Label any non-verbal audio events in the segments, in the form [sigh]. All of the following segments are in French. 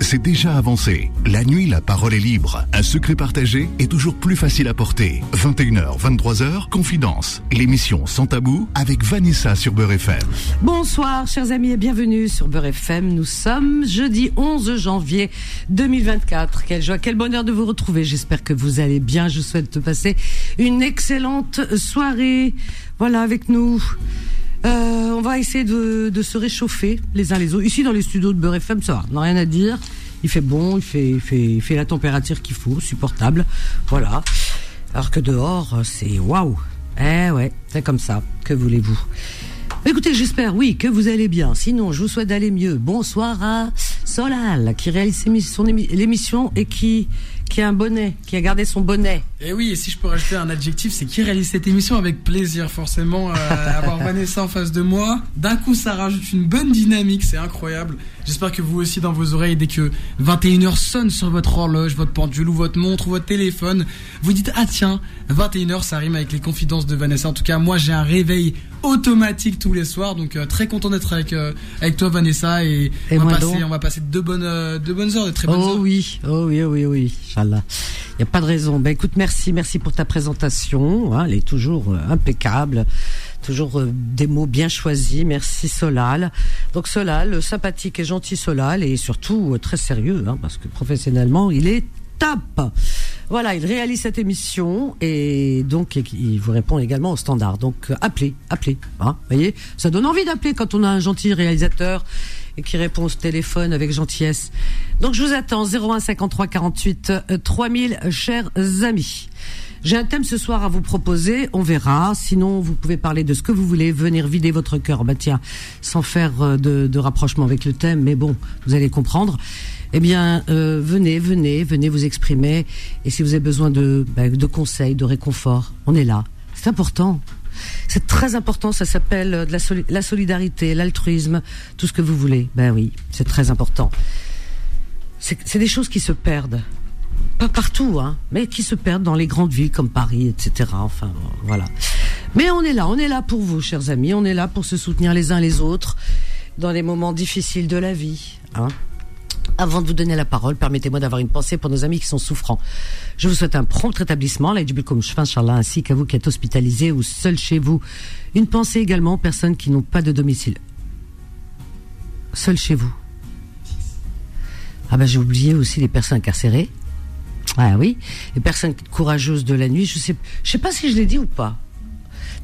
c'est déjà avancé. La nuit, la parole est libre. Un secret partagé est toujours plus facile à porter. 21h, 23h, Confidence. L'émission Sans Tabou avec Vanessa sur Beurre FM. Bonsoir, chers amis, et bienvenue sur Beurre FM. Nous sommes jeudi 11 janvier 2024. Quelle joie, quel bonheur de vous retrouver. J'espère que vous allez bien. Je souhaite te passer une excellente soirée. Voilà, avec nous. Euh, on va essayer de, se réchauffer les uns les autres. Ici, dans les studios de Beurre FM, ça va, n'a rien à dire. Il fait bon, il fait, il fait, il fait la température qu'il faut, supportable. Voilà. Alors que dehors, c'est waouh. Eh ouais, c'est comme ça. Que voulez-vous? Écoutez, j'espère, oui, que vous allez bien. Sinon, je vous souhaite d'aller mieux. Bonsoir à Solal, qui réalise son l'émission et qui qui a un bonnet, qui a gardé son bonnet. Et oui, et si je peux rajouter un adjectif, c'est qui réalise cette émission avec plaisir, forcément. Euh, [laughs] avoir Vanessa en face de moi, d'un coup, ça rajoute une bonne dynamique, c'est incroyable. J'espère que vous aussi, dans vos oreilles, dès que 21h sonne sur votre horloge, votre pendule ou votre montre ou votre téléphone, vous dites Ah tiens, 21h, ça rime avec les confidences de Vanessa. En tout cas, moi, j'ai un réveil automatique tous les soirs, donc euh, très content d'être avec, euh, avec toi, Vanessa. Et, on, va passer, on, va passer, deux bonnes, deux bonnes heures, de très bonnes oh, heures. Oui, oh oui, oh oui, oui, Inch'Allah. Il n'y a pas de raison. Ben écoute, merci, merci pour ta présentation. Hein, elle est toujours euh, impeccable, toujours euh, des mots bien choisis. Merci Solal. Donc Solal, sympathique et gentil Solal, et surtout euh, très sérieux, hein, parce que professionnellement, il est top. Voilà, il réalise cette émission et donc il vous répond également au standard. Donc appelez, appelez. Hein, voyez, ça donne envie d'appeler quand on a un gentil réalisateur et qui répond au téléphone avec gentillesse. Donc je vous attends 01 53 48 3000 chers amis. J'ai un thème ce soir à vous proposer, on verra. Sinon, vous pouvez parler de ce que vous voulez, venir vider votre cœur. Bah tiens, sans faire euh, de, rapprochement avec le thème, mais bon, vous allez comprendre. Eh bien, euh, venez, venez, venez vous exprimer. Et si vous avez besoin de, bah, de conseils, de réconfort, on est là. C'est important. C'est très important, ça s'appelle euh, la, la solidarité, l'altruisme, tout ce que vous voulez. Ben oui, c'est très important. C'est des choses qui se perdent. Pas partout, hein, mais qui se perdent dans les grandes villes comme Paris, etc. Enfin, voilà. Mais on est là, on est là pour vous, chers amis. On est là pour se soutenir les uns les autres dans les moments difficiles de la vie. Hein. Avant de vous donner la parole, permettez-moi d'avoir une pensée pour nos amis qui sont souffrants. Je vous souhaite un prompt rétablissement, comme ainsi qu'à vous qui êtes hospitalisés ou seuls chez vous. Une pensée également aux personnes qui n'ont pas de domicile. Seuls chez vous. Ah ben j'ai oublié aussi les personnes incarcérées. Ah oui, les personnes courageuses de la nuit. Je sais, je sais pas si je l'ai dit ou pas.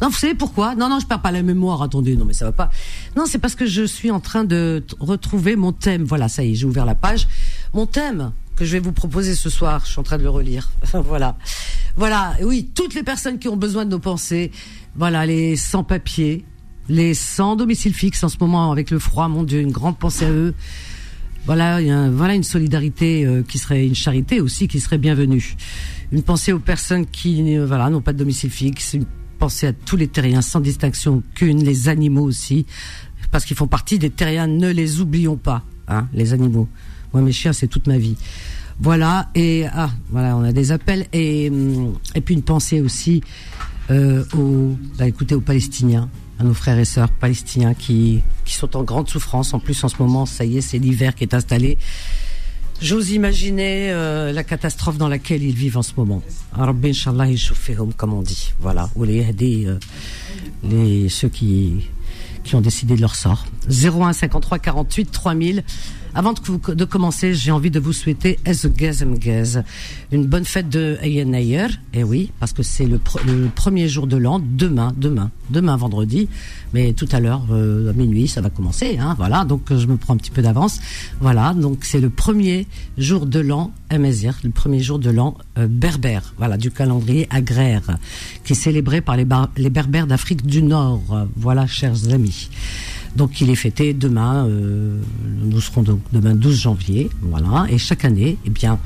Non, vous savez pourquoi? Non, non, je perds pas la mémoire. Attendez, non, mais ça va pas. Non, c'est parce que je suis en train de retrouver mon thème. Voilà, ça y est, j'ai ouvert la page. Mon thème que je vais vous proposer ce soir. Je suis en train de le relire. [laughs] voilà, voilà. Oui, toutes les personnes qui ont besoin de nos pensées. Voilà, les sans-papiers, les sans domicile fixe en ce moment avec le froid. Mon Dieu, une grande pensée à eux. Voilà, voilà une solidarité euh, qui serait une charité aussi qui serait bienvenue. Une pensée aux personnes qui euh, voilà n'ont pas de domicile fixe, une Pensez à tous les terriens sans distinction qu'une, les animaux aussi, parce qu'ils font partie des terriens, ne les oublions pas, hein, les animaux. Moi, mes chiens, c'est toute ma vie. Voilà, et ah, voilà, on a des appels, et, et puis une pensée aussi euh, aux, bah, écoutez, aux Palestiniens, à nos frères et sœurs palestiniens qui, qui sont en grande souffrance. En plus, en ce moment, ça y est, c'est l'hiver qui est installé. J'ose imaginer euh, la catastrophe dans laquelle ils vivent en ce moment. Rabbi Inch'Allah comme on dit. Voilà. Ou les euh, les, ceux qui, qui ont décidé de leur sort. 01 53 48 3000. Avant de, de commencer, j'ai envie de vous souhaiter une bonne fête de Ayer. Et oui, parce que c'est le, le, premier jour de l'an, demain, demain, demain vendredi. Mais tout à l'heure, euh, à minuit, ça va commencer. Hein, voilà, donc je me prends un petit peu d'avance. Voilà, donc c'est le premier jour de l'an Amazir, le premier jour de l'an euh, berbère, voilà, du calendrier agraire, qui est célébré par les, les berbères d'Afrique du Nord. Voilà, chers amis. Donc il est fêté demain, euh, nous serons donc demain 12 janvier, voilà, et chaque année, eh bien,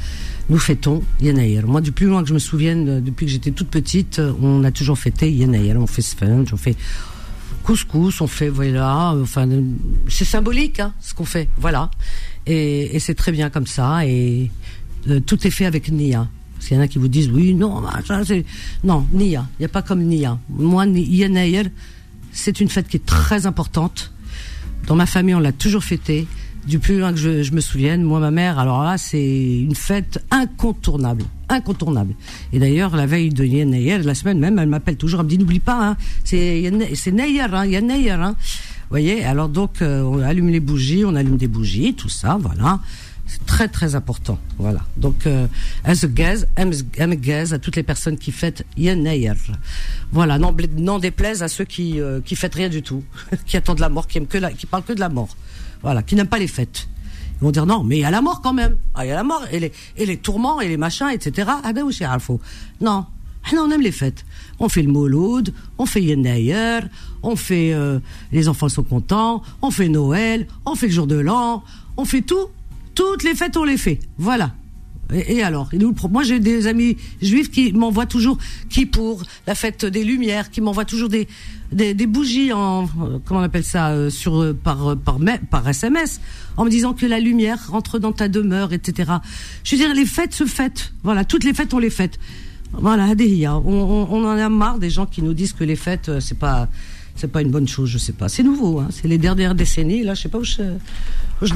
nous fêtons Yanaïr. Moi, du plus loin que je me souvienne, euh, depuis que j'étais toute petite, on a toujours fêté Yanaïr. On fait sponge, on fait couscous, on fait, voilà, enfin, c'est symbolique, hein, ce qu'on fait, voilà. Et, c'est très bien comme ça, et euh, tout est fait avec Nia. Parce qu'il y en a qui vous disent, oui, non, c'est... Non, Nia, il n'y a pas comme Nia. Moi, Yanaïr, c'est une fête qui est très importante dans ma famille, on l'a toujours fêté. du plus loin que je, me souvienne, moi, ma mère, alors là, c'est une fête incontournable. Incontournable. Et d'ailleurs, la veille de Yen la semaine même, elle m'appelle toujours, elle me dit, n'oublie pas, hein, c'est Neyer, hein, Yen hein. Vous voyez, alors donc, euh, on allume les bougies, on allume des bougies, tout ça, voilà. C'est très très important, voilà. Donc, euh, as a gaz, gaz à toutes les personnes qui fêtent Yen Voilà, non déplaise à ceux qui euh, qui fêtent rien du tout, [laughs] qui attendent la mort, qui aiment que la, qui parlent que de la mort voilà, qui n'aiment pas les fêtes. Ils vont dire non, mais il y a la mort quand même. Ah, il y a la mort et les, et les tourments et les machins, etc. Ah ben faux. Non, on aime les fêtes. On fait le Mouloud, on fait Yennayer, on fait euh, les enfants sont contents, on fait Noël, on fait le jour de l'an, on fait tout. Toutes les fêtes, on les fait. Voilà. Et, alors? Moi, j'ai des amis juifs qui m'envoient toujours, qui pour la fête des Lumières, qui m'envoient toujours des, bougies en, euh, comment on appelle ça, euh, sur euh, par par par SMS, en me disant que la lumière rentre dans ta demeure, etc. Je veux dire, les fêtes se fêtent. Voilà, toutes les fêtes, on les fêtes. Voilà, on en a marre des gens qui nous disent que les fêtes, c'est pas c'est pas une bonne chose, je sais pas. C'est nouveau, hein. c'est les dernières décennies. Là, je sais pas où je, où je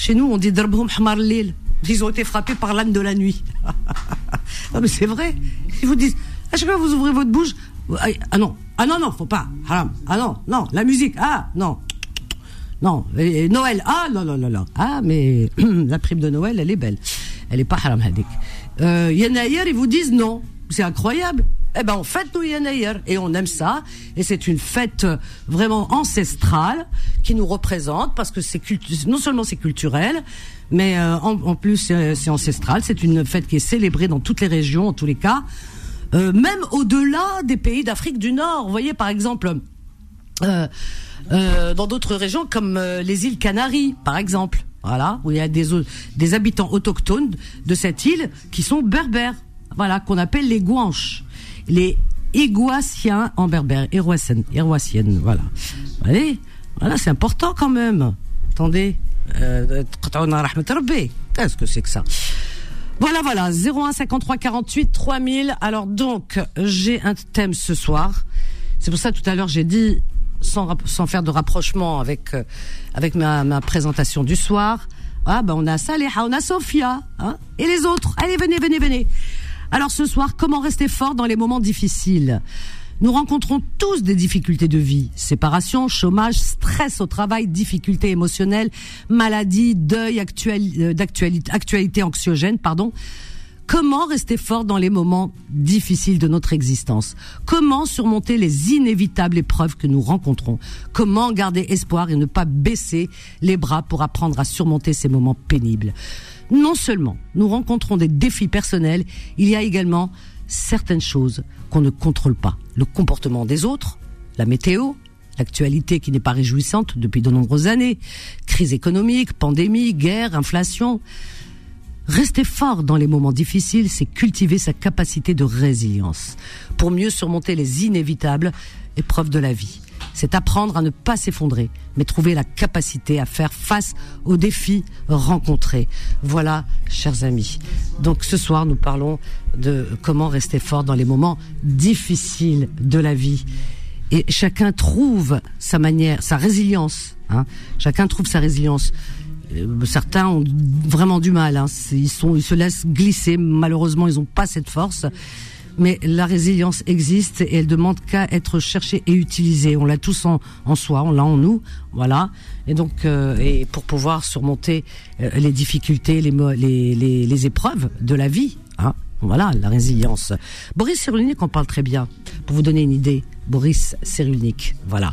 Chez nous, on dit darbhum hamar lil. Ils ont été frappés par l'âne de la nuit. [laughs] non, mais c'est vrai. Ils vous disent, à chaque fois vous ouvrez votre bouche, ah non, ah non, non, faut pas, haram. Ah non, non, la musique, ah non. Non, Noël, ah non, non, non, non. Ah, mais [clears throat] la prime de Noël, elle est belle. Elle est pas haram hadik. Euh, Yanayer, ils vous disent non. C'est incroyable. Eh ben, on fête nous Yanayer. Et on aime ça. Et c'est une fête vraiment ancestrale qui nous représente parce que c'est non seulement c'est culturel, mais euh, en, plus c'est ancestral. C'est une fête qui est célébrée dans toutes les régions, en tous les cas, euh, même au-delà des pays d'Afrique du Nord. Vous voyez, par exemple, euh, dans d'autres régions comme les îles Canaries, par exemple. Voilà, où il y a des, des habitants autochtones de cette île qui sont berbères. Voilà, qu'on appelle les Guanches. Les Iguassiens en berbère, Héroisiennes, voilà. Allez, voilà, c'est important quand même. Attendez. Euh, Qu'est-ce que c'est que ça? Voilà, voilà. 01 53 48 3000. Alors donc, j'ai un thème ce soir. C'est pour ça tout à l'heure j'ai dit, sans, sans faire de rapprochement avec euh, avec ma, présentation du soir. Ah ben on a Saleha, on a Sophia, hein, et les autres. Allez, venez, venez, venez. Alors ce soir, comment rester fort dans les moments difficiles? Nous rencontrons tous des difficultés de vie. Séparation, chômage, stress au travail, difficultés émotionnelles, maladies, deuil, euh, d'actualité, actualité anxiogène, pardon. Comment rester fort dans les moments difficiles de notre existence? Comment surmonter les inévitables épreuves que nous rencontrons? Comment garder espoir et ne pas baisser les bras pour apprendre à surmonter ces moments pénibles? Non seulement nous rencontrons des défis personnels, il y a également certaines choses qu'on ne contrôle pas. Le comportement des autres, la météo, l'actualité qui n'est pas réjouissante depuis de nombreuses années, crise économique, pandémie, guerre, inflation. Rester fort dans les moments difficiles, c'est cultiver sa capacité de résilience pour mieux surmonter les inévitables épreuves de la vie c'est apprendre à ne pas s'effondrer, mais trouver la capacité à faire face aux défis rencontrés. Voilà, chers amis. Donc ce soir, nous parlons de comment rester fort dans les moments difficiles de la vie. Et chacun trouve sa manière, sa résilience. Hein. Chacun trouve sa résilience. Euh, certains ont vraiment du mal. Hein. Ils, sont, ils se laissent glisser. Malheureusement, ils n'ont pas cette force mais la résilience existe et elle demande qu'à être cherchée et utilisée. On l'a tous en, en soi, on l'a en nous, voilà. Et donc, euh, et pour pouvoir surmonter euh, les difficultés, les, les, les, les, épreuves de la vie, hein, voilà, la résilience. Boris Cyrulnik en parle très bien. Pour vous donner une idée, Boris Cyrulnik, voilà.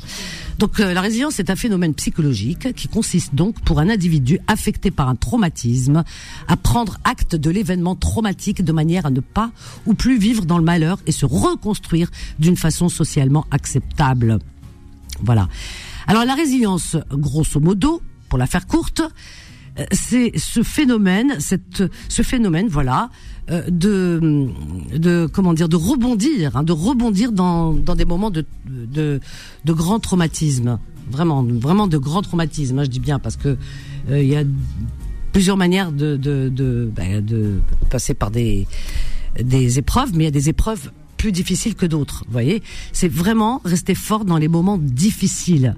Donc euh, la résilience est un phénomène psychologique qui consiste donc pour un individu affecté par un traumatisme à prendre acte de l'événement traumatique de manière à ne pas ou plus vivre dans le malheur et se reconstruire d'une façon socialement acceptable. Voilà. Alors la résilience, grosso modo, pour la faire courte, euh, c'est ce phénomène, cette, ce phénomène, voilà, euh, de, de comment dire, de rebondir, hein, de rebondir dans, dans des moments de, de, de grand traumatisme, vraiment, vraiment de grand traumatisme. Hein, je dis bien parce que euh, il y a plusieurs manières de de, ben, de passer par des des épreuves, mais il y a des épreuves plus difficiles que d'autres. Vous voyez, c'est vraiment rester fort dans les moments difficiles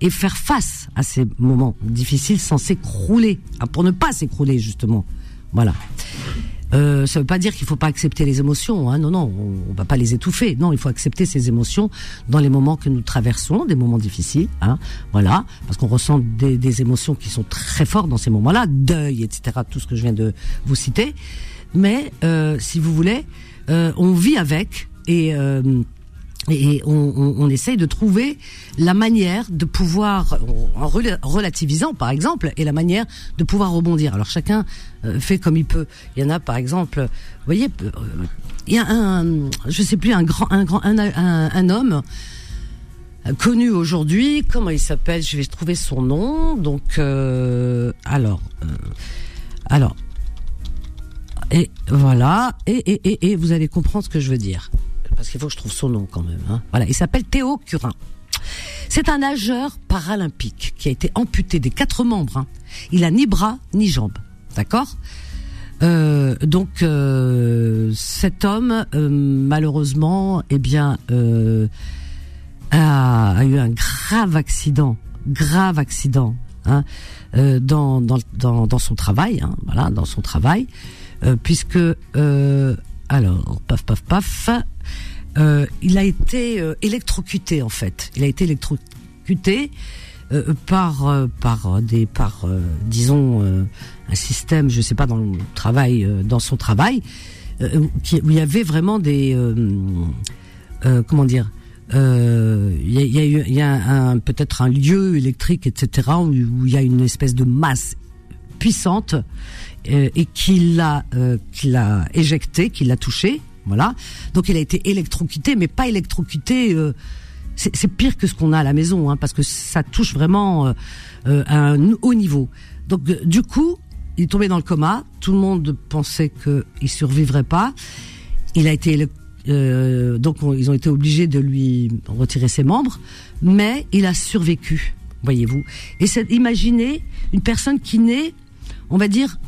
et faire face à ces moments difficiles sans s'écrouler, hein, pour ne pas s'écrouler justement. Voilà. Euh, ça veut pas dire qu'il faut pas accepter les émotions. Hein. Non, non, on, on va pas les étouffer. Non, il faut accepter ces émotions dans les moments que nous traversons, des moments difficiles. Hein. Voilà, parce qu'on ressent des, des, émotions qui sont très fortes dans ces moments-là, deuil, etc. Tout ce que je viens de vous citer. Mais euh, si vous voulez, euh, on vit avec et euh, et on, on, on, essaye de trouver la manière de pouvoir, en relativisant par exemple, et la manière de pouvoir rebondir. Alors chacun euh, fait comme il peut. Il y en a par exemple, vous voyez, euh, il y a un, je sais plus, un grand, un grand, un, un, un homme connu aujourd'hui. Comment il s'appelle? Je vais trouver son nom. Donc, euh, alors, euh, alors, et voilà, et, et, et, et vous allez comprendre ce que je veux dire parce qu'il faut que je trouve son nom quand même. Hein. Voilà, il s'appelle Théo Curin. C'est un nageur paralympique qui a été amputé des quatre membres. Hein. Il a ni bras ni jambes, d'accord? Euh, Donc euh, cet homme, euh, malheureusement, eh bien, a, eu un grave accident, grave accident, hein, dans, dans, dans, dans son travail, voilà, dans son travail, puisque alors, paf, paf, paf. Euh, il a été euh, électrocuté en fait. Il a été électrocuté euh, par par des par disons un système, je sais pas dans le travail, dans son travail, qui, où il y avait vraiment des comment dire. Il y a, peut-être un lieu électrique, etc., où il y a une espèce de masse puissante et qu'il l'a qu'il l'a éjecté, qu'il l'a touché, voilà. Donc il a été électrocuté, mais pas électrocuté. Euh, c'est pire que ce qu'on a à la maison, hein, parce que ça touche vraiment euh, euh, à un haut niveau. Donc du coup, il est tombé dans le coma. Tout le monde pensait qu'il survivrait pas. Il a été donc on, ils ont été obligés de lui retirer ses membres, mais il a survécu, voyez-vous. Et imaginez une personne qui naît on va dire,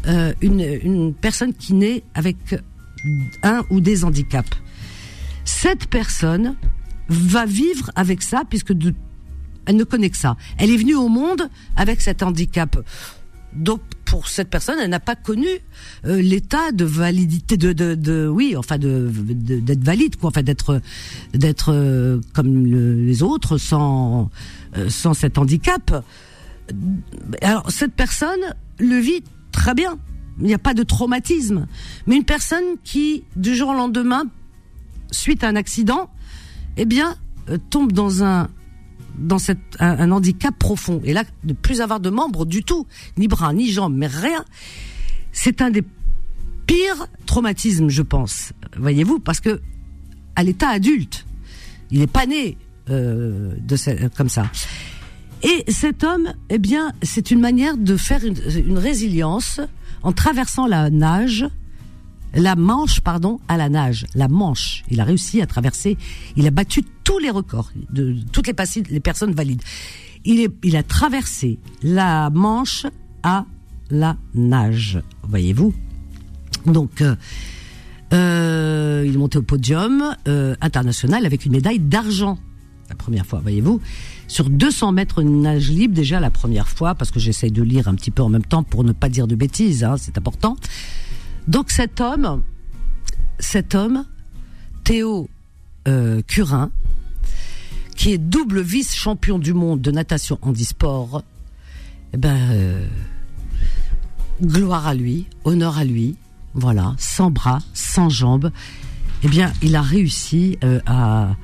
une, une personne qui naît avec un ou des handicaps. Cette personne va vivre avec ça puisque elle ne connaît que ça. Elle est venue au monde avec cet handicap. Donc pour cette personne, elle n'a pas connu euh, l'état de validité de, de, de oui, enfin de d'être valide quoi, enfin d'être d'être euh, comme le, les autres sans euh, sans cet handicap. Alors cette personne le vit très bien. Il n'y a pas de traumatisme. Mais une personne qui, du jour au lendemain, suite à un accident, eh bien, euh, tombe dans un dans cette, un, handicap profond. Et là, ne plus avoir de membres du tout, ni bras, ni jambes, mais rien. C'est un des pires traumatismes, je pense. Voyez-vous, parce que à l'état adulte, il n'est pas né euh, de comme ça. Et cet homme, eh bien, c'est une manière de faire une, résilience en traversant la nage, la Manche, pardon, à la nage, la Manche. Il a réussi à traverser, il a battu tous les records de, toutes les, les personnes valides. Il, a traversé la Manche à la nage, voyez-vous. Donc, euh, euh, il est monté au podium euh, international avec une médaille d'argent la première fois, voyez-vous sur 200 mètres nage libre déjà la première fois, parce que j'essaye de lire un petit peu en même temps pour ne pas dire de bêtises, hein, c'est important. Donc cet homme, cet homme, Théo euh, Curin, qui est double vice-champion du monde de natation handisport, eh ben, euh, gloire à lui, honneur à lui, voilà, sans bras, sans jambes, eh bien, il a réussi euh, à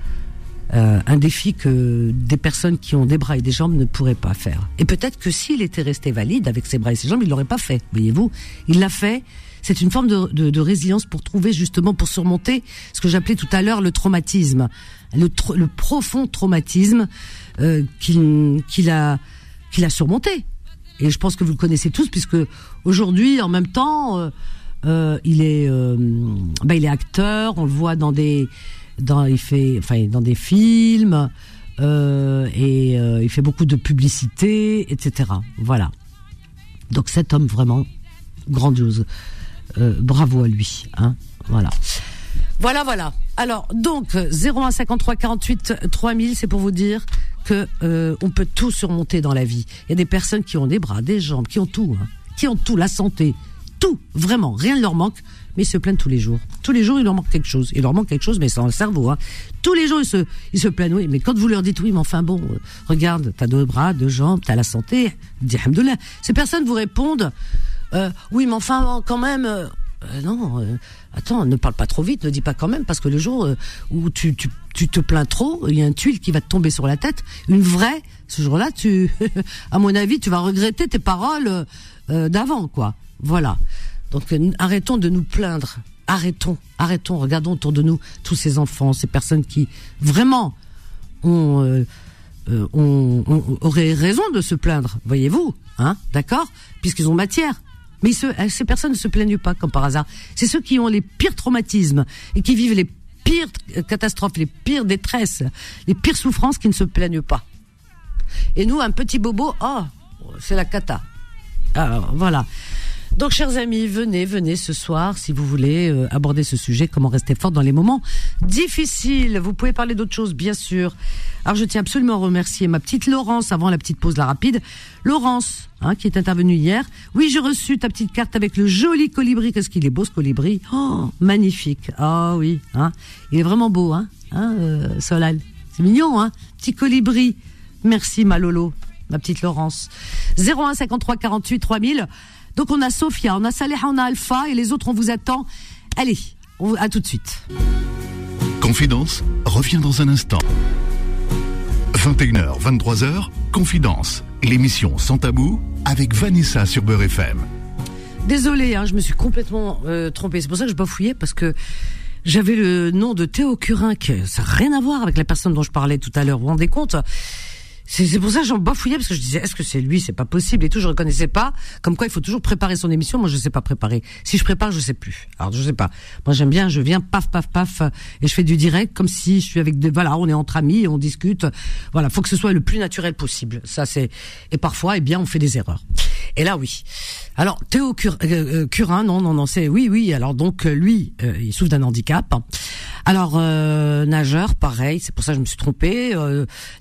euh, un défi que des personnes qui ont des bras et des jambes ne pourraient pas faire. Et peut-être que s'il était resté valide avec ses bras et ses jambes, il l'aurait pas fait. Voyez-vous, il l'a fait. C'est une forme de, de, de, résilience pour trouver justement pour surmonter ce que j'appelais tout à l'heure le traumatisme, le, le profond traumatisme euh, qu'il a a surmonté. Et je pense que vous le connaissez tous puisque aujourd'hui, en même temps, euh, euh il est euh, ben, il est acteur. On le voit dans des dans, il fait, enfin, dans des films, euh, et euh, il fait beaucoup de publicité, etc. Voilà. Donc cet homme vraiment grandiose. Euh, bravo à lui. Hein voilà. Voilà, voilà. Alors, donc, 01 53 48 3000, c'est pour vous dire que euh, on peut tout surmonter dans la vie. Il y a des personnes qui ont des bras, des jambes, qui ont tout, hein, qui ont tout, la santé, tout, vraiment, rien ne leur manque, mais ils se plaignent tous les jours. Tous les jours, il leur manque quelque chose. Il leur manque quelque chose, mais c'est dans le cerveau. Hein. Tous les jours, ils se, ils plaignent, oui, mais quand vous leur dites, oui, mais enfin bon, euh, regarde, t'as deux bras, deux jambes, t'as la santé, dis Ces personnes vous répondent, euh, oui, mais enfin, quand même, euh, non, attends, ne parle pas trop vite, ne dis pas quand même, parce que le jour où tu, te plains trop, il y a une tuile qui va te tomber sur la tête, une vraie, ce jour-là, tu, [laughs] à mon avis, tu vas regretter tes paroles d'avant, quoi. Voilà. Donc arrêtons de nous plaindre, arrêtons, arrêtons, regardons autour de nous tous ces enfants, ces personnes qui vraiment ont, ont, ont auraient raison de se plaindre, voyez-vous, hein, d'accord, puisqu'ils ont matière. Mais euh, ces personnes ne se plaignent pas comme par hasard. C'est ceux qui ont les pires traumatismes et qui vivent les pires catastrophes, les pires détresses, les pires souffrances qui ne se plaignent pas. Et nous, un petit bobo, oh, c'est la cata. Alors, voilà. Donc, chers amis, venez, venez ce soir si vous voulez euh, aborder ce sujet, comment rester fort dans les moments difficiles. Vous pouvez parler d'autres choses, bien sûr. Alors, je tiens absolument à remercier ma petite Laurence avant la petite pause la rapide. Laurence, hein, qui est intervenue hier. Oui, j'ai reçu ta petite carte avec le joli colibri. Qu'est-ce qu'il est beau ce colibri Oh, magnifique. Ah oui, hein. Il est vraiment beau, hein, hein euh, Solal. C'est mignon, hein. Petit colibri. Merci, ma Lolo, ma petite Laurence. 01 53 48 3000. Donc on a Sophia, on a Saleh, on a Alpha et les autres on vous attend. Allez, on, à tout de suite. Confidence revient dans un instant. 21h, 23h, Confidence, l'émission sans tabou avec Vanessa sur Beurre FM. Désolé, hein, je me suis complètement euh, trompée. C'est pour ça que je pas fouillé parce que j'avais le nom de Théo Curin, que ça n'a rien à voir avec la personne dont je parlais tout à l'heure. Vous vous rendez compte? C'est pour ça que j'en bafouillais parce que je disais est-ce que c'est lui? C'est pas possible et tout. Je reconnaissais pas comme quoi il faut toujours préparer son émission. Moi je sais pas préparer. Si je prépare je sais plus. Alors je sais pas. Moi j'aime bien je viens paf paf paf et je fais du direct comme si je suis avec des voilà on est entre amis on discute. Voilà faut que ce soit le plus naturel possible. Ça c'est et parfois eh bien on fait des erreurs. Et là oui. Alors Théo Cur, euh, euh, Curin non non non c'est oui oui. Alors donc euh, lui il souffre d'un handicap. Alors nageur pareil c'est pour ça que je me suis trompée.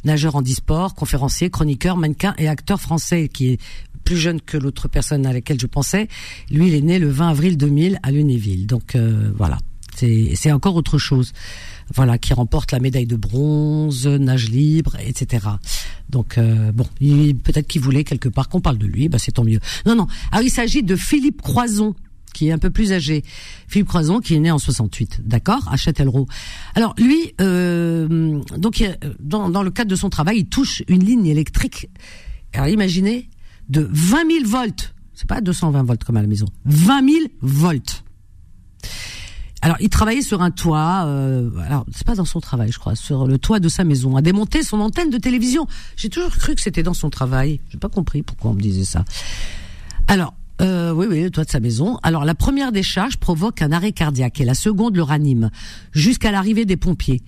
Nageur en disport conférencier, chroniqueur, mannequin et acteur français qui est plus jeune que l'autre personne à laquelle je pensais. Lui, il est né le 20 avril 2000 à Lunéville. Donc euh, voilà, c'est encore autre chose. Voilà, qui remporte la médaille de bronze, nage libre, etc. Donc euh, bon, peut-être qu'il voulait quelque part qu'on parle de lui, bah c'est tant mieux. Non, non. Alors il s'agit de Philippe Croison qui est un peu plus âgé. Philippe Croison, qui est né en 68, d'accord, à Châtellerault. Alors lui, euh, donc dans, le cadre de son travail, il touche une ligne électrique. Alors imaginez, de 20 000 volts. C'est pas 220 volts comme à la maison. 20 000 volts. Alors, il travaillait sur un toit. Euh, alors, c'est pas dans son travail, je crois, sur le toit de sa maison, à démonter son antenne de télévision. J'ai toujours cru que c'était dans son travail. J'ai pas compris pourquoi on me disait ça. Alors, euh, oui, oui, le toit de sa maison. Alors la première décharge provoque un arrêt cardiaque et la seconde le ranime jusqu'à l'arrivée des pompiers.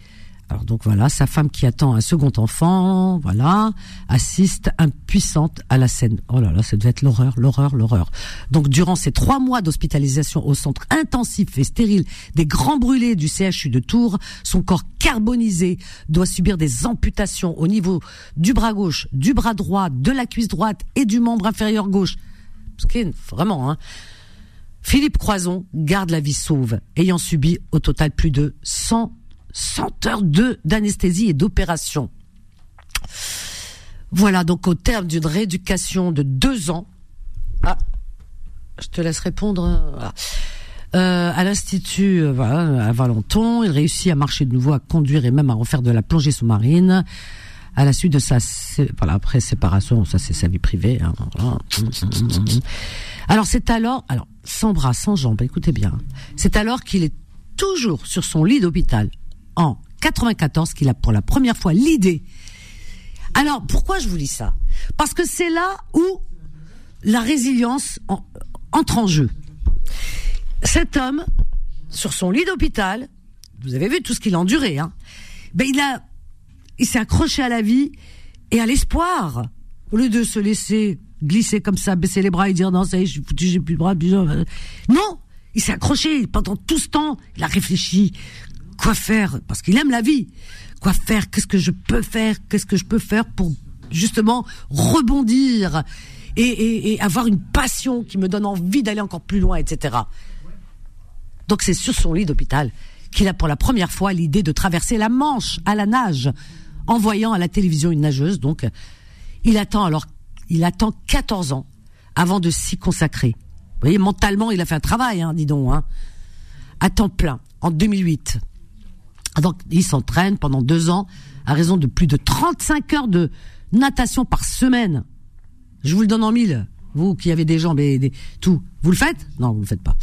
Alors donc voilà, sa femme qui attend un second enfant, voilà, assiste impuissante à la scène. Oh là là, ça devait être l'horreur, l'horreur, l'horreur. Donc durant ces trois mois d'hospitalisation au centre intensif et stérile des grands brûlés du CHU de Tours, son corps carbonisé doit subir des amputations au niveau du bras gauche, du bras droit, de la cuisse droite et du membre inférieur gauche vraiment. Hein. Philippe Croison garde la vie sauve, ayant subi au total plus de 100, 100 heures d'anesthésie et d'opération. Voilà, donc au terme d'une rééducation de deux ans, ah, je te laisse répondre. Euh, à l'institut euh, à Valenton, il réussit à marcher de nouveau, à conduire et même à refaire de la plongée sous-marine à la suite de sa voilà après séparation ça c'est sa vie privée hein, alors c'est alors alors sans bras sans jambes écoutez bien c'est alors qu'il est toujours sur son lit d'hôpital en 94 qu'il a pour la première fois l'idée. Alors pourquoi je vous dis ça? Parce que c'est là où la résilience entre en jeu. Cet homme sur son lit d'hôpital vous avez vu tout ce qu'il a enduré hein ben il a il s'est accroché à la vie et à l'espoir. Au lieu de se laisser glisser comme ça, baisser les bras et dire non, ça y est, j'ai plus de bras. Non, Il s'est accroché pendant tout ce temps. Il a réfléchi. Quoi faire? Parce qu'il aime la vie. Quoi faire? Qu'est-ce que je peux faire? Qu'est-ce que je peux faire pour justement rebondir et, avoir une passion qui me donne envie d'aller encore plus loin, etc. Donc c'est sur son lit d'hôpital qu'il a pour la première fois l'idée de traverser la Manche à la nage, en voyant à la télévision une nageuse. Donc il attend alors, il attend 14 ans avant de s'y consacrer. Vous voyez, mentalement, il a fait un travail, hein, dis donc, hein, à temps plein, en 2008. Donc, il s'entraîne pendant deux ans à raison de plus de 35 heures de natation par semaine. Je vous le donne en mille. Vous qui avez des jambes et des, tout. Vous le faites? Non, vous le faites pas.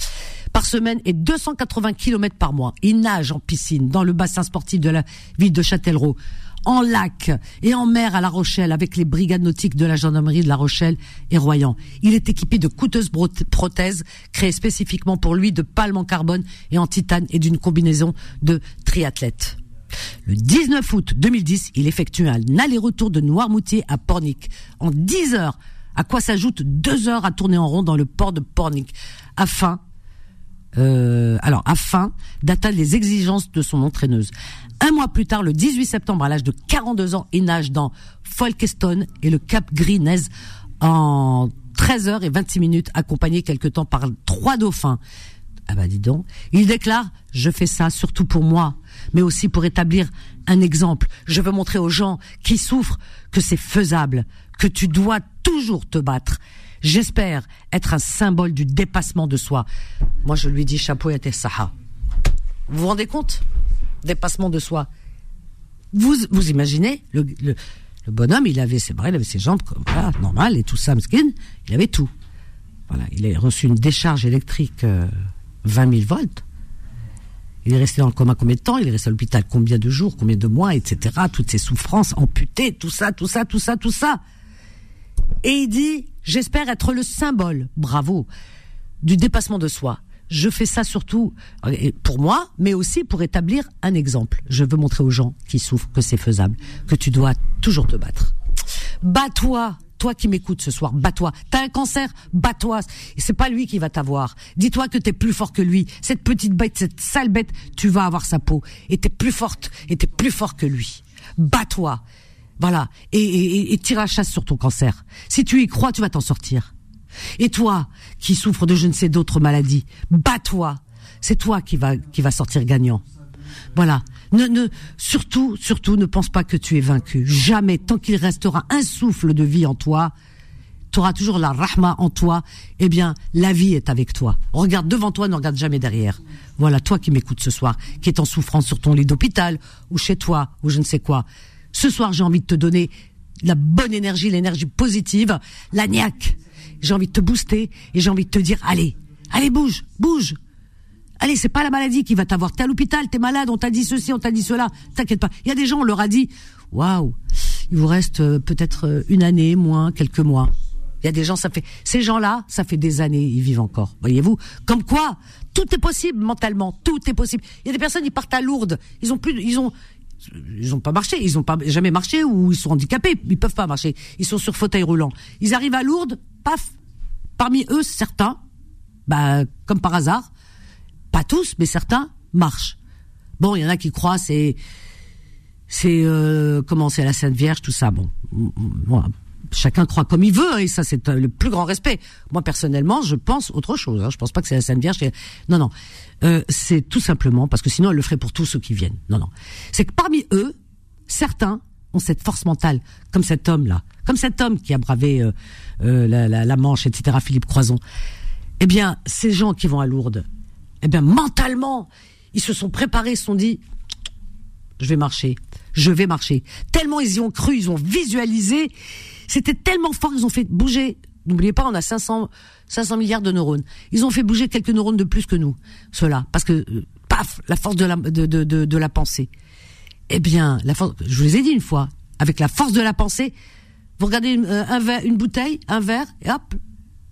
Par semaine et 280 km par mois. Il nage en piscine dans le bassin sportif de la ville de Châtellerault en lac et en mer à La Rochelle avec les brigades nautiques de la gendarmerie de La Rochelle et Royan. Il est équipé de coûteuses prothèses créées spécifiquement pour lui de palmes en carbone et en titane et d'une combinaison de triathlètes. Le 19 août 2010, il effectue un aller-retour de Noirmoutier à Pornic en 10 heures, à quoi s'ajoutent 2 heures à tourner en rond dans le port de Pornic, afin euh, alors afin d'atteindre les exigences de son entraîneuse. Un mois plus tard, le 18 septembre, à l'âge de 42 ans, il nage dans Folkestone et le Cap Gris en 13 heures et 26 minutes, accompagné quelque temps par trois dauphins. Ah bah dis donc, il déclare je fais ça surtout pour moi, mais aussi pour établir un exemple. Je veux montrer aux gens qui souffrent que c'est faisable, que tu dois toujours te battre. J'espère être un symbole du dépassement de soi. Moi, je lui dis chapeau et Saha. Vous vous rendez compte? Dépassement de soi. Vous, vous imaginez le, bonhomme, il avait, c'est vrai, il avait ses jambes comme voilà, normal et tout ça, il avait tout. Voilà, il a reçu une décharge électrique 20 euh, 000 volts. Il est resté dans le coma combien de temps? Il est resté à l'hôpital combien de jours, combien de mois, etc. Toutes ces souffrances amputées, tout ça, tout ça, tout ça, tout ça. Et il dit, j'espère être le symbole, bravo, du dépassement de soi. Je fais ça surtout euh, pour moi, mais aussi pour établir un exemple. Je veux montrer aux gens qui souffrent que c'est faisable, que tu dois toujours te battre. Bats-toi, toi qui m'écoutes ce soir, bats-toi. T'as un cancer, bats-toi. C'est pas lui qui va t'avoir. Dis-toi que t'es plus fort que lui. Cette petite bête, cette sale bête, tu vas avoir sa peau. Et t'es plus forte, et t'es plus fort que lui. Bats-toi. Voilà. Et, et, tire la chasse sur ton cancer. Si tu y crois, tu vas t'en sortir. Et toi, qui souffres de je ne sais d'autres maladies, bats-toi. C'est toi qui va, qui va sortir gagnant. Voilà. Ne, ne, surtout, surtout, ne pense pas que tu es vaincu. Jamais. Tant qu'il restera un souffle de vie en toi, tu auras toujours la rahma en toi. Eh bien, la vie est avec toi. Regarde devant toi, ne regarde jamais derrière. Voilà, toi qui m'écoutes ce soir, qui est en souffrance sur ton lit d'hôpital, ou chez toi, ou je ne sais quoi. Ce soir, j'ai envie de te donner la bonne énergie, l'énergie positive, la niaque. J'ai envie de te booster et j'ai envie de te dire, allez, allez, bouge, bouge. Allez, c'est pas la maladie qui va t'avoir. T'es à l'hôpital, t'es malade, on t'a dit ceci, on t'a dit cela. T'inquiète pas. Il y a des gens, on leur a dit, waouh, il vous reste euh, peut-être euh, une année, moins, quelques mois. Il y a des gens, ça fait, ces gens-là, ça fait des années, ils vivent encore. Voyez-vous? Comme quoi, tout est possible mentalement, tout est possible. Il y a des personnes, ils partent à Lourdes, ils ont plus, ils ont, ils ont pas marché, ils ont pas jamais marché ou ils sont handicapés, ils peuvent pas marcher, ils sont sur fauteuil roulant. Ils arrivent à Lourdes, Parmi eux, certains, bah comme par hasard, pas tous, mais certains marchent. Bon, il y en a qui croient c'est c'est euh, comment c'est la Sainte Vierge, tout ça. Bon, voilà chacun croit comme il veut, hein, et ça c'est le plus grand respect. Moi personnellement, je pense autre chose. Hein. Je pense pas que c'est la Sainte Vierge. Non, non, euh, c'est tout simplement parce que sinon elle le ferait pour tous ceux qui viennent. Non, non, c'est que parmi eux, certains ont cette force mentale, comme cet homme-là, comme cet homme qui a bravé euh, euh, la, Manche, etc. Philippe Croison. Eh bien, ces gens qui vont à Lourdes, eh bien mentalement, ils se sont préparés, se sont dit, je vais marcher, je vais marcher. Tellement ils y ont cru, ils ont visualisé c'était tellement fort qu'ils ont fait bouger. N'oubliez pas, on a 500, 500 milliards de neurones. Ils ont fait bouger quelques neurones de plus que nous, cela, parce que euh, paf, la force de, la pensée. Eh bien, la force, je vous les ai dit une fois, avec la force de la pensée, vous regardez une, euh, un verre, une bouteille, un verre, et hop,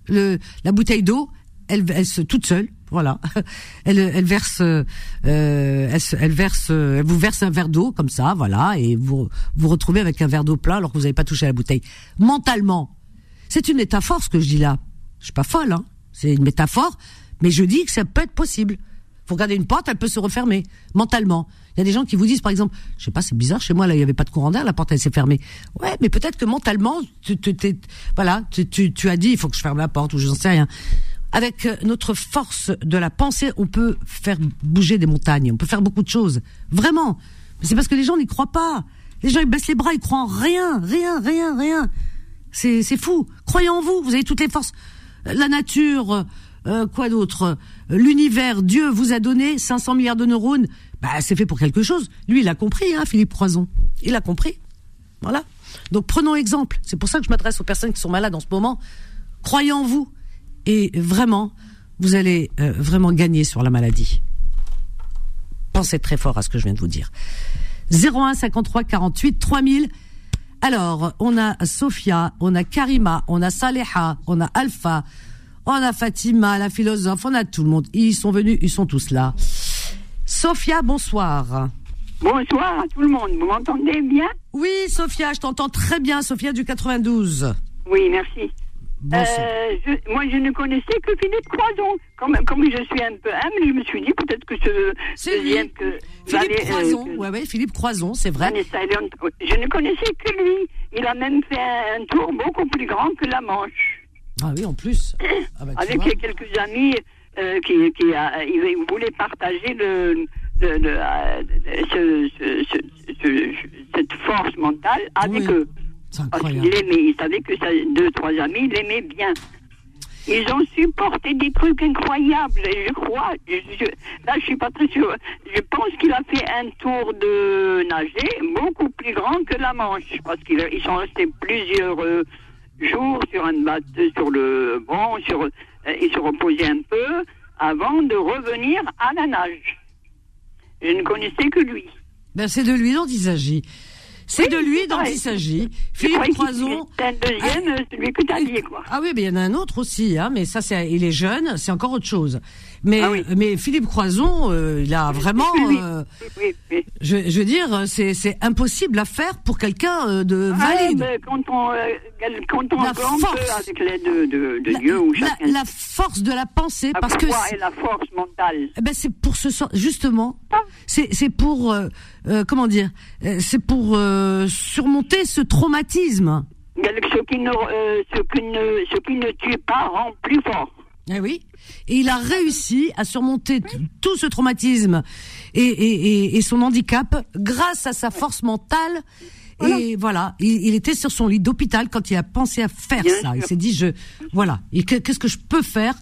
le, la bouteille d'eau, elle, elle se toute seule, voilà. [laughs] Elle, elle verse, euh, elle, elle, verse, elle vous verse un verre d'eau comme ça, voilà, et vous vous retrouvez avec un verre d'eau plein alors que vous n'avez pas touché à la bouteille. Mentalement, c'est une métaphore ce que je dis là. Je suis pas folle, hein. C'est une métaphore, mais je dis que ça peut être possible. Faut regarder une porte, elle peut se refermer mentalement. Il y a des gens qui vous disent, par exemple, je sais pas, c'est bizarre, chez moi là, il y avait pas de courant d'air, la porte elle s'est fermée. Ouais, mais peut-être que mentalement, tu, tu, voilà, tu, tu, tu as dit, il faut que je ferme la porte ou je n'en sais rien. Avec euh, notre force de la pensée, on peut faire bouger des montagnes, on peut faire beaucoup de choses, vraiment. Mais c'est parce que les gens n'y croient pas. Les gens ils baissent les bras, ils croient en rien, rien, rien, rien. C'est c'est fou. Croyez en vous, vous avez toutes les forces. La nature, euh, quoi d'autre? L'univers, Dieu vous a donné 500 milliards de neurones. Bah, c'est fait pour quelque chose. Lui, il a compris, hein, Philippe Croison. Il a compris. Voilà. Donc prenons exemple. C'est pour ça que je m'adresse aux personnes qui sont malades en ce moment. Croyez en vous. Et vraiment, vous allez euh, vraiment gagner sur la maladie. Pensez très fort à ce que je viens de vous dire. 01 53 48 3000. Alors, on a Sophia, on a Karima, on a Saleha, on a Alpha, on a Fatima, la philosophe, on a tout le monde. Ils sont venus, ils sont tous là. Sophia, bonsoir. Bonsoir à tout le monde. Vous m'entendez bien? Oui, Sophia, je t'entends très bien, Sophia du 92. Oui, merci. Euh, je, moi, je ne connaissais que Philippe Croison. Comme, comme je suis un peu humble, je me suis dit peut-être que ce deuxième que Philippe euh, Croison, ouais, ouais, Philippe Croison, c'est vrai. Je ne connaissais que lui. Il a même fait un tour beaucoup plus grand que la Manche. Ah oui, en plus. [coughs] Ah bah, Avec quelques amis euh, qui, qui a, ils voulaient partager le, le, le euh, ce, ce, ce, cette force mentale avec eux. Parce qu'il aimait, il savait que ça, deux, trois amis, il aimait bien. Ils ont supporté des trucs incroyables, je crois. Je, là, je suis pas très sûre. Je pense qu'il a fait un tour de nager beaucoup plus grand que la Manche, parce qu'ils sont restés plusieurs euh, jours sur un bateau, sur le bon, sur, euh, ils se reposaient un peu avant de revenir à la nage. Je ne connaissais que lui. Ben, c'est de lui dont il s'agit. C'est de lui dont il s'agit. Philippe Croison. C'est un deuxième, celui que tu as dit, quoi. Ah oui, mais il y en a un autre aussi, hein, mais ça, c'est, il est jeune, c'est encore autre chose. Mais, ah mais Philippe Croison, euh, il a vraiment, euh, je, je, veux dire, c'est, impossible à faire pour quelqu'un euh, de ah, valide. Quand on, quand on la force, avec l'aide de, de, de Dieu ou chacun. La, force de la pensée, la parce que et la force mentale. Eh ben c'est pour ce justement, ah. c'est, c'est pour, comment dire, c'est pour surmonter ce traumatisme. Ce qui ne, ce qui ne, ce qui ne tue pas rend plus fort. Eh oui. Et il a réussi à surmonter tout ce traumatisme et, et, et, son handicap grâce à sa force mentale. Et voilà, il, était sur son lit d'hôpital quand il a pensé à faire ça. Il s'est dit, je, voilà, qu'est-ce que je peux faire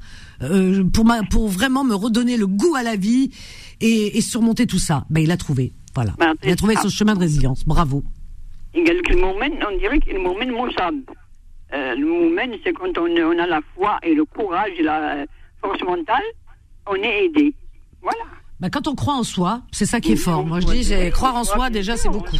euh, pour, ma, pour vraiment me redonner le goût à la vie et, et surmonter tout ça? Ben, il a trouvé, voilà. Ben, il a trouvé son chemin de résilience. Bravo. On dirait qu'il m'emmène euh, le moment, c'est quand on, on, a la foi et le courage et la force mentale, on est aidé. Voilà. Bah, quand on croit en soi, c'est ça qui est fort. Moi, je dis, croire en soi, déjà, c'est beaucoup.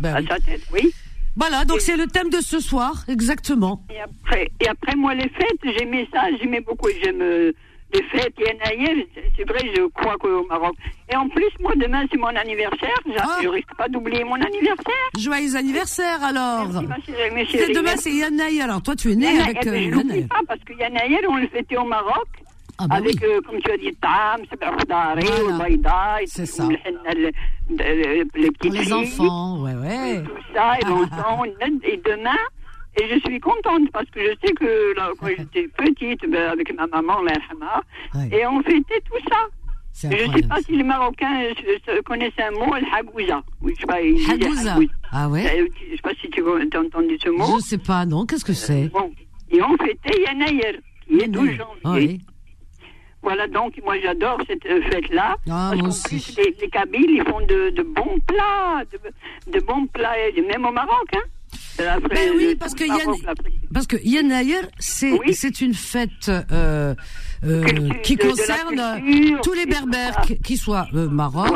Bah, oui. tête, oui. Voilà, donc c'est le thème de ce soir, exactement. Et après, et après moi, les fêtes, j'aimais ça, j'aimais beaucoup. J'aime euh, les fêtes, Yanaïel, c'est vrai, je crois qu'au Maroc. Et en plus, moi, demain, c'est mon anniversaire. Ah. Je risque pas d'oublier mon anniversaire. Joyeux anniversaire, alors. Merci, demain, c'est Yanaïel. Alors, toi, tu es né avec euh, Yanaïel. pas, parce que Yanaïel, on le fêtait au Maroc. Ah bah avec, euh, comme tu as dit, Tam, voilà. Baïda, c'est ça. Les, les petits les enfants, ouais, ouais. Tout ça, et, [laughs] et demain, et je suis contente parce que je sais que là, quand [laughs] j'étais petite, ben, avec ma maman, ouais. et on fêtait tout ça. Je ne sais pas si les Marocains connaissent un mot, le hagouza. Oui, je sais pas, hagouza. Ah ouais Je ne sais pas si tu as entendu ce mot. Je ne sais pas, non. Qu'est-ce que c'est bon. Et on fêtait Yanaïr, qui est 12 janvier. Voilà, donc moi j'adore cette euh, fête-là. Ah, parce qu'en plus, les, les Kabyles, ils font de, de bons plats, de, de bons plats, même au Maroc, hein. Ben oui, parce que Yann, parce que Yann c'est c'est une fête euh, euh, qui concerne tous les Berbères, qui soient euh, Maroc,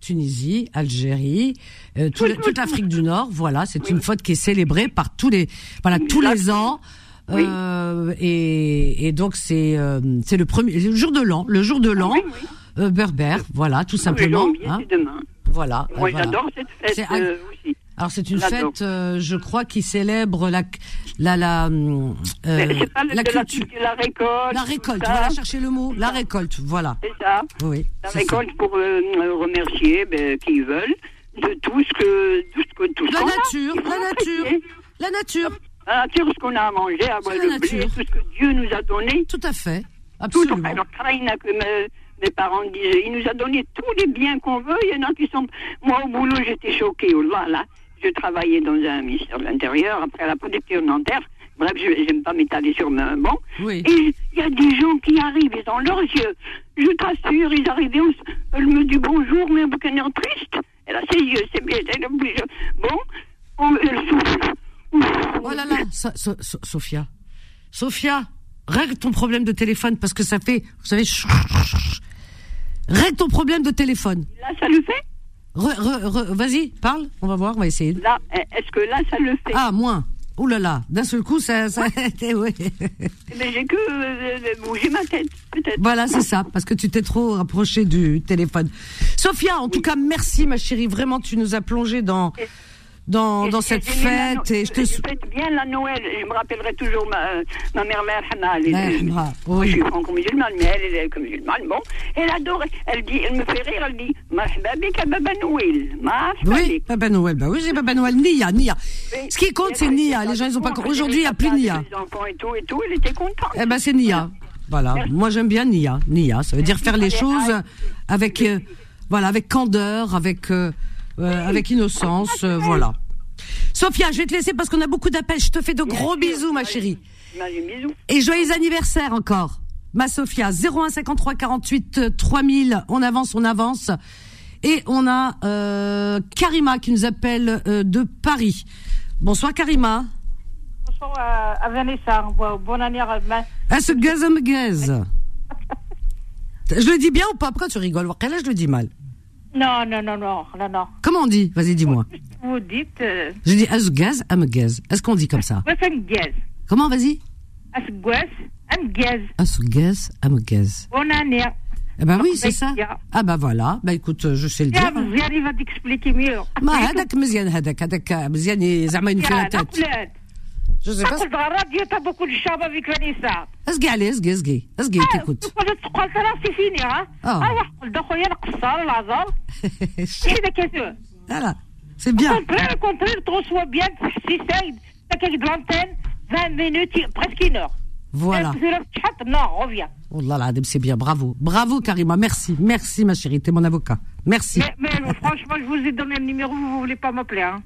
Tunisie, Algérie, euh, toute l'Afrique du Nord. Voilà, c'est une fête qui est célébrée par tous les voilà tous les ans. Euh, et, et, donc c'est euh, c'est le premier le jour de l'an, le jour de l'an berbère, voilà, tout simplement. Hein. demain. Voilà. Moi, j'adore cette fête aussi. Alors c'est une fête, euh, je crois, qui célèbre la la la euh, pas la, culture, la, récolte. La récolte. Voilà, chercher le mot. La récolte. Voilà. C'est ça. Oui. La récolte pour euh, remercier ben, qui veulent de tout ce que tout ce que tout la nature, la nature, la nature. La nature, ce qu'on a à manger, à boire le blé, tout ce que Dieu nous a donné. Tout à fait. Absolument. Tout, alors, que mes parents disaient, il nous a donné tous les biens qu'on veut. Il y en a qui sont. Moi, au boulot, j'étais choquée. Oh là, là. Je travaillais dans un ministère de l'Intérieur, après la protection dentaire. Bref, je n'aime pas m'étaler sur un banc. Oui. Et il y a des gens qui arrivent, ils ont leurs yeux. Je t'assure, ils arrivent, elle me dit bonjour, mais avec un air triste? Elle a ses yeux, c'est bien. Elle bon, elle souffle. Oh là là, Sophia. Sophia, règle ton problème de téléphone parce que ça fait, vous savez, règle ton problème de téléphone. Là, ça le fait? Vas-y, parle, on va voir, on va essayer. Là, est-ce que là, ça le fait? Ah, moins. Ouh là là, d'un seul coup, ça, ça ouais. [laughs] Mais j'ai que euh, bouger ma tête, peut-être. Voilà, c'est ça, parce que tu t'es trop rapproché du téléphone. Sophia, en tout cas, merci, ma chérie. Vraiment, tu nous as plongé dans dans, dans cette fête. Et je te fête bien la Noël. Je me rappellerai toujours ma, ma mère, mère Hana. Elle, oui. Moi, je suis franco-musulmane, mais elle, elle est musulmane. Bon, elle adore. Elle dit, elle me fait rire. Elle dit, Mahbabik Baba Noël. Oui, Baba Noël. Bah oui, j'ai Baba Noël. Nia, Nia. Ce qui compte, c'est Nia. Les gens, ils ont pas. Aujourd'hui, il n'y a plus Nia. Les enfants et tout et tout. Elle était contente. Eh ben, c'est Nia. Voilà. Moi, j'aime bien Nia. Nia, ça veut dire faire les choses avec, euh, voilà, avec candeur, avec. Euh, euh, avec innocence, euh, voilà. Sophia, je vais te laisser parce qu'on a beaucoup d'appels. Je te fais de gros bisous, ma chérie. Et joyeux anniversaire encore, ma Sophia. 01 53 48 3000. On avance, on avance. Et on a euh, Karima qui nous appelle de Paris. Bonsoir Karima. Bonsoir à, Vanessa. Bonne année à À ce gaz à gaz. Je le dis bien ou pas? Pourquoi tu rigoles? Là, je le dis mal? Non, non, non, non, non, non. Comment on dit Vas-y, dis-moi. Vous dites. Euh... Je dis asgaz, amgaz. Est-ce qu'on dit comme ça Comment Vas-y. Asgaz, amgaz. Asgaz, amgaz. Bonne année. Eh ben oui, c'est ça. Ah ben voilà. Ben écoute, je sais le dire. J'arrive à t'expliquer mieux. ما هذاك مزيان هذاك هذاك مزيان زعما ينفي لا تات. Je sais pas. تقول الراديو t'as beaucoup de charme avec Vanessa. اسقي عليه اسقي اسقي اسقي تيكوت. تقول تقول راسي فيني ها. اه واحد قلت خويا القصار العذر. كذا كذا. لا لا. C'est bien. Au contraire, au contraire, tu reçois bien, si t'as quelques l'antenne, 20 minutes, presque une heure. Voilà. Non, reviens. Oh là là, c'est bien, bravo. Bravo, Karima, merci. Merci, ma chérie, t'es mon avocat. Merci. Mais, mais franchement, je vous ai donné un numéro, vous voulez pas m'appeler, hein.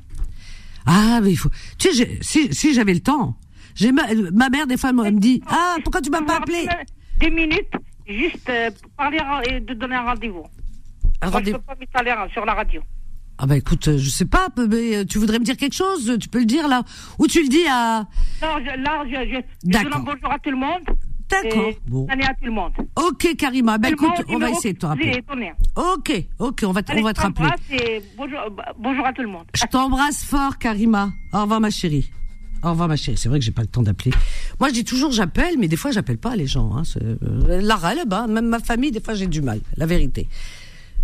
Ah, mais il faut. Tu sais, si, si j'avais le temps, j'ai ma, ma, mère, des fois, elle me dit Ah, pourquoi tu m'as pas appelé Des minutes, juste euh, parler et de donner un rendez-vous. Un rendez-vous Je peux pas m'étaler sur la radio. Ah bah écoute, je sais pas, mais euh, tu voudrais me dire quelque chose? Tu peux le dire là? Ou tu le dis à... Non, là, je, je, je donne bonjour à tout le monde. D'accord. Bon. Année à tout le monde. Ok, Karima. Bah écoute, on va essayer de te rappeler. Ok, ok, on va, on va te rappeler. bonjour, bonjour à tout le monde. Je t'embrasse fort, Karima. Au revoir, ma chérie. Au revoir, ma chérie. C'est vrai que j'ai pas le temps d'appeler. Moi, je dis toujours j'appelle, mais des fois, j'appelle pas les gens. Hein. Euh, Lara, là-bas, même ma famille, des fois, j'ai du mal. La vérité.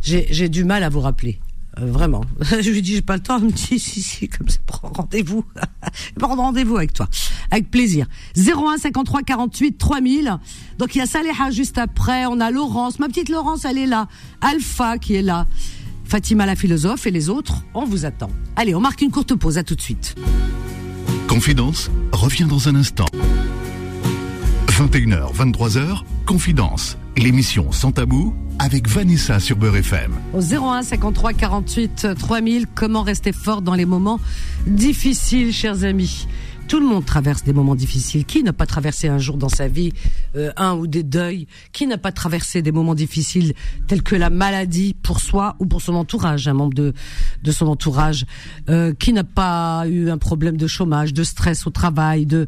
J'ai du mal à vous rappeler. Euh, vraiment. [laughs] je lui dis, j'ai pas le temps. Elle me dit, si, si, comme ça, prends rendez-vous. [laughs] prends rendez-vous avec toi. Avec plaisir. 01 53 48 3000. Donc, il y a Saléha juste après. On a Laurence. Ma petite Laurence, elle est là. Alpha qui est là. Fatima la philosophe et les autres, on vous attend. Allez, on marque une courte pause. À tout de suite. Confidence revient dans un instant. 21h, 23h, Confidence. L'émission Sans Tabou avec Vanessa sur Beurre FM. Au 01 53 48 3000, comment rester fort dans les moments difficiles, chers amis? Tout le monde traverse des moments difficiles. Qui n'a pas traversé un jour dans sa vie euh, un ou des deuils? Qui n'a pas traversé des moments difficiles tels que la maladie pour soi ou pour son entourage, un membre de de son entourage euh, Qui n'a pas eu un problème de chômage, de stress au travail, de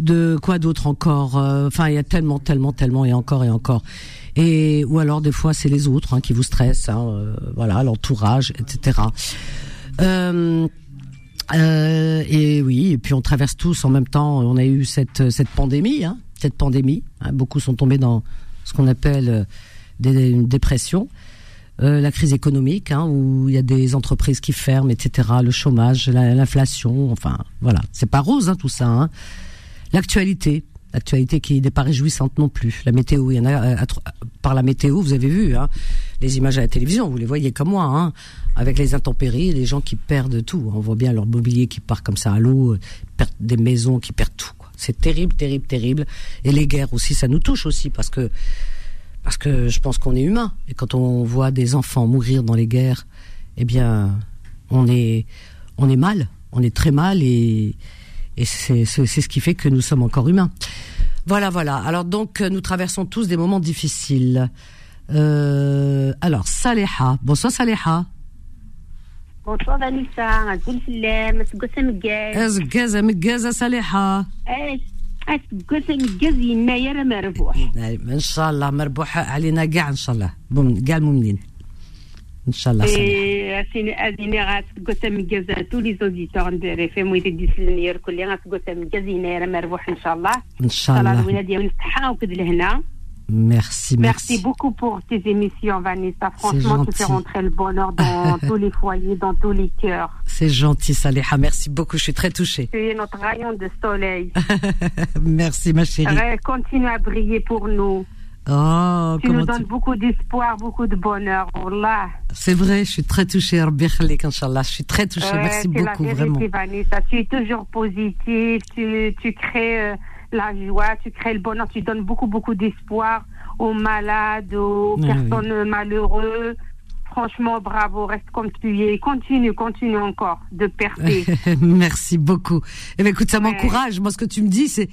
de quoi d'autre encore euh, Enfin, il y a tellement, tellement, tellement et encore et encore. Et ou alors des fois c'est les autres hein, qui vous stressent, hein, euh, voilà, l'entourage, etc. Euh, euh, et oui, et puis on traverse tous en même temps. On a eu cette cette pandémie, hein, cette pandémie. Hein, beaucoup sont tombés dans ce qu'on appelle des, une dépression. euh, la crise économique, hein, où il y a des entreprises qui ferment, etc., le chômage, l'inflation, enfin voilà, c'est pas rose hein, tout ça. Hein. L'actualité, l'actualité qui n'est pas réjouissante non plus. La météo, il y en a euh, par la météo, vous avez vu hein, les images à la télévision, vous les voyez comme moi, hein, avec les intempéries, les gens qui perdent tout. On voit bien leur mobilier qui part comme ça à l'eau, euh, perdent des maisons qui perdent tout. C'est terrible, terrible, terrible. Et les guerres aussi, ça nous touche aussi parce que parce que je pense qu'on est humain et quand on voit des enfants mourir dans les guerres, eh bien, on est on est mal, on est très mal et et c'est ce qui fait que nous sommes encore humains. Voilà, voilà. Alors donc, nous traversons tous des moments difficiles. Euh, alors, Saleha. Bonsoir, بونسوار انسة غتقول سلام تقول مكاز ازكازة مكازة صالحة. اش قلت مكاز ينايا راه مربوح. نعم، إن شاء الله مربوح علينا كاع إن شاء الله. كاع المؤمنين. إن شاء الله صالح. ازيني غاتقوتا مكازا تو لي زوديتور ندير فيهم ام ويدي ديسلنير كلي غاتقوتا مكازينا راه مربوح ان شاء الله ان شاء الله الولاده ديال الصحه وكد لهنا Merci, merci. Merci beaucoup pour tes émissions, Vanessa. Franchement, tu fais rentrer le bonheur dans [laughs] tous les foyers, dans tous les cœurs. C'est gentil, Saleha. Merci beaucoup. Je suis très touchée. Tu es notre rayon de soleil. [laughs] merci, ma chérie. Continue à briller pour nous. Oh, tu nous donnes beaucoup d'espoir, beaucoup de bonheur. C'est vrai, je suis très touchée, Rabbi Inch'Allah. Je suis très touchée. Merci beaucoup, la vraiment. Vanessa. Tu es toujours positive, tu, tu crées euh, la joie, tu crées le bonheur, tu donnes beaucoup, beaucoup d'espoir aux malades, aux personnes malheureuses franchement, bravo, reste comme tu es. Continue, continue encore de percer. [laughs] Merci beaucoup. Eh bien, écoute, ça m'encourage. Moi, ce que tu me dis, c'est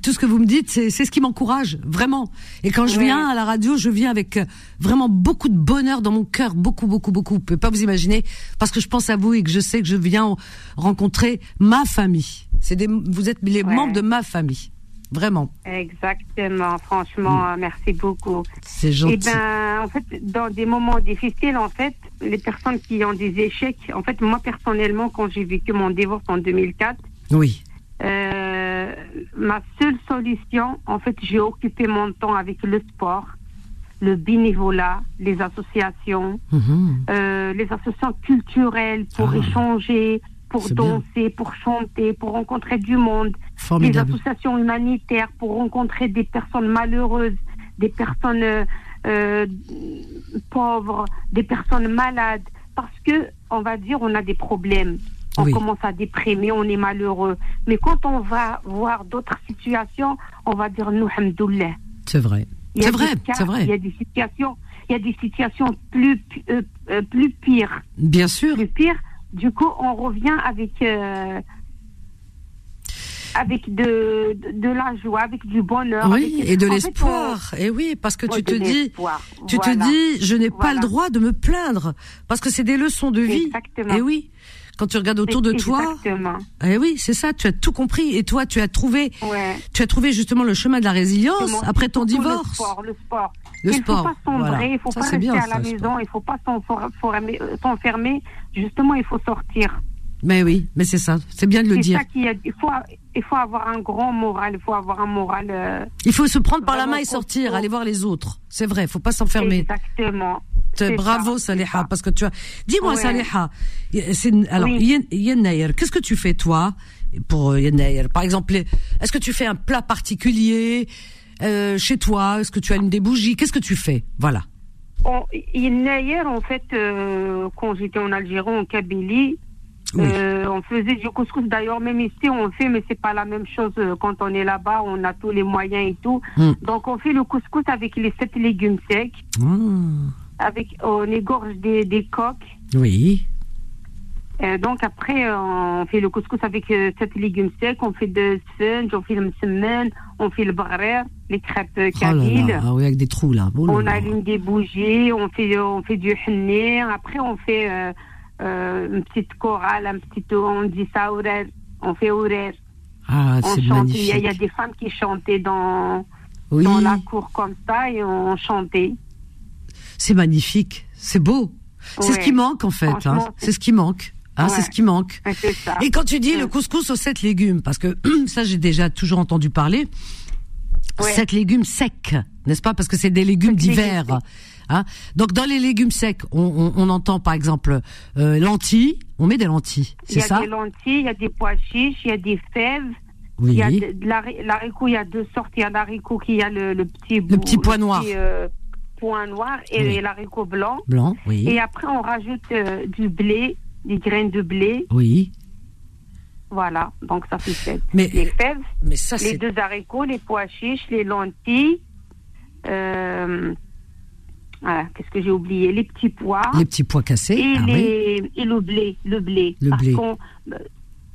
tout ce que vous me dites, c'est ce qui m'encourage, vraiment. Et quand je viens à la radio, je viens avec euh, vraiment beaucoup de bonheur dans mon cœur, beaucoup, beaucoup, beaucoup. Vous pouvez pas vous imaginer, parce que je pense à vous et que je sais que je viens rencontrer ma famille. C'est vous êtes les membres de ma famille. Vraiment. Exactement. Franchement, mm. merci beaucoup. C'est gentil. Eh ben, en fait, dans des moments difficiles, en fait, les personnes qui ont des échecs, en fait, moi personnellement, quand j'ai vécu mon divorce en 2004, oui. Euh, ma seule solution, en fait, j'ai occupé mon temps avec le sport, le bénévolat, les associations, mm-hmm. euh, les associations culturelles pour ah. échanger, pour danser, pour chanter, pour rencontrer du monde, des associations humanitaires pour rencontrer des personnes malheureuses, des personnes euh, euh, pauvres, des personnes malades, parce que on va dire on a des problèmes. On commence à déprimer, on est malheureux. Mais quand on va voir d'autres situations, on va dire nous, hamdoullah. C'est vrai. C'est vrai, c'est vrai. Il y a des situations, il y a des situations plus, euh, plus pires. Bien sûr. Plus pires du coup, on revient avec euh, avec de, de, la joie, avec du bonheur. Oui, et de l'espoir. Et oui, parce que tu te dis, tu te dis, je n'ai pas le droit de me plaindre, parce que c'est des leçons de vie. Exactement. Et oui. Quand tu regardes autour de toi, eh oui, c'est ça. Tu as tout compris. Et toi, tu as trouvé, tu as trouvé justement le chemin de la résilience après ton divorce. Le sport, le sport. Le il sport. faut pas sombrer, il faut pas rester à la maison, il faut pas s'enfermer. Justement, il faut sortir. Mais oui, mais c'est ça. C'est bien de le dire. Ça il faut, il faut avoir un grand moral. Il faut avoir un moral. Euh, il faut se prendre par la main et sortir, aller voir les autres. C'est vrai. Il faut pas s'enfermer. Exactement. Bravo Saliha, parce que tu as. Dis-moi Saliha, alors qu'est-ce que tu fais toi pour euh, Yennayer? Par exemple, est-ce que tu fais un plat particulier? Euh, chez toi Est-ce que tu allumes des bougies? Qu'est-ce que tu fais? Voilà. Yennayer, en fait, euh, quand j'étais en Algérie, en Kabylie, on faisait du couscous. D'ailleurs, même ici, on fait, mais c'est pas la même chose. Quand on est là-bas, on a tous les moyens et tout. Hmm. Donc, on fait le couscous avec les sept légumes secs. Hmm avec, on égorge des, des coques. Oui. Euh, donc après, on fait le couscous avec euh, sept légumes secs, on fait de sponge, on fait le msemen, on fait le brer, les crêpes oh kabyles. ah oui, avec des trous là. on allume des bougies, on fait, on fait du henné. Après, on fait euh, euh, une petite chorale, un petit, on dit ça on fait ourer. Ah, c'est magnifique. Il y, a des femmes qui chantaient dans, dans la cour comme ça et on chantait c'est magnifique, c'est beau. C'est ce qui manque en fait. Hein. C'est ce qui manque. Hein, C'est ce qui manque. Et quand tu dis le couscous aux sept légumes, parce que [clears throat] ça j'ai déjà toujours entendu parler. Sept légumes secs, n'est-ce pas? Parce que c'est des légumes d'hiver. Hein Donc dans les légumes secs, on, on, entend par exemple euh, lentilles. On met des lentilles, c'est ça Il y a des lentilles, il y a des pois chiches, il y a des fèves. Oui. Il y a de, l'haricot, il y a deux sortes. Il y a l'haricot qui a le, le petit le petit point noir. Euh, point noir et, l'haricot blanc. Blanc, oui. Et après on rajoute euh, du blé, des graines de blé. Oui. Voilà, donc ça fait sept. Mais, les fèves, mais ça, les deux haricots, les pois chiches, les lentilles. Euh, qu'est-ce que j'ai oublié? Les petits pois. Les petits pois cassés. Et, ah les, et le blé. Le blé. Le blé. Euh,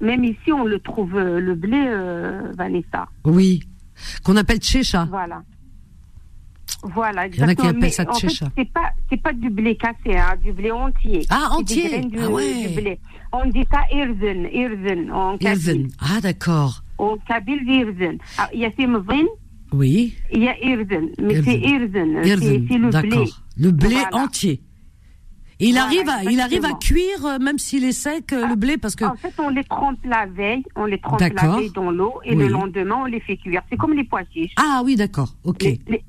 même ici, on le trouve, euh, le blé, euh, Vanessa. Oui. Qu'on appelle tchécha. Voilà. Voilà, exactement. Il y en a qui appellent ça tchécha. C'est pas, c'est pas du blé cassé, hein, du blé entier. Ah, entier. Du, ah ouais. Du blé. On dit ça irzen, irzen en Irzen. Ah, d'accord. Au kabyle, irzen. Ah, il y a ces oui. Il y a Irzen, mais c'est Irzen, c'est le blé. Le blé entier. il arrive, à, il arrive à cuire euh, même s'il est sec euh, le blé parce que. En fait, on les trempe la veille, on les trempe la veille dans l'eau et le lendemain on les fait cuire. C'est comme les pois chiches. Ah oui, d'accord, ok. Les,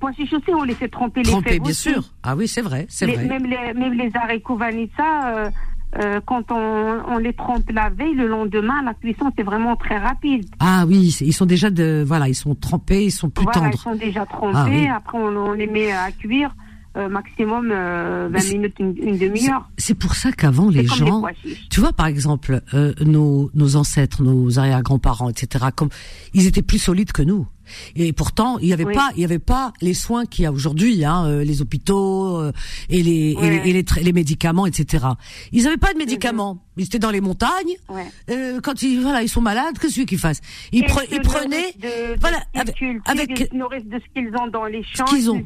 pois chiches aussi, on les fait tremper les Tremper, bien sûr. Ah oui, c'est vrai, c'est vrai. Même les, même les haricots vanissa, euh, euh, quand on, les trempe la veille, le lendemain, la cuisson c'est vraiment très rapide. Ah oui, ils sont déjà de, voilà, ils sont trempés, ils sont plus voilà, tendres. Ils sont déjà trempés. Ah après, on, les met à cuire. Euh, maximum 20 euh, minutes, une, demi-heure. C'est pour ça qu'avant les gens, tu vois par exemple nos, nos ancêtres, nos arrière-grands-parents, etc. Comme ils étaient plus solides que nous. Et pourtant, il n'y avait pas, il y avait pas les soins qu'il y a aujourd'hui, hein, euh, les hôpitaux euh, et les et, les, les, médicaments, etc. Ils n'avaient pas de médicaments. Mhm. Ils étaient dans les montagnes. Euh, quand ils voilà, ils sont malades, qu'est-ce qu'ils fassent? Ils, ils prenaient, de, voilà, avec, avec de ce qu'ils ont dans les champs. Ce qu'ils ont.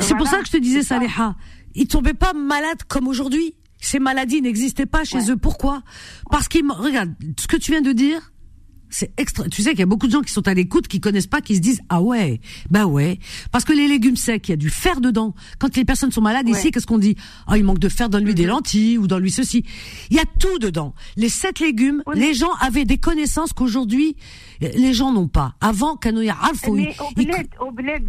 C'est pour ça que je te disais, Saléha, ils tombaient pas malades comme aujourd'hui. Ces maladies n'existaient pas chez eux. Pourquoi? Parce qu'ils regarde ce que tu viens de dire c'est extra. Tu sais qu'il y a beaucoup de gens qui sont à l'écoute, qui connaissent pas, qui se disent ah ouais, bah ouais, parce que les légumes secs, il y a du fer dedans. Quand les personnes sont malades ici, qu'est-ce qu'on dit? Ah, il manque de fer dans lui des mhm. lentilles ou dans lui ceci. Il y a tout dedans. Les sept légumes, les gens avaient des connaissances qu'aujourd'hui les gens n'ont pas. Avant, Kanouya Alfo. Mais au bled, au bled,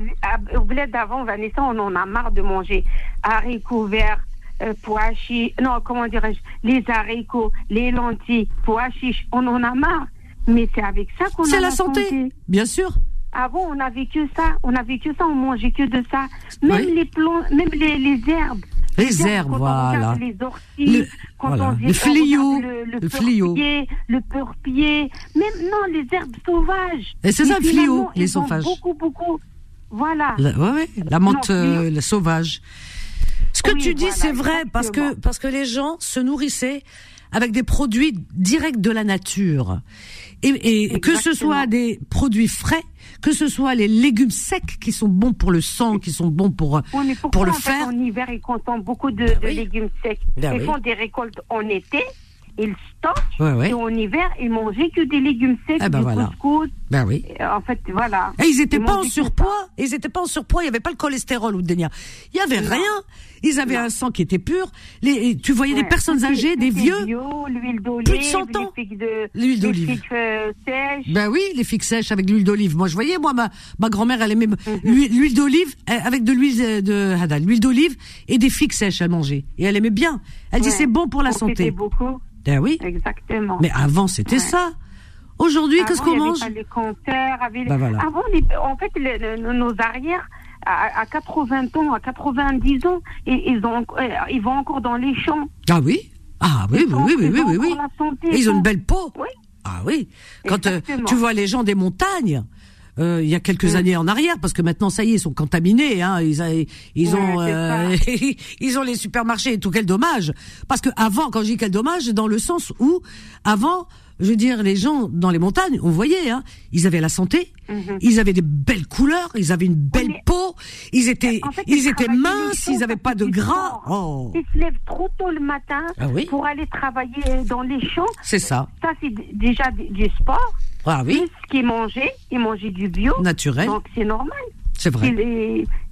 au bled d'avant, Vanessa, on en a marre de manger haricots verts. Euh, pois chiches, non, comment dirais-je, les haricots, les lentilles, pois chiches, on en a marre. Mais c'est avec ça qu'on a C'est la santé, bien sûr. Avant, on n'avait que ça. On n'avait que ça, on mangeait que de ça. Même les plants, même les, les herbes. Les, herbes, voilà. Les orties, le, quand on le fléau, le, le, le fléau. le perpier, même non, les herbes sauvages. Et c'est ça, le fléau, les sauvages. Beaucoup, beaucoup. Voilà. La, ouais, la menthe euh, sauvage. Ce que tu dis, c'est vrai, parce que, parce que les gens se nourrissaient avec des produits directs de la nature. Et, que ce soit des produits frais, que ce soit les légumes secs qui sont bons pour le sang, qui sont bons pour pour le fer. En hiver, ils consomment beaucoup de, ben légumes secs. Ben ils font des récoltes en été ils stockent et en hiver ils mangeaient que des légumes secs, ah ben du voilà. couscous. Ben oui. En fait, voilà. Et ils étaient pas en surpoids. Ils étaient pas en surpoids. Il y avait pas le cholestérol ou de Il y avait rien. Ils avaient un sang qui était pur. Les, tu voyais des personnes âgées, des vieux. L'huile d'olive. Plus de 100 ans. L'huile d'olive. Euh, ben oui, les figues sèches avec l'huile d'olive. Moi, je voyais, moi, ma, ma grand-mère, elle aimait mhm. l'huile d'olive euh, avec de l'huile de, l'huile d'olive et des figues sèches, elle mangeait. Et elle aimait bien. Elle dit, c'est bon pour la santé. beaucoup. Ben oui. Exactement. Mais avant, c'était ça. Aujourd'hui, qu'est-ce qu'on mange Les compteurs, ben Avant, en fait, nos arrières, à, 80 ans, à 90 ans, ils, ils, ont, euh, ils vont encore dans les champs. Ah oui? Ah oui, oui, oui, oui, oui, oui. ils ont une belle peau. Oui. Ah oui. Quand euh, tu vois les gens des montagnes, euh, il y a quelques mm. années en arrière, parce que maintenant ça y est, ils sont contaminés. Hein, ils, ils ont euh, [laughs] ils ont les supermarchés et tout. Quel dommage Parce que avant, quand je dis quel dommage, dans le sens où avant, je veux dire, les gens dans les montagnes, on voyait, hein, ils avaient la santé, mm-hmm. ils avaient des belles couleurs, ils avaient une belle peau, ils étaient, ils, étaient minces, ils n'avaient pas de gras. Oh. Ils se lèvent trop tôt le matin ah pour aller travailler dans les champs. C'est ça. Ça, c'est déjà du sport. Ah oui. Ce qu'ils mangeaient, ils mangeaient du bio. Naturel. Donc c'est normal. C'est vrai.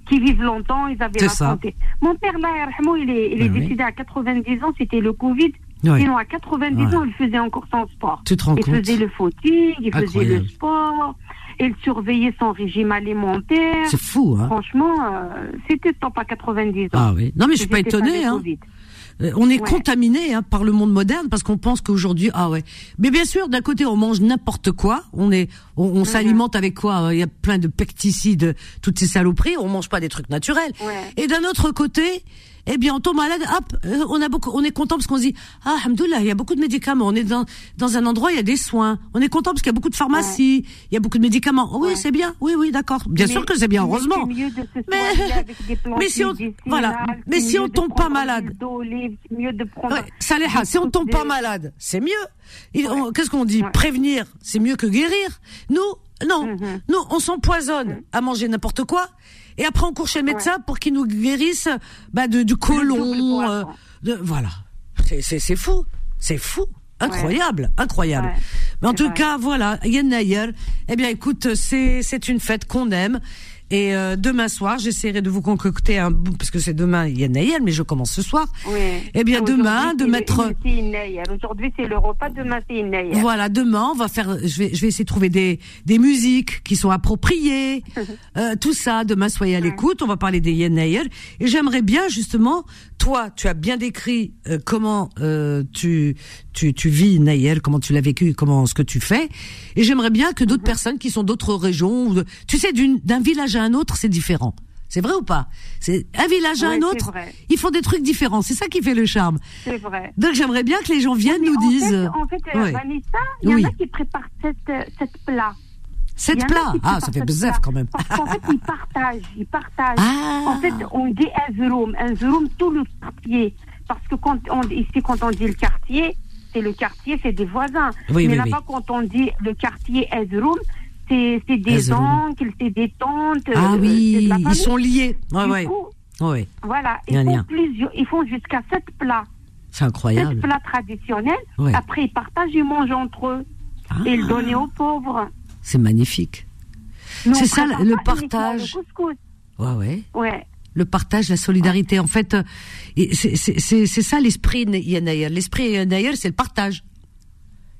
Qui vivent longtemps, ils avaient la santé. Mon père, là, il est, il est ah décédé à 90 ans, c'était le Covid. Sinon, à 90 ans, il faisait encore son sport. Tu te rends il faisait le footing, il faisait le sport. Elle surveillait son régime alimentaire. C'est fou, hein. Franchement, c'était top à 90 ans. Ah oui. Non, mais je suis pas étonnée, hein. Euh, on est contaminé hein, par le monde moderne parce qu'on pense qu'aujourd'hui ah ouais. Mais bien sûr, d'un côté on mange n'importe quoi, on est on, mhm. s'alimente avec quoi Il y a plein de pesticides, toutes ces saloperies, on mange pas des trucs naturels. Et d'un autre côté, eh bien, on tombe malade, hop, euh, on a beaucoup, on est content parce qu'on se dit, ah, alhamdoulilah, il y a beaucoup de médicaments. On est dans, dans un endroit, il y a des soins. On est content parce qu'il y a beaucoup de pharmacies, il y a beaucoup de médicaments. oui, c'est bien. Oui, oui, d'accord. Bien sûr que c'est bien, heureusement. mais, [laughs] mais si on, voilà. Mais si on tombe pas malade. Saléha, si on tombe pas malade, c'est mieux. Qu'est-ce qu'on dit? Prévenir, c'est mieux que guérir. Nous, non. Mm-hmm. Nous, on s'empoisonne mm. à manger n'importe quoi et après on court chez le médecin pour qu'il nous guérisse bah, de, du côlon. Euh, de, voilà. C'est fou. C'est fou. Incroyable, incroyable. Mais en tout cas, voilà, Yann Nayer, eh bien écoute, c'est c'est une fête qu'on aime et euh, demain soir, j'essaierai de vous concocter un parce que c'est demain il y a Nayel, mais je commence ce soir. Oui. Eh bien demain, de mettre. Aujourd'hui c'est le repas, demain c'est Nayel. Voilà, demain on va faire. Je vais je vais essayer de trouver des des musiques qui sont appropriées, [laughs] euh, tout ça. Demain soyez à l'écoute. On va parler des Nayel et j'aimerais bien justement toi, tu as bien décrit euh, comment euh, tu, tu, tu vis Nayel, comment tu l'as vécu, comment ce que tu fais. Et j'aimerais bien que d'autres mhm. personnes qui sont d'autres régions, tu sais, d'un village à un autre, c'est différent. C'est vrai ou pas? C'est un village à un autre, ils font des trucs différents. C'est ça qui fait le charme. C'est vrai. Donc j'aimerais bien que les gens viennent nous disent. en fait, euh, Vanessa, il y en a qui préparent cette, cette plat. Sept plats Ah, ça fait bezef quand même. Parce qu'en fait, ils partagent. Ils partagent. Ah. En fait, on dit un zoom, tout le quartier. Parce que quand on, ici, quand on dit le quartier, c'est le quartier, c'est des voisins. Mais là-bas, quand on dit le quartier Ezroum, c'est des oncles, c'est des tantes. Ah euh, oui, ils sont liés. Ouais, ouais. ouais. Voilà, ils font, plusieurs, ils font jusqu'à sept plats. C'est incroyable. Sept plats traditionnels. Après, ils partagent, ils mangent entre eux. Ah. Et ils donnent aux pauvres. C'est magnifique. C'est ça le partage. Ouais, ouais. Ouais. Le partage, la solidarité. En fait, euh, c'est ça l'esprit L'esprit d'ailleurs, c'est le partage.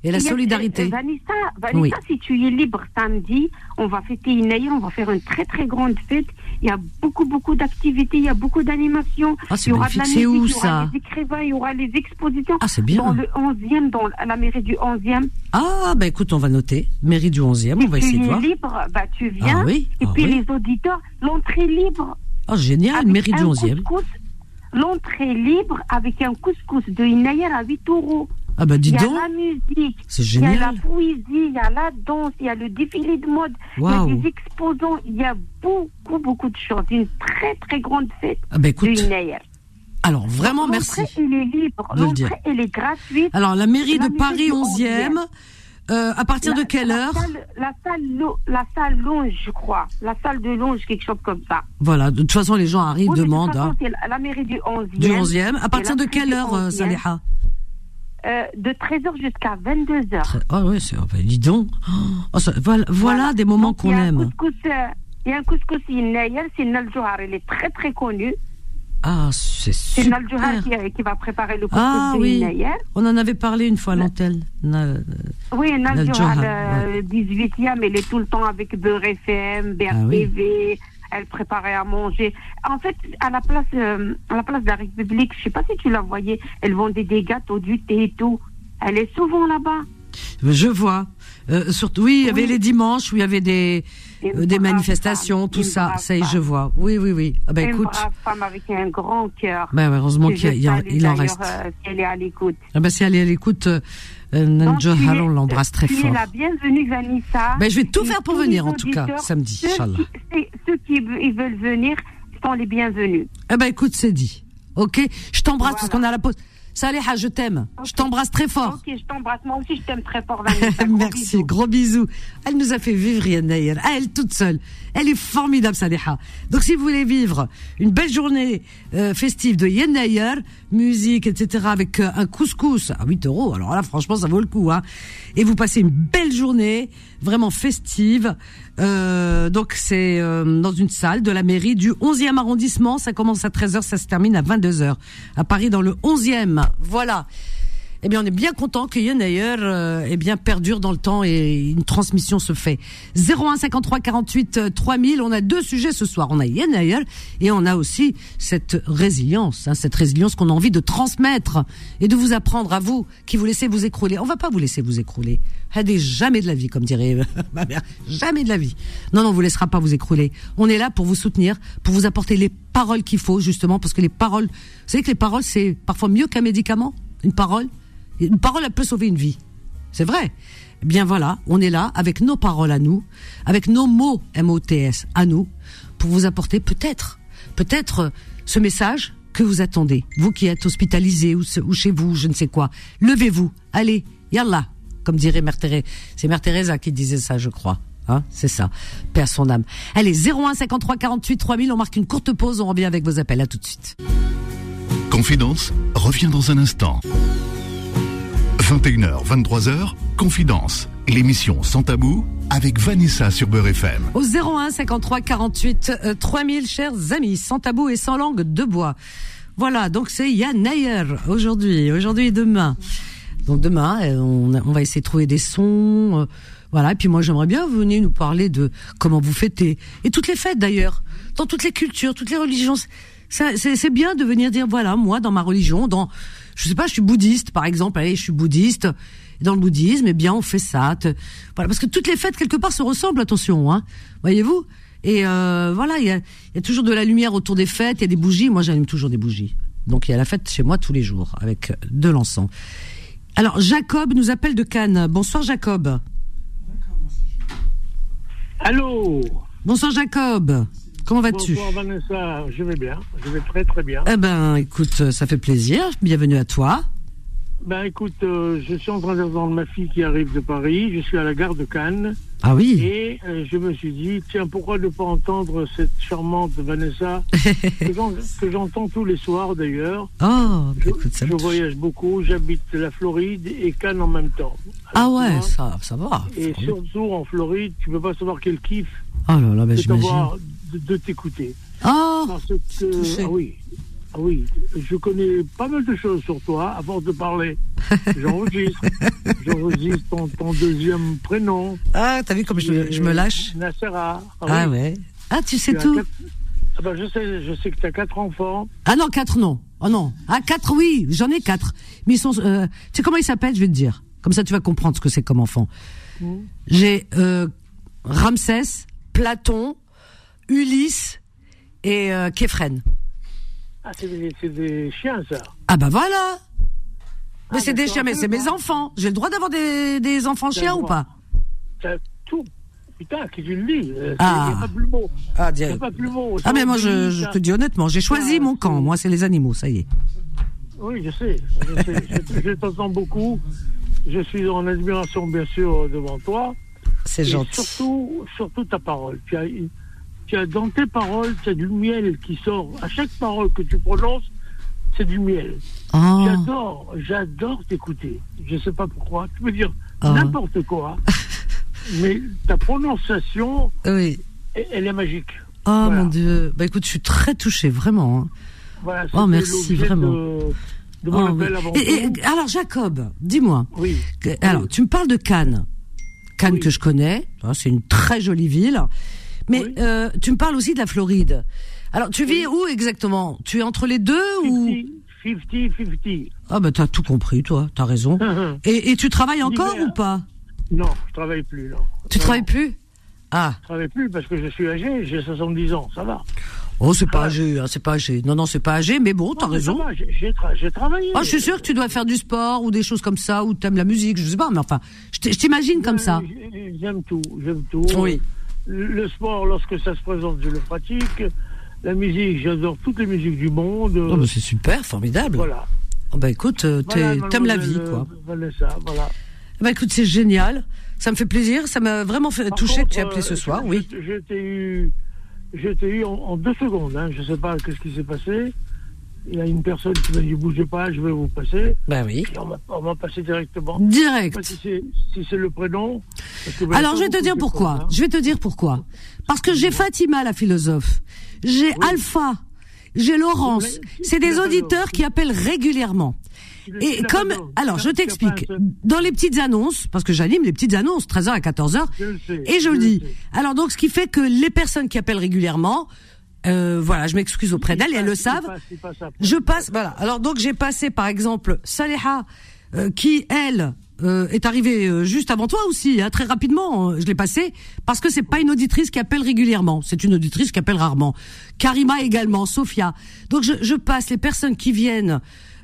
Et la solidarité. Euh, Vanessa, Vanessa si tu es libre samedi, on va fêter Inaïr, on va faire une très très grande fête. Il y a beaucoup beaucoup d'activités, il y a beaucoup d'animations. Ah, il y aura de la musique, où, il y aura les écrivains, il y aura les expositions. Ah, c'est bien. Dans le 11e, dans la mairie du 11e. Ah, bah écoute, on va noter. Mairie du 11e, on va essayer de voir. Tu es libre, bah tu viens. Ah, oui. Et ah, puis les auditeurs, l'entrée libre. Ah, génial, mairie du 11e. L'entrée libre avec un couscous de Inaïr à 8 euros. Ah bah dis donc. Il y a la musique. C'est génial. Il y a la poésie, il y a la danse, il y a le défilé de mode, il y a des exposants, il y a beaucoup, beaucoup de choses. Une très, très grande fête ah bah écoute, Alors vraiment merci. L'entrée elle est libre, l'entrée elle est gratuite. Alors la mairie de Paris 11e. Euh, à partir de quelle heure la salle, la salle longe, je crois. La salle de longe, quelque chose comme ça. Voilà, de toute façon, les gens arrivent, demandent. De toute façon, hein. la mairie du 11e. Du 11e. À partir de quelle heure, euh, Saliha euh, de 13h jusqu'à 22h. Ah oui, c'est, enfin, dis donc. Oh, ça, voilà, voilà, des moments qu'on aime. Il y a un couscous c'est il est très très connu. Ah, c'est super. C'est Naljohar qui, qui, va préparer le couscous ah, oui. Nayel. On en avait parlé une fois à l'antenne. oui, Naljohar, le 18e, il est tout le temps avec Beurre FM, BRTV. Ah, elle préparait à manger. En fait, à la place, euh, à la place de la République, je sais pas si tu la voyais, elle vendait des gâteaux, du thé et tout. Elle est souvent là-bas. Je vois. Euh, surtout, oui, il y avait les dimanches où il y avait des, euh, des manifestations, tout ça. Ça y est, je vois. Oui, oui, oui. Ah écoute. Une femme avec un grand cœur. Ben, heureusement qu'il il en reste. Euh, si elle est à l'écoute. Ah ben, si elle est à l'écoute, euh, Nanjo on l'embrasse très fort. La bienvenue, Vanessa. Ben, je vais tout faire pour venir, en tout cas, samedi, Inch'Allah. Ceux qui veulent venir sont les bienvenus. Eh ben, écoute, c'est dit. Ok? Je t'embrasse parce qu'on a la pause. Saliha, je t'aime. Je t'embrasse très fort. Ok, je t'embrasse. Moi aussi, je t'aime très fort, [laughs] Merci, gros bisous. Elle nous a fait vivre Yann ah, Elle toute seule. Elle est formidable, Saliha. Donc, si vous voulez vivre une belle journée euh, festive de Yann musique, etc., avec euh, un couscous à 8 euros, alors là, franchement, ça vaut le coup. Hein. Et vous passez une belle journée, vraiment festive. Euh, donc c'est euh, dans une salle de la mairie du 11e arrondissement. Ça commence à 13h, ça se termine à 22h. À Paris, dans le 11e. Voilà. Eh bien, on est bien content que Yenayer euh, eh bien perdure dans le temps et une transmission se fait. 01 53 48 3000. On a deux sujets ce soir. On a Yenayer et on a aussi cette résilience, hein, cette résilience qu'on a envie de transmettre et de vous apprendre à vous qui vous laissez vous écrouler. On va pas vous laisser vous écrouler. Hadé, jamais de la vie, comme dirait [laughs] ma mère. Jamais de la vie. Non, non, on vous laissera pas vous écrouler. On est là pour vous soutenir, pour vous apporter les paroles qu'il faut, justement, parce que les paroles, vous savez que les paroles, c'est parfois mieux qu'un médicament. Une parole, une parole, elle peut sauver une vie. C'est vrai. Eh bien voilà, on est là avec nos paroles à nous, avec nos mots M-O-T-S à nous, pour vous apporter peut-être, peut-être ce message que vous attendez. Vous qui êtes hospitalisé ou, chez vous, je ne sais quoi. Levez-vous. Allez, yallah. Comme dirait Mère Thérèse. C'est Mère Teresa qui disait ça, je crois. Hein, c'est ça. Père son âme. Allez, 01 53 48 3000. On marque une courte pause. On revient avec vos appels. À tout de suite. Confidence revient dans un instant. 21h, 23h, Confidence, l'émission sans tabou avec Vanessa sur Beurre FM. Au 01 53 48 3000, chers amis, sans tabou et sans langue de bois. Voilà, donc c'est Yann Nayer aujourd'hui, aujourd'hui et demain. Donc demain, euh, on, va essayer de trouver des sons. Euh, voilà, et puis moi j'aimerais bien vous venir nous parler de comment vous fêtez. Et toutes les fêtes d'ailleurs, dans toutes les cultures, toutes les religions. C'est bien de venir dire, voilà, moi dans ma religion, dans je sais pas, je suis bouddhiste, par exemple, allez, je suis bouddhiste. dans le bouddhisme, eh bien, on fait ça. voilà, parce que toutes les fêtes quelque part se ressemblent, attention, hein. Voyez-vous? Et euh, voilà, il y a, toujours de la lumière autour des fêtes, il y a des bougies. Moi, j'allume toujours des bougies. Donc, il y a la fête chez moi tous les jours avec de l'encens. Alors, Jacob nous appelle de Cannes. Bonsoir, Jacob. Allô? Bonsoir, Jacob. Comment vas-tu Bonsoir Vanessa, je vais bien, je vais très très bien. Eh ben, écoute, ça fait plaisir. Bienvenue à toi. Ben écoute, euh, je suis en train d'attendre ma fille qui arrive de Paris. Je suis à la gare de Cannes. Ah oui. Et euh, je me suis dit, tiens, pourquoi ne pas entendre cette charmante Vanessa [laughs] que j'entends tous les soirs d'ailleurs. Oh, je, écoute, ça je voyage beaucoup. J'habite la Floride et Cannes en même temps. ah ouais, ça, ça va. Et surtout en Floride, tu peux pas savoir quel kiff. Oh là là, ben j'imagine de, t'écouter. Oh Parce que, ah oui, ah oui, je connais pas mal de choses sur toi avant de parler. [laughs] J'enregistre. J'enregistre ton, ton, deuxième prénom. Ah, t'as vu comme je, je, me lâche Nassera. Ah, ah ouais. Ah, tu sais tout ah ben, je sais, je sais que t'as quatre enfants. Ah non, quatre non. Oh non. Ah, quatre oui, j'en ai quatre. Mais ils sont, euh, tu sais comment ils s'appellent, je vais te dire. Comme ça, tu vas comprendre ce que c'est comme enfant. Mmh. J'ai euh, Ramsès, Platon, Ulysse et euh. Ah, c'est des, chiens, ça. Ah, bah voilà. Mais ah, c'est des chiens, mais c'est mes enfants. J'ai le droit d'avoir des, des enfants chiens ou pas? Tout. Putain, qui tu le dis Ah. pas plus beau. Ah, pas plus beau. Ah, mais moi, je, je, te dis honnêtement, j'ai choisi ah, mon camp. Moi, c'est les animaux, ça y est. Oui, je sais. Je, sais. je t'entends beaucoup. Je suis en admiration, bien sûr, devant toi. C'est gentil. Surtout, surtout ta parole. Tu as, tu as dans tes paroles, c'est du miel qui sort. À chaque parole que tu prononces, c'est du miel. Oh. J'adore, j'adore t'écouter. Je ne sais pas pourquoi. Tu peux dire oh. n'importe quoi, [laughs] mais ta prononciation, oui. elle, est magique. Oh mon Dieu. Bah écoute, je suis très touchée, vraiment. Hein. Voilà, oh merci, vraiment. De, mon oh, alors Jacob, dis-moi. Oui. alors, tu me parles de Cannes. Cannes que je connais, c'est une très jolie ville. Mais euh, tu me parles aussi de la Floride. Alors, tu vis où exactement? Tu es entre les deux 50, ou 50-50. Ah ben t'as tout compris, toi. T'as raison. [laughs] et, et, tu travailles encore ou pas? Non, je travaille plus. Non. Tu travailles plus? Ah. Je travaille plus parce que je suis âgé. J'ai 70 ans. Ça va. Oh, c'est pas âgé, hein, c'est pas âgé. Non, non, c'est pas âgé, mais bon, t'as raison. J'ai travaillé. Ah, je suis sûr que tu dois faire du sport ou des choses comme ça, ou t'aimes la musique, je sais pas, mais enfin, je t'imagine comme ça. J'aime tout, j'aime tout. Oui. Le sport, lorsque ça se présente, je le pratique. La musique, j'adore toutes les musiques du monde. Oh, c'est super, formidable. Voilà. Oh, bah écoute, euh, t'aimes la vie, quoi. Vanessa, voilà. Bah écoute, c'est génial. Ça me fait plaisir. Ça m'a vraiment fait toucher que tu aies appelé ce euh, soir, oui. Je, t'ai eu, je eu en, deux secondes. Hein. Je sais pas qu'est-ce qui s'est passé il y a une personne qui m'a dit bougez pas, je vais vous passer. Ben oui. on va passer directement. Direct. Si c'est le prénom. Alors je vais te dire pourquoi. Je vais te dire pourquoi. Parce que j'ai Fatima la philosophe, j'ai Alpha, j'ai Laurence. C'est des auditeurs qui appellent régulièrement. Et comme, alors, je t'explique. Dans les petites annonces, parce que j'anime les petites annonces, 13h à 14h, et je le dis. Alors, donc, ce qui fait que les personnes qui appellent régulièrement, euh, voilà, je m'excuse auprès d'elles, elles le savent. Je passe, voilà. Alors, donc, j'ai passé, par exemple, Saleha, euh, qui, elle, euh, est arrivée euh, juste avant toi aussi, hein, très rapidement. Euh, je l'ai passé parce que c'est pas une auditrice qui appelle régulièrement. C'est une auditrice qui appelle rarement. Karima également, Sophia. Donc je, je passe les personnes qui viennent.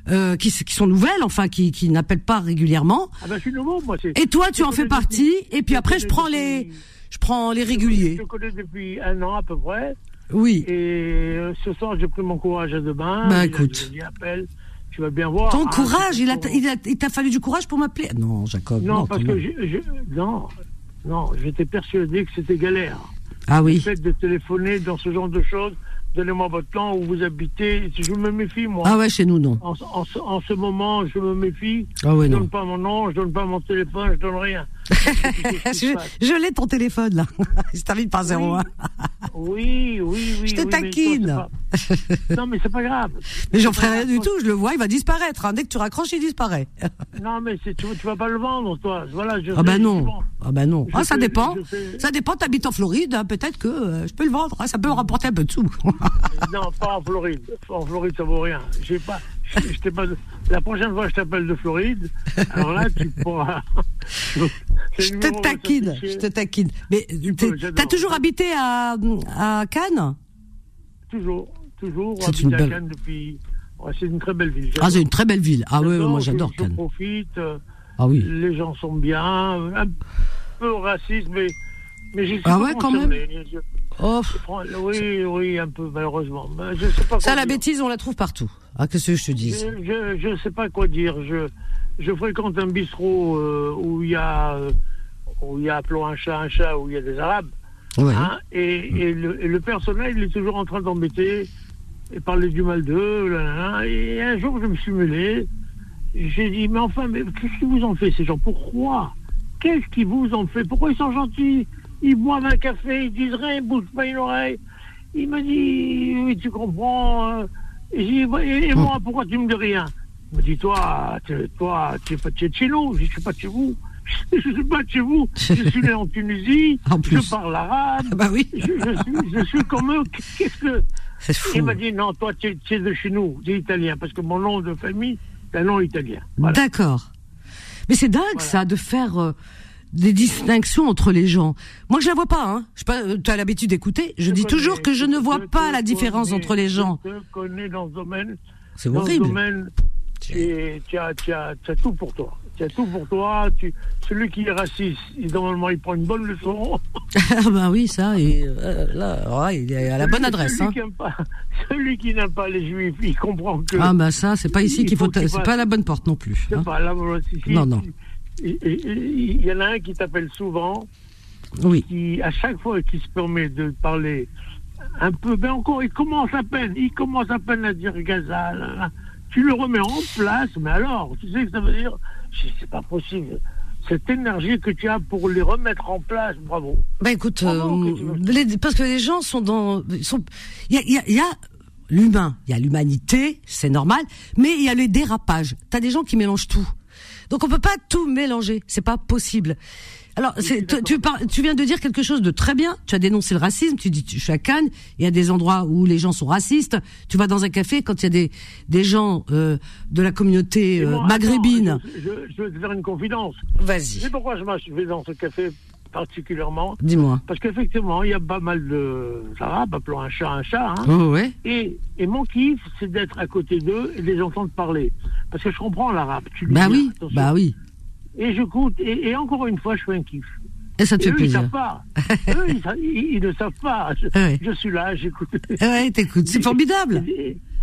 Euh, qui, qui, sont nouvelles, enfin qui, qui n'appellent pas régulièrement. Ah ben, je suis nouveau, moi. Et toi, tu en fais partie. et puis après, je prends les, je prends les réguliers. Je connais depuis un an à peu près. Oui. Et ce soir, j'ai pris mon courage à deux mains. Bah écoute. J'ai appelle tu vas bien voir. Ton ah, courage, il a, il t'a fallu du courage pour m'appeler? Non, Jacob. Non, parce que je, non, non, j'étais persuadé que c'était galère. Ah oui. Le fait de téléphoner dans ce genre de choses, donnez-moi votre temps où vous habitez. Je me méfie, moi. Ah ouais, chez nous, non. En, en, ce moment, je me méfie. Ah ouais, je non. donne pas mon nom, je donne pas mon téléphone, je donne rien. [laughs] je, je l'ai ton téléphone, là. [laughs] je t'invite par 01. Oui, oui, oui. Je te oui, taquine. Mais non, mais c'est pas grave. [laughs] Mais j'en ferai rien du tout, je le vois, il va disparaître. Hein. Dès que tu raccroches, il disparaît. non, mais tu, tu vas pas le vendre, toi. Voilà, je ah bah non. Ah bah non. Ah, ça dépend. Fais... Ça dépend, t'habites en Floride, hein. peut-être que euh, je peux le vendre. Hein. Ça peut me rapporter un peu de sous. [laughs] non, pas en Floride. En Floride, ça vaut rien. J'ai pas. Je, pas La prochaine fois que je t'appelle de Floride, alors là, tu pourras. [laughs] je te taquine, je te taquine. Mais t'as toujours habité à, à Cannes? Toujours, toujours. C'est une belle... à Cannes depuis. Ouais, c'est une très belle ville. Ah, c'est une très belle ville. Ah oui, moi j'adore Cannes. Je profite. Ah oui. Les gens sont bien, un peu racistes, mais mais j'y suis ah ouais, quand même? Je, Oh. Oui, oui, un peu, malheureusement. Je sais pas Ça, la dire. bêtise, on la trouve partout. Ah, qu'est-ce que je te dis Je ne sais pas quoi dire. Je, je fréquente un bistrot euh, où il y a, où il y a, appelons un chat un chat, où il y a des Arabes. Ouais. Hein, et, et, le, et, le, personnel, il est toujours en train d'embêter et parler du mal d'eux. Et un jour, je me suis mêlé. J'ai dit, mais enfin, mais qu'est-ce qu'ils vous ont fait, ces gens? Pourquoi? Qu'est-ce qu'ils vous ont fait? Pourquoi ils sont gentils? Ils boivent un café, ils disent rien, ils bougent pas une oreille. Il me dit, oui, tu comprends. euh, Et, moi, pourquoi tu me dis rien? Il me dit, toi, tu- toi, tu es pas de chez nous. Je je suis pas de chez vous. [laughs] Je suis pas de chez vous. Je suis né en Tunisie. [laughs] En. Je parle arabe. Ah bah oui. Je, je suis, je suis comme eux. Qu'est-ce que. [laughs] C'est fou. Il m'a dit, non, toi, tu es, de chez nous. Tu es italien. Parce que mon nom de famille, c'est un nom italien. Voilà. D'accord. Mais c'est dingue, Voilà. ça, de faire euh, des distinctions entre les gens. Moi, je la vois pas, hein. Je sais pas, tu as l'habitude d'écouter. Je, dis connais, toujours que je ne vois pas la différence connais, entre les gens. Je te connais dans ce domaine. C'est horrible. ce domaine, tu, es- tu as, tu, as, tu as tout pour toi. Tu as tout pour toi. Tu, celui qui est raciste, il, normalement, il prend une bonne leçon. [laughs] ah bah oui, ça, et euh, là, il est à la bonne adresse. Celui Hein. qui aime pas, [laughs] celui qui n'aime pas les juifs, il comprend que. Ah bah ça, c'est pas ici Il qu'il faut, faut qu'il c'est pas la bonne porte non plus. c'est hein. pas là, voilà, si- si- Non, non. Il- y en a un qui t'appelle souvent, Oui. qui, à chaque fois qu'il se permet de parler un peu, ben encore, il commence à peine, il commence à peine à dire Gaza, là, là. tu le remets en place, mais alors, tu sais que ça veut dire, c'est pas possible. Cette énergie que tu as pour les remettre en place, bravo. Bah écoute, Bravo, euh, que les- parce que les gens sont dans, sont, il y a l'humain, il y a l'humanité, c'est normal, mais il y a les dérapages. T'as des gens qui mélangent tout, donc on peut pas tout mélanger, c'est pas possible. Alors, c'est, tu, tu, viens de dire quelque chose de très bien. Tu as dénoncé le racisme. Tu dis, tu- je suis à Cannes. Il y a des endroits où les gens sont racistes. Tu vas dans un café quand il y a des des gens euh, de la communauté euh, maghrébine. attends, Je, je- je vais te faire une confidence. Vas-y, C'est pourquoi je vais dans ce café particulièrement dis-moi. Parce qu'effectivement, il y a pas mal de arabes, appelons un chat un chat. hein. Oh ouais. Et, et mon kiff, c'est d'être à côté d'eux et de les entendre parler. Parce que je comprends l'arabe. tu Bah oui, bah oui. Et j'écoute. Et, et encore une fois, je fais un kiff. Et ça te Et fait eux, ils plaisir. savent pas. [laughs] eux, ils, ils- ne savent pas. Je, Ouais. je suis là, j'écoute. Ouais, t'écoutes, c'est formidable.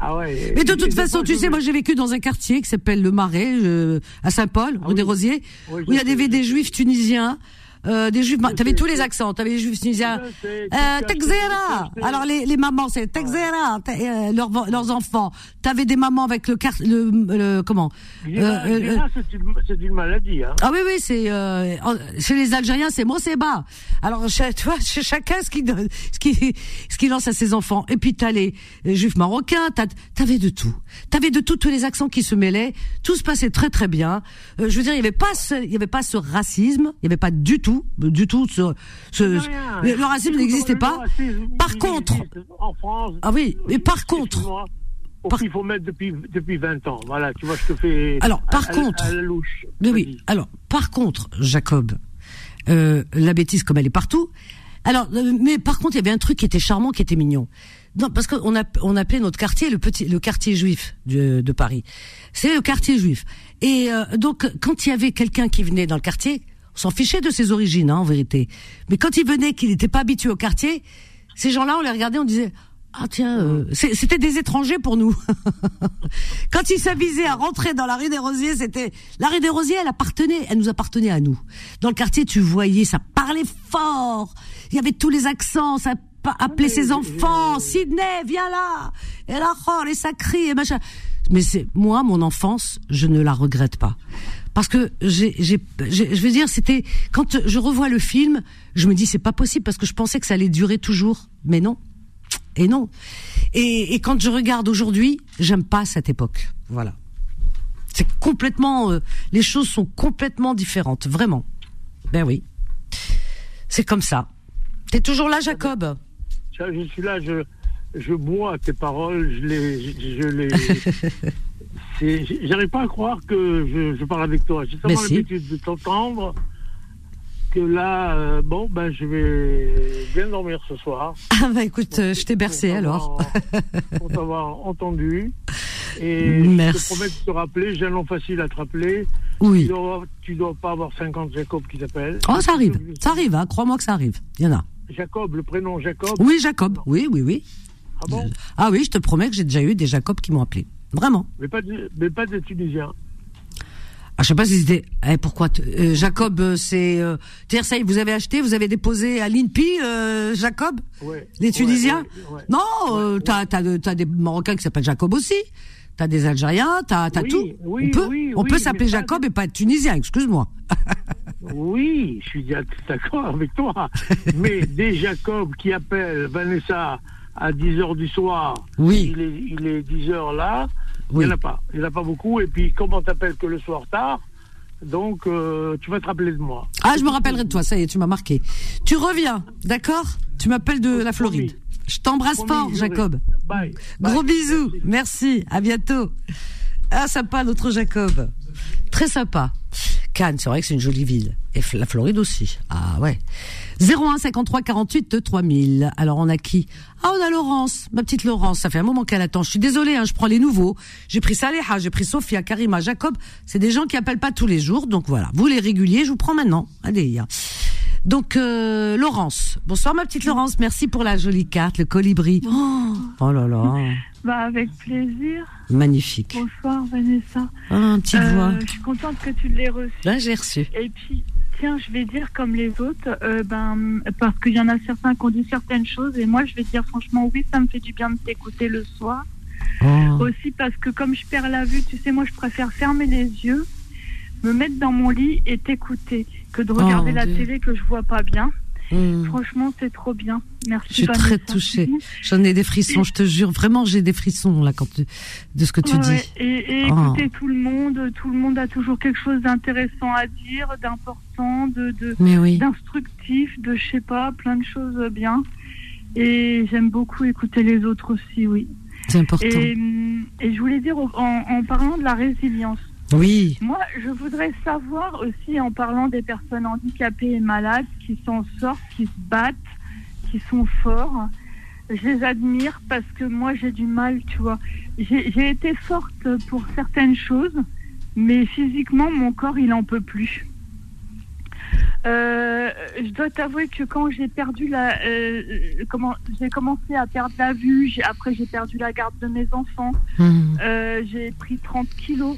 Ah ouais. Mais de toute des façon, fois, tu sais, me- moi j'ai vécu dans un quartier qui s'appelle le Marais, euh, à Saint-Paul, rue Ah oui. des Rosiers, Oui, où il y sais, des je juifs tunisiens, euh, des juifs, t'avais tous les accents, t'avais les juifs tunisiens, euh, Texera. Alors les, les mamans, c'est Texera, euh, leurs, leurs enfants. T'avais des mamans avec le, le, le comment euh, euh c'est une, maladie. Hein. Ah oui, oui, c'est chez les Algériens, c'est Moseba. Alors tu vois, chacun ce qui ce qui ce qui lance à ses enfants. Et puis t'as les, les juifs marocains, t'avais de tout. T'avais de tout, tous les accents qui se mêlaient. Tout se passait très très bien. je veux dire, il y avait pas ce, il y avait pas ce racisme, il y avait pas du tout du tout. Ce, ce, le, racisme n'existait pas. par contre, ah oui, mais par contre. Il faut mettre depuis, depuis 20 ans. Voilà, tu vois, je te fais. Alors, par contre. oui. Alors, par contre, Jacob, euh, la bêtise comme elle est partout. Alors, euh, mais par contre, il y avait un truc qui était charmant, qui était mignon. Non, parce qu'on a, on appelait notre quartier le petit, le quartier juif de, de Paris. C'est le quartier juif. Et euh, donc, quand il y avait quelqu'un qui venait dans le quartier, on s'en fichait de ses origines, hein, en vérité. Mais quand il venait, qu'il n'était pas habitué au quartier, ces gens-là, on les regardait, on disait ah tiens, euh, c'était des étrangers pour nous. [laughs] Quand ils s'avisaient à rentrer dans la rue des Rosiers, c'était la rue des Rosiers, elle appartenait, elle nous appartenait à nous. Dans le quartier, tu voyais, ça parlait fort. Il y avait tous les accents, ça appelait ses enfants, Sydney, viens là. Et là, oh, et ça crie et machin. Mais c'est moi, mon enfance, je ne la regrette pas parce que j'ai, je veux dire, c'était quand je revois le film, je me dis c'est pas possible parce que je pensais que ça allait durer toujours, mais non, et non. Et, et quand je regarde aujourd'hui, j'aime pas cette époque. Voilà, c'est complètement, euh, les choses sont complètement différentes, vraiment. Ben oui, c'est comme ça. T'es toujours là, Jacob? Je suis là, je, je bois tes paroles, je les, je les. [laughs] J'arrive pas à croire que je, je parle avec toi. J'ai tellement l'habitude de t'entendre que là, euh, bon, ben, je vais bien dormir ce soir. [laughs] Ah, bah écoute, euh, je t'ai bercé alors. [laughs] pour t'avoir entendu. Et Merci. je te promets de te rappeler, j'ai un nom facile à te rappeler. Oui. Tu dois, dois pas avoir 50 Jacob qui t'appellent. Oh, ça arrive. Ça arrive, hein. crois-moi que ça arrive. Il y en a. Jacob, le prénom Jacob Oui, Jacob. Oui, oui, oui. Ah bon? Ah oui, je te promets que j'ai déjà eu des Jacob qui m'ont appelé. Vraiment. Mais pas, mais pas des Tunisiens. Ah, je sais pas si c'était. Eh, pourquoi euh, Jacob, euh, c'est. Euh, ça vous avez acheté, vous avez déposé à l'INPI, euh, Jacob ouais, Les Tunisiens Non, t'as as, des Marocains qui s'appellent Jacob aussi. T'as des Algériens, t'as as tout. on peut, on peut s'appeler Jacob et pas être Tunisien, excuse-moi. oui, je suis d'accord avec toi. [laughs] mais des Jacob qui appellent Vanessa à 10 h du soir, oui. il, est, il est 10 h là, il n'y en a pas. Il n'y en a pas beaucoup. Et puis, comment t'appelles que le soir tard donc, euh, tu vas te rappeler de moi. Ah, je me rappellerai de toi, ça y est, tu m'as marqué. Tu reviens, d'accord? Tu m'appelles de la Floride. Je t'embrasse fort, Jacob. Bye. Gros bisous. Merci. À bientôt. Ah, sympa, notre Jacob. Très sympa. Cannes, c'est vrai que c'est une jolie ville. Et la Floride aussi. Ah ouais. 01 53 48 3000. Alors on a qui? Ah on a Laurence, ma petite Laurence. Ça fait un moment qu'elle attend. Je suis désolée, hein, je prends les nouveaux. J'ai pris Saléha, j'ai pris Sophia, Karima, Jacob. C'est des gens qui appellent pas tous les jours, donc voilà. Vous les réguliers, je vous prends maintenant. Allez. Donc euh, Laurence. Bonsoir ma petite Laurence. Merci pour la jolie carte, le colibri. Oh, oh là là. Bah avec plaisir. Magnifique. Bonsoir Vanessa. Ah, petite euh, voix. Je suis contente que tu l'aies reçu. Là j'ai reçu. Et puis tiens, je vais dire comme les autres, euh, ben parce qu'il y en a certains qui ont dit certaines choses et moi je vais dire franchement oui, ça me fait du bien de t'écouter le soir. Oh. Aussi parce que comme je perds la vue, tu sais, moi je préfère fermer les yeux, me mettre dans mon lit et t'écouter que de regarder oh, la télé que je vois pas bien. Hmm. Franchement, c'est trop bien. Merci. Je suis très touchée. J'en ai des frissons, je te jure. Vraiment, j'ai des frissons là quand de ce que tu dis. Et, oh. écouter tout le monde. Tout le monde a toujours quelque chose d'intéressant à dire, d'important, de, d'instructif, de je sais pas, plein de choses bien. Et j'aime beaucoup écouter les autres aussi, oui. C'est important. Et, je voulais dire en, en parlant de la résilience. Oui. Moi, je voudrais savoir aussi, en parlant des personnes handicapées et malades qui s'en sortent, qui se battent, qui sont forts, je les admire parce que moi, j'ai du mal, tu vois. J'ai été forte pour certaines choses, mais physiquement, mon corps, il n'en peut plus. Euh, je dois t'avouer que quand j'ai perdu la, euh, comment, j'ai commencé à perdre la vue, après j'ai perdu la garde de mes enfants, mmh. euh, j'ai pris 30 kilos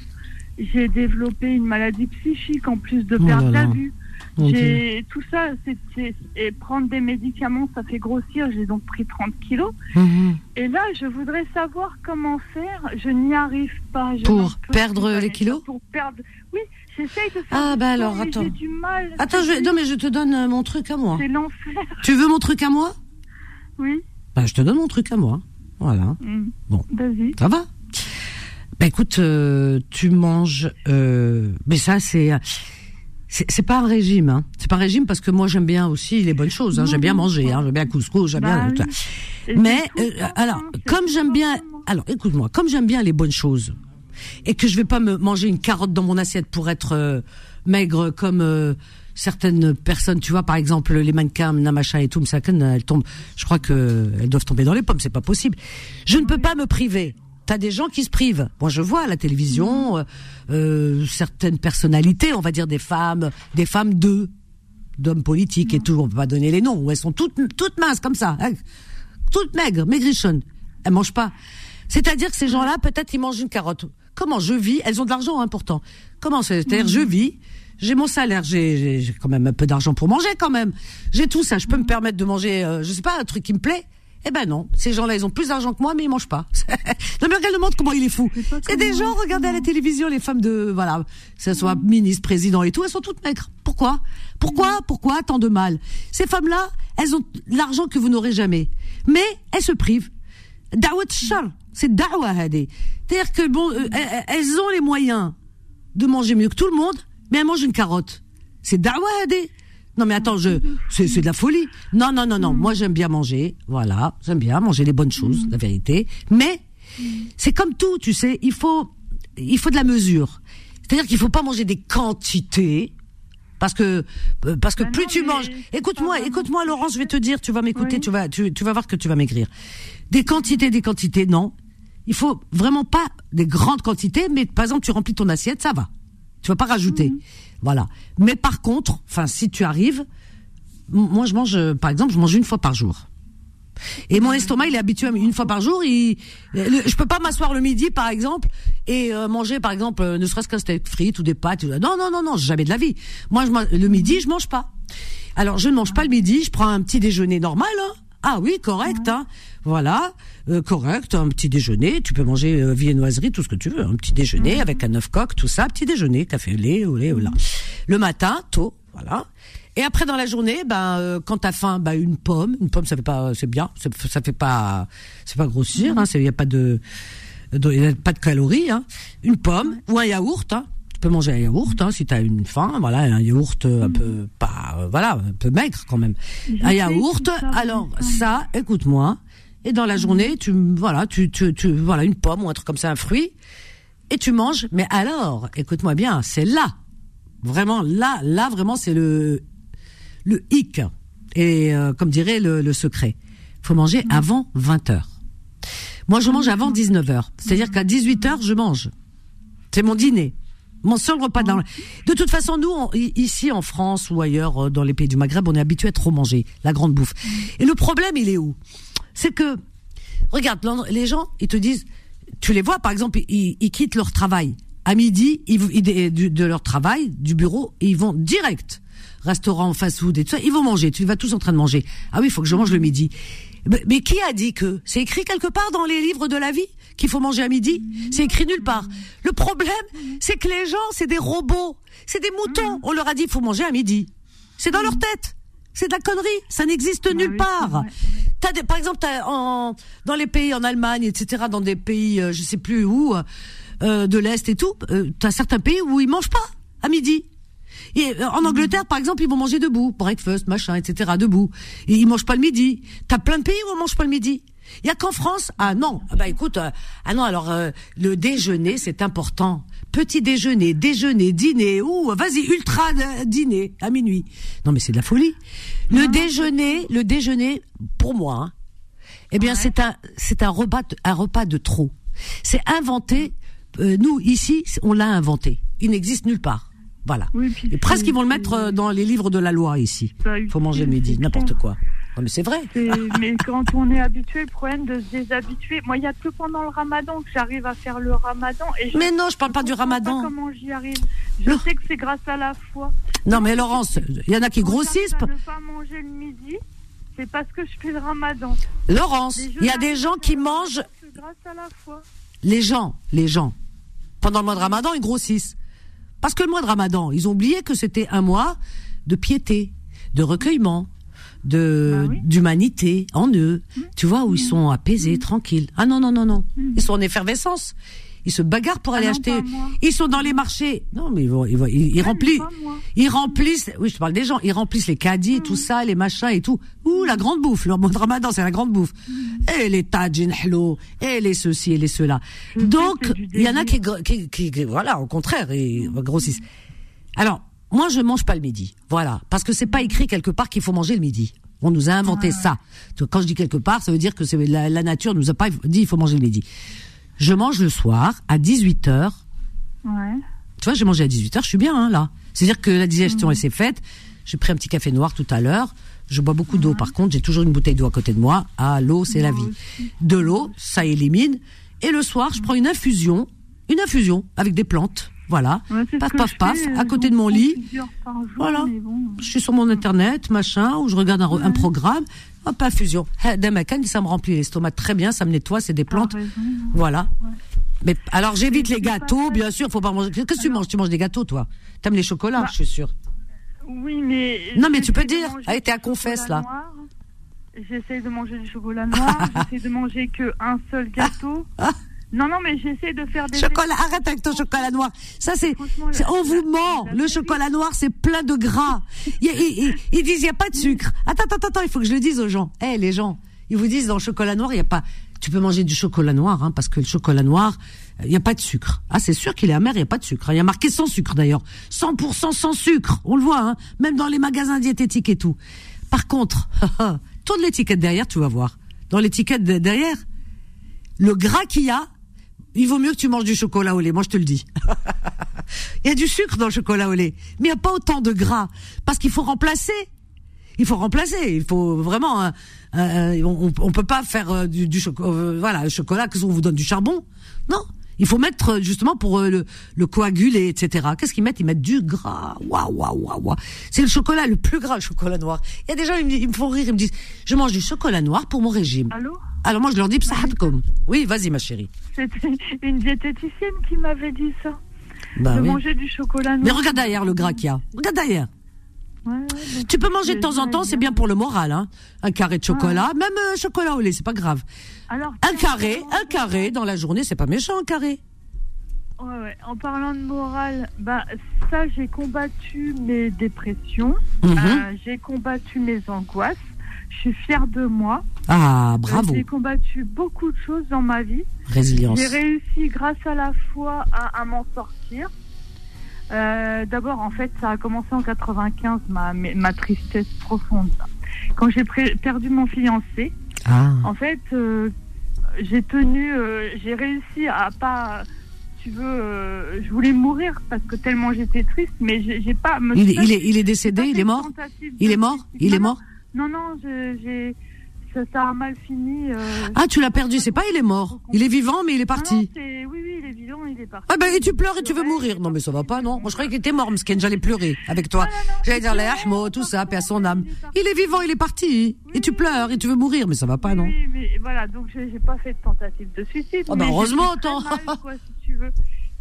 j'ai développé une maladie psychique en plus de oh perdre la vue. tout ça, c'est, et prendre des médicaments, ça fait grossir. J'ai donc pris 30 kilos. Mhm. Et là, je voudrais savoir comment faire. Je n'y arrive pas. pour perdre les kilos Pour perdre. Oui, j'essaye de faire. Ah, bah alors, attends. J'ai du mal. Attends, je... non, mais je te donne euh, mon truc à moi. C'est l'enfer. Tu veux mon truc à moi? Oui. Bah, je te donne mon truc à moi. Voilà. Mm. Bon. Vas-y. Ça va? Bah, écoute, euh, tu manges. Euh... Mais ça, c'est c'est pas un régime, hein. C'est pas un régime parce que moi j'aime bien aussi les bonnes choses. Hein. J'aime bien manger, hein. J'aime bien couscous, j'aime bien. Bah Mais euh, alors, comme j'aime bien, alors écoute-moi, comme j'aime bien les bonnes choses et que je vais pas me manger une carotte dans mon assiette pour être euh, maigre comme euh, certaines personnes, tu vois, par exemple les mannequins, machin et tout, elles tombent. Je crois que elles doivent tomber dans les pommes. C'est pas possible. Je ne peux pas me priver T'as des gens qui se privent. Moi, je vois à la télévision euh, euh, certaines personnalités, on va dire des femmes, des femmes de d'hommes politiques et tout. On peut pas donner les noms. Où elles sont toutes toutes minces comme ça, hein, toutes maigres, maigrichonnes. Elles mangent pas. C'est-à-dire que ces gens-là, peut-être, ils mangent une carotte. Comment je vis? Elles ont de l'argent, hein, pourtant. Comment c'est-à-dire, je vis. J'ai mon salaire, j'ai quand même un peu d'argent pour manger quand même. J'ai tout ça, je peux me permettre de manger, euh, je sais pas, un truc qui me plaît. Eh ben non, ces gens-là, ils ont plus d'argent que moi, mais ils mangent pas. [laughs] non mais regarde le monde comment il est fou. C'est des gens, regardez à la télévision, les femmes de, voilà, que ce soit ministre, président et tout, elles sont toutes maigres. Pourquoi? Pourquoi? Pourquoi tant de mal? Ces femmes-là, elles ont l'argent que vous n'aurez jamais, mais elles se privent. Da'wat shar, c'est da'wa C'est-à-dire que bon, euh, elles ont les moyens de manger mieux que tout le monde, mais elles mangent une carotte. C'est da'wa non mais attends, je c'est c'est de la folie. Non non non non, mm. moi j'aime bien manger, voilà, j'aime bien manger les bonnes choses, la vérité. Mais c'est comme tout, tu sais, il faut il faut de la mesure. C'est-à-dire qu'il faut pas manger des quantités parce que euh, parce que bah plus tu manges. Écoute-moi, écoute-moi Laurence, je vais te dire, tu vas m'écouter, tu vas tu, tu vas voir que tu vas maigrir. Des quantités, des quantités, non. Il faut vraiment pas des grandes quantités, mais par exemple tu remplis ton assiette, ça va. Tu vas pas rajouter. Mm. Voilà. Mais par contre, enfin, si tu arrives, moi je mange, par exemple, je mange une fois par jour. Et mon estomac, il est habitué à une fois par jour. Il, je peux pas m'asseoir le midi, par exemple, et euh, manger, par exemple, euh, ne serait-ce qu'un steak frites ou des pâtes. Non, non, non, non, jamais de la vie. Moi, je, le midi, je mange pas. Alors, je ne mange pas le midi. Je prends un petit déjeuner normal. Hein. Ah oui, correct. Hein. Voilà, euh, correct. Un petit déjeuner. Tu peux manger euh, viennoiserie, tout ce que tu veux. Un petit déjeuner mhm. avec un œuf coq, tout ça. Petit déjeuner, café au lait, au lait, au lait. Le matin, tôt, voilà. Et après dans la journée, ben euh, quand t'as faim, ben une pomme, une pomme ça fait pas, c'est bien, ça, ça fait pas, c'est pas grossir, hein, il y a pas de, y a pas de calories, hein. Une pomme ou un yaourt, hein peux manger un yaourt hein, si tu as une faim, voilà, un yaourt euh, un peu pas euh, voilà, un peu maigre quand même. un yaourt, alors ça, écoute-moi, et dans la journée, tu voilà, tu, tu tu voilà une pomme ou un truc comme ça, un fruit et tu manges, mais alors, écoute-moi bien, c'est là. Vraiment là, là vraiment c'est le le hic et euh, comme dirait le, le secret. Faut manger avant 20 heures. Moi, je mange avant 19 heures. C'est-à-dire qu'à 18 heures, je mange. C'est mon dîner. Mon seul repas dans. De toute façon, nous, ici en France ou ailleurs euh, dans les pays du Maghreb, on est habitué à trop manger, la grande bouffe. Et le problème, il est où? C'est que, regarde, les gens, ils te disent, tu les vois, par exemple, ils, quittent leur travail à midi, ils, de leur travail, du bureau, ils vont direct restaurant, fast-food et tout ça, ils vont manger. Tu vas tous en train de manger. Ah oui, il faut que je mange le midi. Mais, qui a dit que? C'est écrit quelque part dans les livres de la vie? Qu'il faut manger à midi C'est écrit nulle part. Le problème, c'est que les gens, c'est des robots, c'est des moutons. On leur a dit il faut manger à midi. C'est dans leur tête. C'est de la connerie. Ça n'existe nulle part. T'as des, par exemple, en, dans les pays en Allemagne, etc., dans des pays, euh, je sais plus où, euh, de l'est et tout, euh, t'as certains pays où ils mangent pas à midi. Et euh, en Angleterre, par exemple, ils vont manger debout, breakfast, machin, etc., debout. Et ils mangent pas le midi. T'as plein de pays où on mange pas le midi. Il y a qu'en France, ah non, ah bah écoute, euh, ah non, alors euh, le déjeuner c'est important. Petit déjeuner, déjeuner, dîner, ou vas-y ultra dîner à minuit. Non mais c'est de la folie. Le déjeuner, le déjeuner pour moi, hein, eh bien c'est un c'est un repas un repas de trop. C'est inventé. nous ici, on l'a inventé. Il n'existe nulle part. Voilà. et presque ils vont le mettre dans les livres de la loi ici. Il faut manger le midi, n'importe quoi. Non, mais c'est vrai. [laughs] mais quand on est habitué, le problème de se déshabituer. Moi, il y a que pendant le ramadan que j'arrive à faire le ramadan. Et je mais non, je parle pas du ramadan. Pas comment j'y arrive. Je sais que c'est grâce à la foi. Non, mais Laurence, il y en a qui grossissent. ne pas manger le midi, c'est parce que je fais le ramadan. Laurence, il y a des gens qui mangent. Grâce à la foi. Les gens, les gens, pendant le mois de ramadan, ils grossissent. Parce que le mois de ramadan, ils ont oublié que c'était un mois de piété, de recueillement de bah d'humanité en eux, mmh. tu vois, où ils sont apaisés, mmh. tranquilles. Ah non non non non, mmh. ils sont en effervescence. Ils se bagarrent pour ah aller acheter. Ils sont dans les marchés. Non, mais ils, vont, ils, ils, remplissent. Ils remplissent. Oui, je parle des gens. Ils remplissent les caddies, tout ça, les machins et tout. Ouh, la grande bouffe. Le mois de Ramadan, c'est la grande bouffe. Et les tajin hello, et les ceci et les cela. Donc, il y en a qui, qui, qui, voilà, au contraire, ils grossissent. Alors, moi, je mange pas le midi. Voilà. Parce que c'est pas écrit quelque part qu'il faut manger le midi. On nous a inventé ça. Quand je dis quelque part, ça veut dire que c'est la, la, nature nous a pas dit il faut manger le midi. Je mange le soir à 18h. Ouais. Tu vois, j'ai mangé à 18h, je suis bien hein, là. C'est-à-dire que la digestion elle s'est faite. J'ai pris un petit café noir tout à l'heure. Je bois beaucoup d'eau par contre, j'ai toujours une bouteille d'eau à côté de moi. Ah, l'eau, c'est la vie. De l'eau, ça élimine. Et le soir, je prends une infusion, une infusion avec des plantes. Voilà, paf, paf, paf, à côté de mon lit. voilà, je suis sur mon internet, machin, où je regarde un, programme. Hop, infusion. Ça me remplit l'estomac très bien, ça me nettoie, c'est des plantes. Voilà. Mais alors j'évite les gâteaux, bien sûr, faut pas manger. Qu'est-ce que tu manges? Tu manges des gâteaux, toi? T'aimes les chocolats, bah, je suis sûre. Oui, mais. Non, mais tu peux dire. Allez, t'es à confesse là. J'essaie de manger du chocolat [laughs] noir. J'essaie de manger que un seul gâteau. [laughs] Non, non, mais j'essaie de faire des. Chocolat, arrête avec ton chocolat noir. Ça, c'est. On vous ment. Le chocolat noir, c'est plein de gras. Ils, disent, il n'y a pas de sucre. Attends, attends, attends, il faut que je le dise aux gens. Eh, les gens, ils vous disent, dans le chocolat noir, il n'y a pas. Tu peux manger du chocolat noir, hein, parce que le chocolat noir, il n'y a pas de sucre. Ah, c'est sûr qu'il est amer, il n'y a pas de sucre. Il y a marqué sans sucre, d'ailleurs. 100% sans sucre. On le voit, hein, même dans les magasins diététiques et tout. Par contre, [laughs] tourne l'étiquette derrière, tu vas voir. Dans l'étiquette derrière, le gras qu'il y a, il vaut mieux que tu manges du chocolat au lait, moi je te le dis. [laughs] il y a du sucre dans le chocolat au lait, mais il n'y a pas autant de gras parce qu'il faut remplacer. Il faut remplacer. Il faut vraiment. Euh, euh, on, on peut pas faire euh, du, chocolat. voilà, le chocolat que on vous donne du charbon. Non, il faut mettre justement pour le, le coaguler, etc. Qu'est-ce qu'ils mettent? Ils mettent du gras. Waouh, waouh, waouh, C'est le chocolat le plus gras, le chocolat noir. Il y a des gens, ils me, font rire, ils me disent, je mange du chocolat noir pour mon régime. Allô? Alors moi je leur dis comme. Oui, vas-y ma chérie. C'était une diététicienne qui m'avait dit ça. Bah de manger du chocolat. Mais regarde derrière le gras qu'il y a. Regarde derrière. tu peux manger de temps en temps, c'est bien pour le moral, hein. Un carré de chocolat, même euh, chocolat au lait, c'est pas grave. Alors, un carré, un carré dans la journée, c'est pas méchant un carré. Ouais, ouais. En parlant de moral, bah ça j'ai combattu mes dépressions, mhm. euh, j'ai combattu mes angoisses. Je suis fière de moi. Ah, bravo. J'ai combattu beaucoup de choses dans ma vie. Résilience. J'ai réussi, grâce à la foi, à, m'en sortir. Euh, d'abord, en fait, ça a commencé en 95, ma, ma tristesse profonde. Quand j'ai perdu mon fiancé, ah. en fait, euh, j'ai tenu, euh, j'ai réussi à pas tu veux, je voulais mourir parce que tellement j'étais triste, mais j'ai pas. il, il, est, il est décédé, il est mort? Il est mort, il est mort? Non, non, j'ai. Ça, ça, a mal fini. Euh, ah, tu l'as perdu, c'est pas il est mort. Il est vivant, mais il est parti. oui, oui, il est vivant, il est parti. Ah ben, et tu pleures et tu veux mourir. Non, mais ça va pas, non. Moi, je croyais qu'il était mort, Msken, j'allais pleurer avec toi. J'allais dire les ahmo, tout ça, paix à son âme. Il est vivant, il est parti. et tu pleures et tu veux mourir, mais ça va pas, non. Oui, mais voilà, donc j'ai pas fait de tentative de suicide. Oh, heureusement, attends. quoi, si tu veux.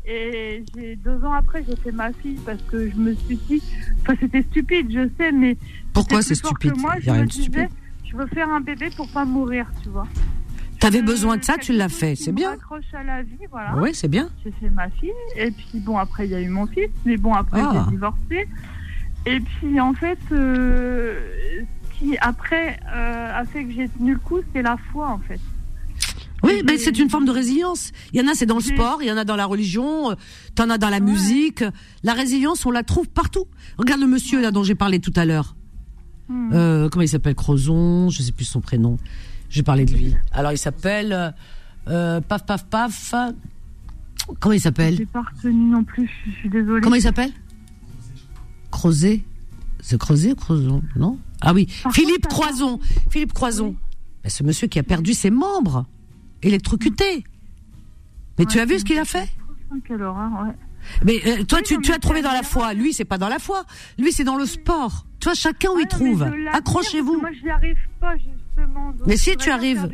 Et deux ans après, j'ai fait ma fille parce que je me suis dit, enfin c'était stupide, je sais, mais pourquoi c'est stupide moi, je me disais, je veux faire un bébé pour pas mourir, tu vois. T'avais besoin de ça, tu l'as fait, c'est bien. accroche à la vie, voilà. Oui, c'est bien. J'ai fait ma fille, et puis bon, après il y a eu mon fils, mais bon, après ah. j'ai divorcé. Et puis en fait, euh, ce qui après euh, a fait que j'ai tenu le coup, c'est la foi en fait. Oui, mais c'est une forme de résilience. Il y en a, c'est dans le sport, il y en a dans la religion, euh, t'en as dans la musique. La résilience, on la trouve partout. Regarde le monsieur là dont j'ai parlé tout à l'heure. Euh, comment il s'appelle? Crozon, je sais plus son prénom. J'ai parlé de lui. Alors il s'appelle euh, Paf Paf Paf. Comment il s'appelle? J'ai pas retenu non plus. Je suis désolée. Comment il s'appelle? Crozet. C'est Crozet, Croison, non? Ah oui, Philippe Croison. Philippe Croison. ce monsieur qui a perdu ses membres, électrocuté. Mais tu as vu ce qu'il a fait? Quelle horreur, ouais. Mais euh, toi, tu, tu as trouvé dans la foi. Lui, c'est pas dans la foi. Lui, c'est dans le sport. Toi, chacun où il trouve. Accrochez-vous. Moi, je n'y arrive pas, justement. mais si tu arrives.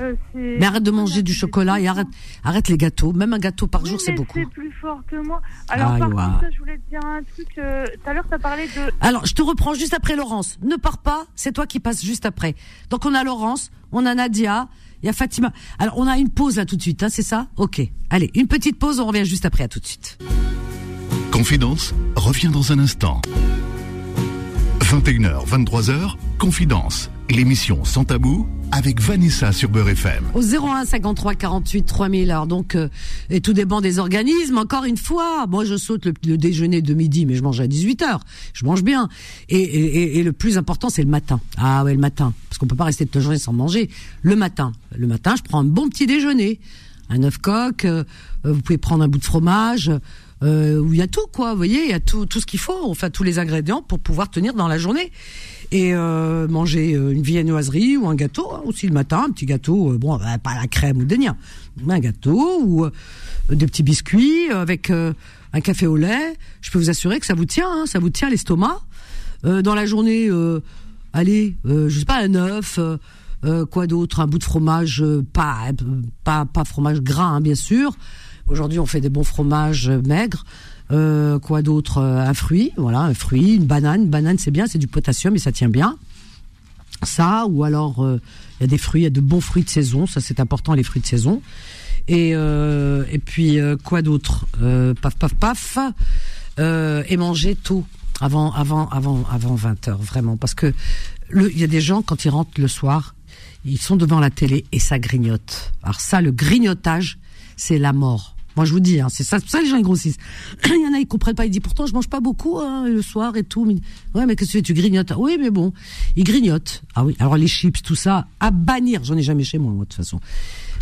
Euh, mais arrête de manger du chocolat et arrête, arrête les gâteaux. Même un gâteau par jour, c'est beaucoup. C'est plus fort que moi. Alors, par contre, je voulais te dire un truc. Euh, tout à l'heure, tu as parlé de. Alors, je te reprends juste après Laurence. Ne pars pas, c'est toi qui passes juste après. Donc, on a Laurence, on a Nadia, il y a Fatima. Alors, on a une pause là tout de suite, hein, c'est ça? Ok. Allez, une petite pause, on revient juste après. À tout de suite. Confidence revient dans un instant. 21h, 23h, Confidence, l'émission sans tabou avec Vanessa sur Beurre FM. Au 01 53 48 3000. Alors donc, euh, et tout dépend des organismes. Encore une fois, moi je saute le, déjeuner de midi, mais je mange à 18 h Je mange bien. Et, le plus important, c'est le matin. Ah ouais, le matin, parce qu'on peut pas rester toute la journée sans manger. Le matin, le matin, je prends un bon petit déjeuner, un œuf coq. Euh, vous pouvez prendre un bout de fromage. Euh, où il y a tout quoi, vous voyez, il y a tout tout ce qu'il faut, enfin tous les ingrédients pour pouvoir tenir dans la journée et euh, manger euh, une viennoiserie ou un gâteau hein, aussi le matin, un petit gâteau, bon pas la crème ou des niens, un gâteau ou des petits biscuits avec un café au lait. Je peux vous assurer que ça vous tient, hein, ça vous tient l'estomac. dans la journée, allez, je sais pas un œuf. quoi d'autre Un bout de fromage, pas pas pas fromage gras, hein, bien sûr. Aujourd'hui, on fait des bons fromages maigres. Euh, quoi d'autre? Euh, Un fruit, voilà, un fruit, une banane. Banane, c'est bien, c'est du potassium et ça tient bien. Ça, ou alors euh, il y a des fruits, il y a de bons fruits de saison. Ça, c'est important, les fruits de saison. Et et puis quoi d'autre? Paf, paf, paf. et manger tôt, avant, avant, avant, avant 20 heures, vraiment, parce que il y a des gens quand ils rentrent le soir, ils sont devant la télé et ça grignote. Alors ça, le grignotage, c'est la mort. Moi, je vous dis, hein, c'est ça, ça les gens ils grossissent. [clears throat] Il y en a, ils comprennent pas. Ils disent pourtant, je mange pas beaucoup hein, le soir et tout. Mais... Ouais, mais qu'est-ce que tu fais? Tu grignotes Oui, mais bon, ils grignotent. Ah oui. Alors les chips, tout ça, à bannir. J'en ai jamais chez moi, moi de toute façon.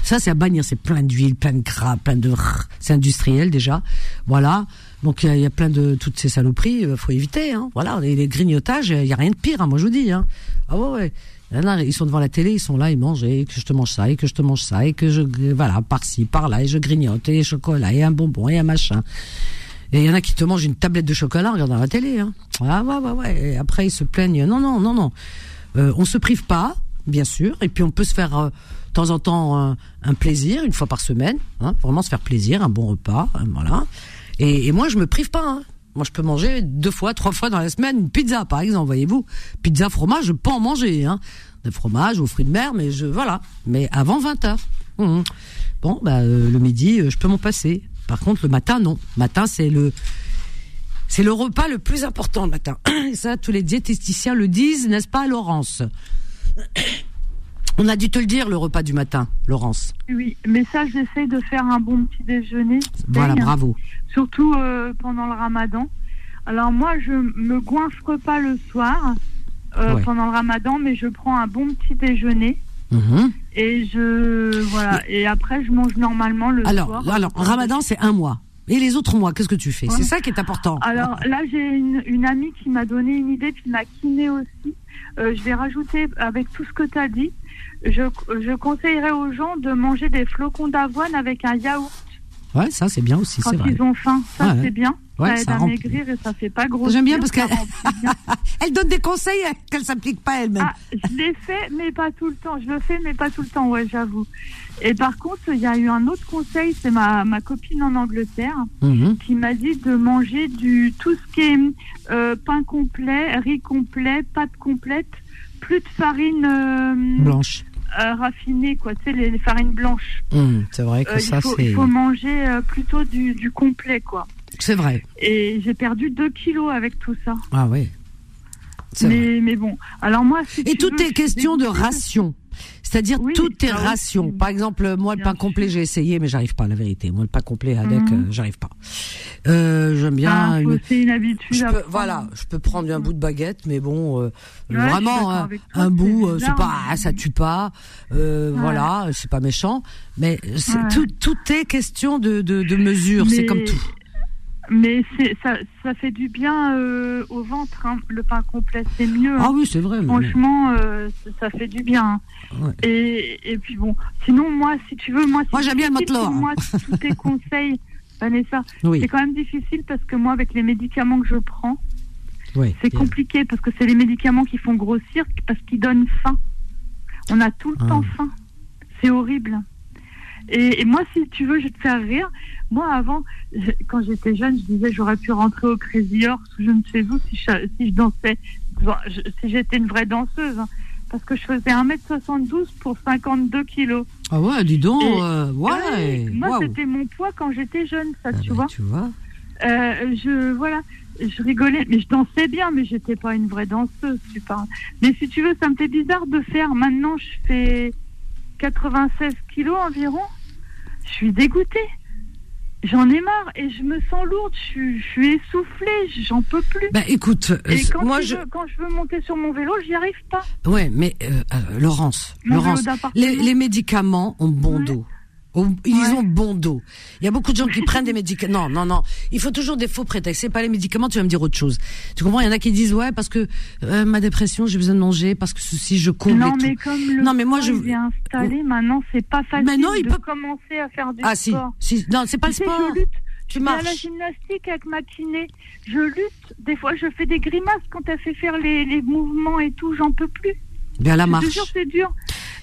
Ça, c'est à bannir. C'est plein d'huile, plein de gras, plein de. C'est industriel déjà. Voilà. Donc il y, a plein de toutes ces saloperies. Euh, faut éviter. Hein. Voilà. Les, grignotages, il y a rien de pire. Hein, moi, je vous dis. Hein. Ah ouais ils sont devant la télé, ils sont là, ils mangent, et que je te mange ça, et que je te mange ça, et que je, voilà, par-ci, par-là, et je grignote, et chocolat, et un bonbon, et un machin. Et il y en a qui te mangent une tablette de chocolat en regardant la télé, hein. Ah ouais, ouais, ouais. Et après, ils se plaignent. Non, non, non, non. Euh, on se prive pas, bien sûr, et puis on peut se faire, euh, de temps en temps, un, plaisir, une fois par semaine, hein, vraiment se faire plaisir, un bon repas, hein, voilà. Et, moi, je me prive pas. Hein. Moi, je peux manger deux fois, trois fois dans la semaine une pizza, par exemple, voyez-vous. Pizza, fromage, je peux en manger, hein. De fromage aux fruits de mer, mais je, voilà. Mais avant 20 h mmh. Bon, bah, euh, le midi, euh, je peux m'en passer. Par contre, le matin, non. Matin, c'est le, c'est le repas le plus important le matin. [clears throat] Ça, tous les diététiciens le disent, n'est-ce pas, Laurence? On a dû te le dire, le repas du matin, Laurence. Oui, mais ça, j'essaie de faire un bon petit déjeuner. Voilà, bravo. Surtout euh, pendant le ramadan. Alors moi, je me goinfre pas le soir euh, pendant le ramadan, mais je prends un bon petit déjeuner. Mhm. Et je voilà et après je mange normalement le alors, soir. Alors, ramadan c'est un mois. Et les autres mois, qu'est-ce que tu fais? C'est ça qui est important. Alors là, j'ai une, une, amie qui m'a donné une idée, puis m'a kiné aussi. Euh, je vais rajouter avec tout ce que tu as dit, je, je conseillerais aux gens de manger des flocons d'avoine avec un yaourt. Ouais, ça c'est bien aussi, c'est vrai. Quand ils ont faim, ça c'est bien. ça aide à maigrir et ça fait pas gros. J'aime bien parce qu'elle [laughs] elle donne des conseils qu'elle s'applique pas elle-même. Ah, je l'ai fait, mais pas tout le temps. Je le fais, mais pas tout le temps, ouais, j'avoue. Et par contre, il y a eu un autre conseil, c'est ma, ma copine en Angleterre mhm. qui m'a dit de manger du tout ce qui est euh, pain complet, riz complet, pâte complète, plus de farine euh, blanche. Euh, raffinées, quoi, tu sais, les, farines blanches. Mmh, c'est vrai que euh, ça, c'est. Il faut manger plutôt du, du complet, quoi. C'est vrai. Et j'ai perdu 2 kilos avec tout ça. Ah oui. Mais, mais bon, alors moi. Si Et tout est question de ration. C'est-à-dire toutes tes rations. Par exemple, moi le pain complet, j'ai essayé, mais j'arrive pas. La vérité, moi le pain complet avec, mhm. euh, j'arrive pas. Euh, J'aime bien. Ah, une... une habitude. Je peux, voilà, je peux prendre un bout de baguette, mais bon, euh, vraiment hein, un, bout, euh, c'est pas, ça tue pas. Euh, Voilà, c'est pas méchant, mais tout, tout est question de de, de mesure. C'est comme tout. Mais ça, ça fait du bien euh, au ventre. Hein. Le pain complet, c'est mieux. Ah oui, c'est vrai. Franchement, euh, ça fait du bien. Et, et, puis bon, sinon, moi, si tu veux, moi, moi j'aime bien le matelot. Moi, tous tes conseils, [laughs] Vanessa, c'est quand même difficile parce que moi, avec les médicaments que je prends, c'est compliqué parce que c'est les médicaments qui font grossir parce qu'ils donnent faim. On a tout le ah. temps faim. C'est horrible. Et, moi, si tu veux, je vais te faire rire. Moi, avant, quand j'étais jeune, je disais j'aurais pu rentrer au Crazy Horse, je ne sais où, si je, si je dansais, si j'étais une vraie danseuse. Hein. parce que je faisais 1m72 pour 52 kilos. Ah ouais, dis donc, euh, ouais. Moi, c'était mon poids quand j'étais jeune, ça, ah tu, bah, vois. tu vois. Euh, je, voilà, je rigolais, mais je dansais bien, mais j'étais pas une vraie danseuse, tu parles. Mais si tu veux, ça me fait bizarre de faire. Maintenant, je fais 96 kilos environ. Je suis dégoûtée. J'en ai marre et je me sens lourde, je, suis essoufflée, j'en peux plus. Bah écoute, et quand moi je... quand je veux monter sur mon vélo, j'y arrive pas. Ouais, mais euh, euh, Laurence, Laurence, les, médicaments ont bon dos. Ils ont bon dos. Il y a beaucoup de gens qui [laughs] prennent des médicaments. Non, non, non. Il faut toujours des faux prétextes. C'est pas les médicaments, tu vas me dire autre chose. Tu comprends? Il y en a qui disent ouais parce que euh, ma dépression, j'ai besoin de manger parce que si je cours Non, mais comme le non, mais moi je est installé, maintenant c'est pas facile mais non, il de peut... commencer à faire du ah, sport. si, si. Non, c'est pas le sport. Je lutte. Tu marches. à la gymnastique avec ma kiné. Je lutte. Des fois, je fais des grimaces quand elle fait faire les, les mouvements et tout. J'en peux plus. Bien la marche. c'est dur.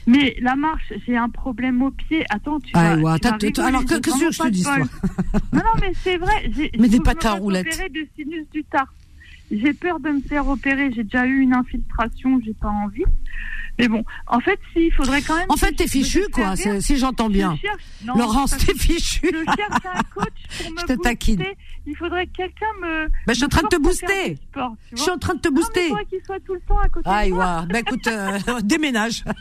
Mais la marche, j'ai un problème au pied. Attends, tu ah, vas, tu Alors, que, je te dis, [laughs] Non, non, mais c'est vrai. Mais des patins roulettes. de sinus du tard. J'ai peur de me faire opérer. J'ai déjà eu une infiltration. J'ai pas envie. Mais bon, en fait, s'il faudrait quand même. En fait, t'es fichu, quoi, si j'entends bien. Laurence, t'es fichu. Je cherche un coach pour [laughs] me je te taquine. Il faudrait que quelqu'un me. Ben, je suis en train de te booster. je suis en train de te booster. Non, mais qu'il soit tout le temps à côté ah, de moi. Ben, écoute, euh, [laughs] déménage. [laughs]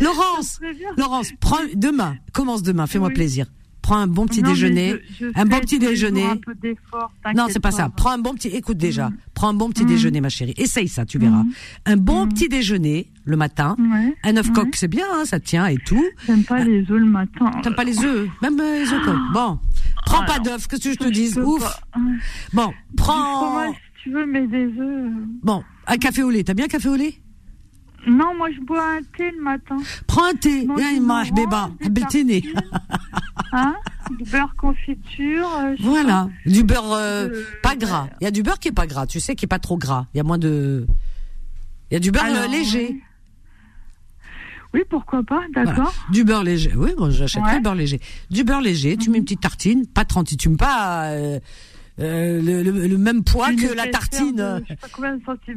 Laurence, Laurence, prends demain, commence demain, fais-moi plaisir prends un bon petit déjeuner, un bon petit déjeuner. non, c'est pas ça. Prends un bon petit. Écoute déjà, mm. prends un bon petit mm. déjeuner, ma chérie. Essaye ça, tu verras. Mm. Un bon petit déjeuner le matin. Un œuf coq, c'est bien, hein, ça tient et tout. J'aime pas les œufs le matin. T'aimes pas les œufs, même euh, les œufs coq. Bon, prends pas d'œufs. Qu'est-ce que je te dise? Ouf. Bon, prends. Si tu veux, mais des œufs. Bon, un café au lait. T'as bien un café au lait? Non, moi je bois un thé le matin. Prends un thé. Hein? Du beurre confiture. Euh, voilà, du beurre euh, pas gras. Il y a du beurre qui est pas gras, tu sais, qui est pas trop gras. Il y a moins de. Il y a du beurre euh, léger. Oui, pourquoi pas, d'accord. Du beurre léger. Oui, moi j'achète du beurre léger. Du beurre léger, tu mets une petite tartine, pas 30, tu mets pas euh, le, même poids que la tartine.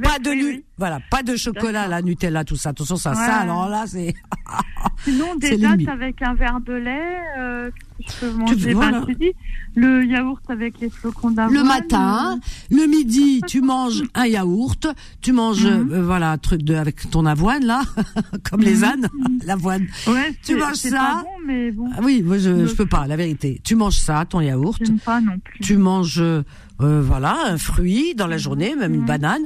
pas, de nu, voilà, pas de chocolat, la Nutella, tout ça. Attention, ça, ça, alors là, c'est. Sinon, [laughs] des dates avec un verre de lait, euh, je peux manger. Ben, le yaourt avec les flocons d'avoine. Le matin, le midi, tu manges un yaourt, tu manges, mhm. euh, voilà, un truc de, avec ton avoine, là, [laughs] comme les mhm. ânes, [laughs] l'avoine. Ouais, tu manges ça. Pas bon, mais bon. Ah oui, moi, je, je peux pas, la vérité. Tu manges ça, ton yaourt. pas non plus. Tu manges, euh, voilà, un fruit dans la journée, même une banane.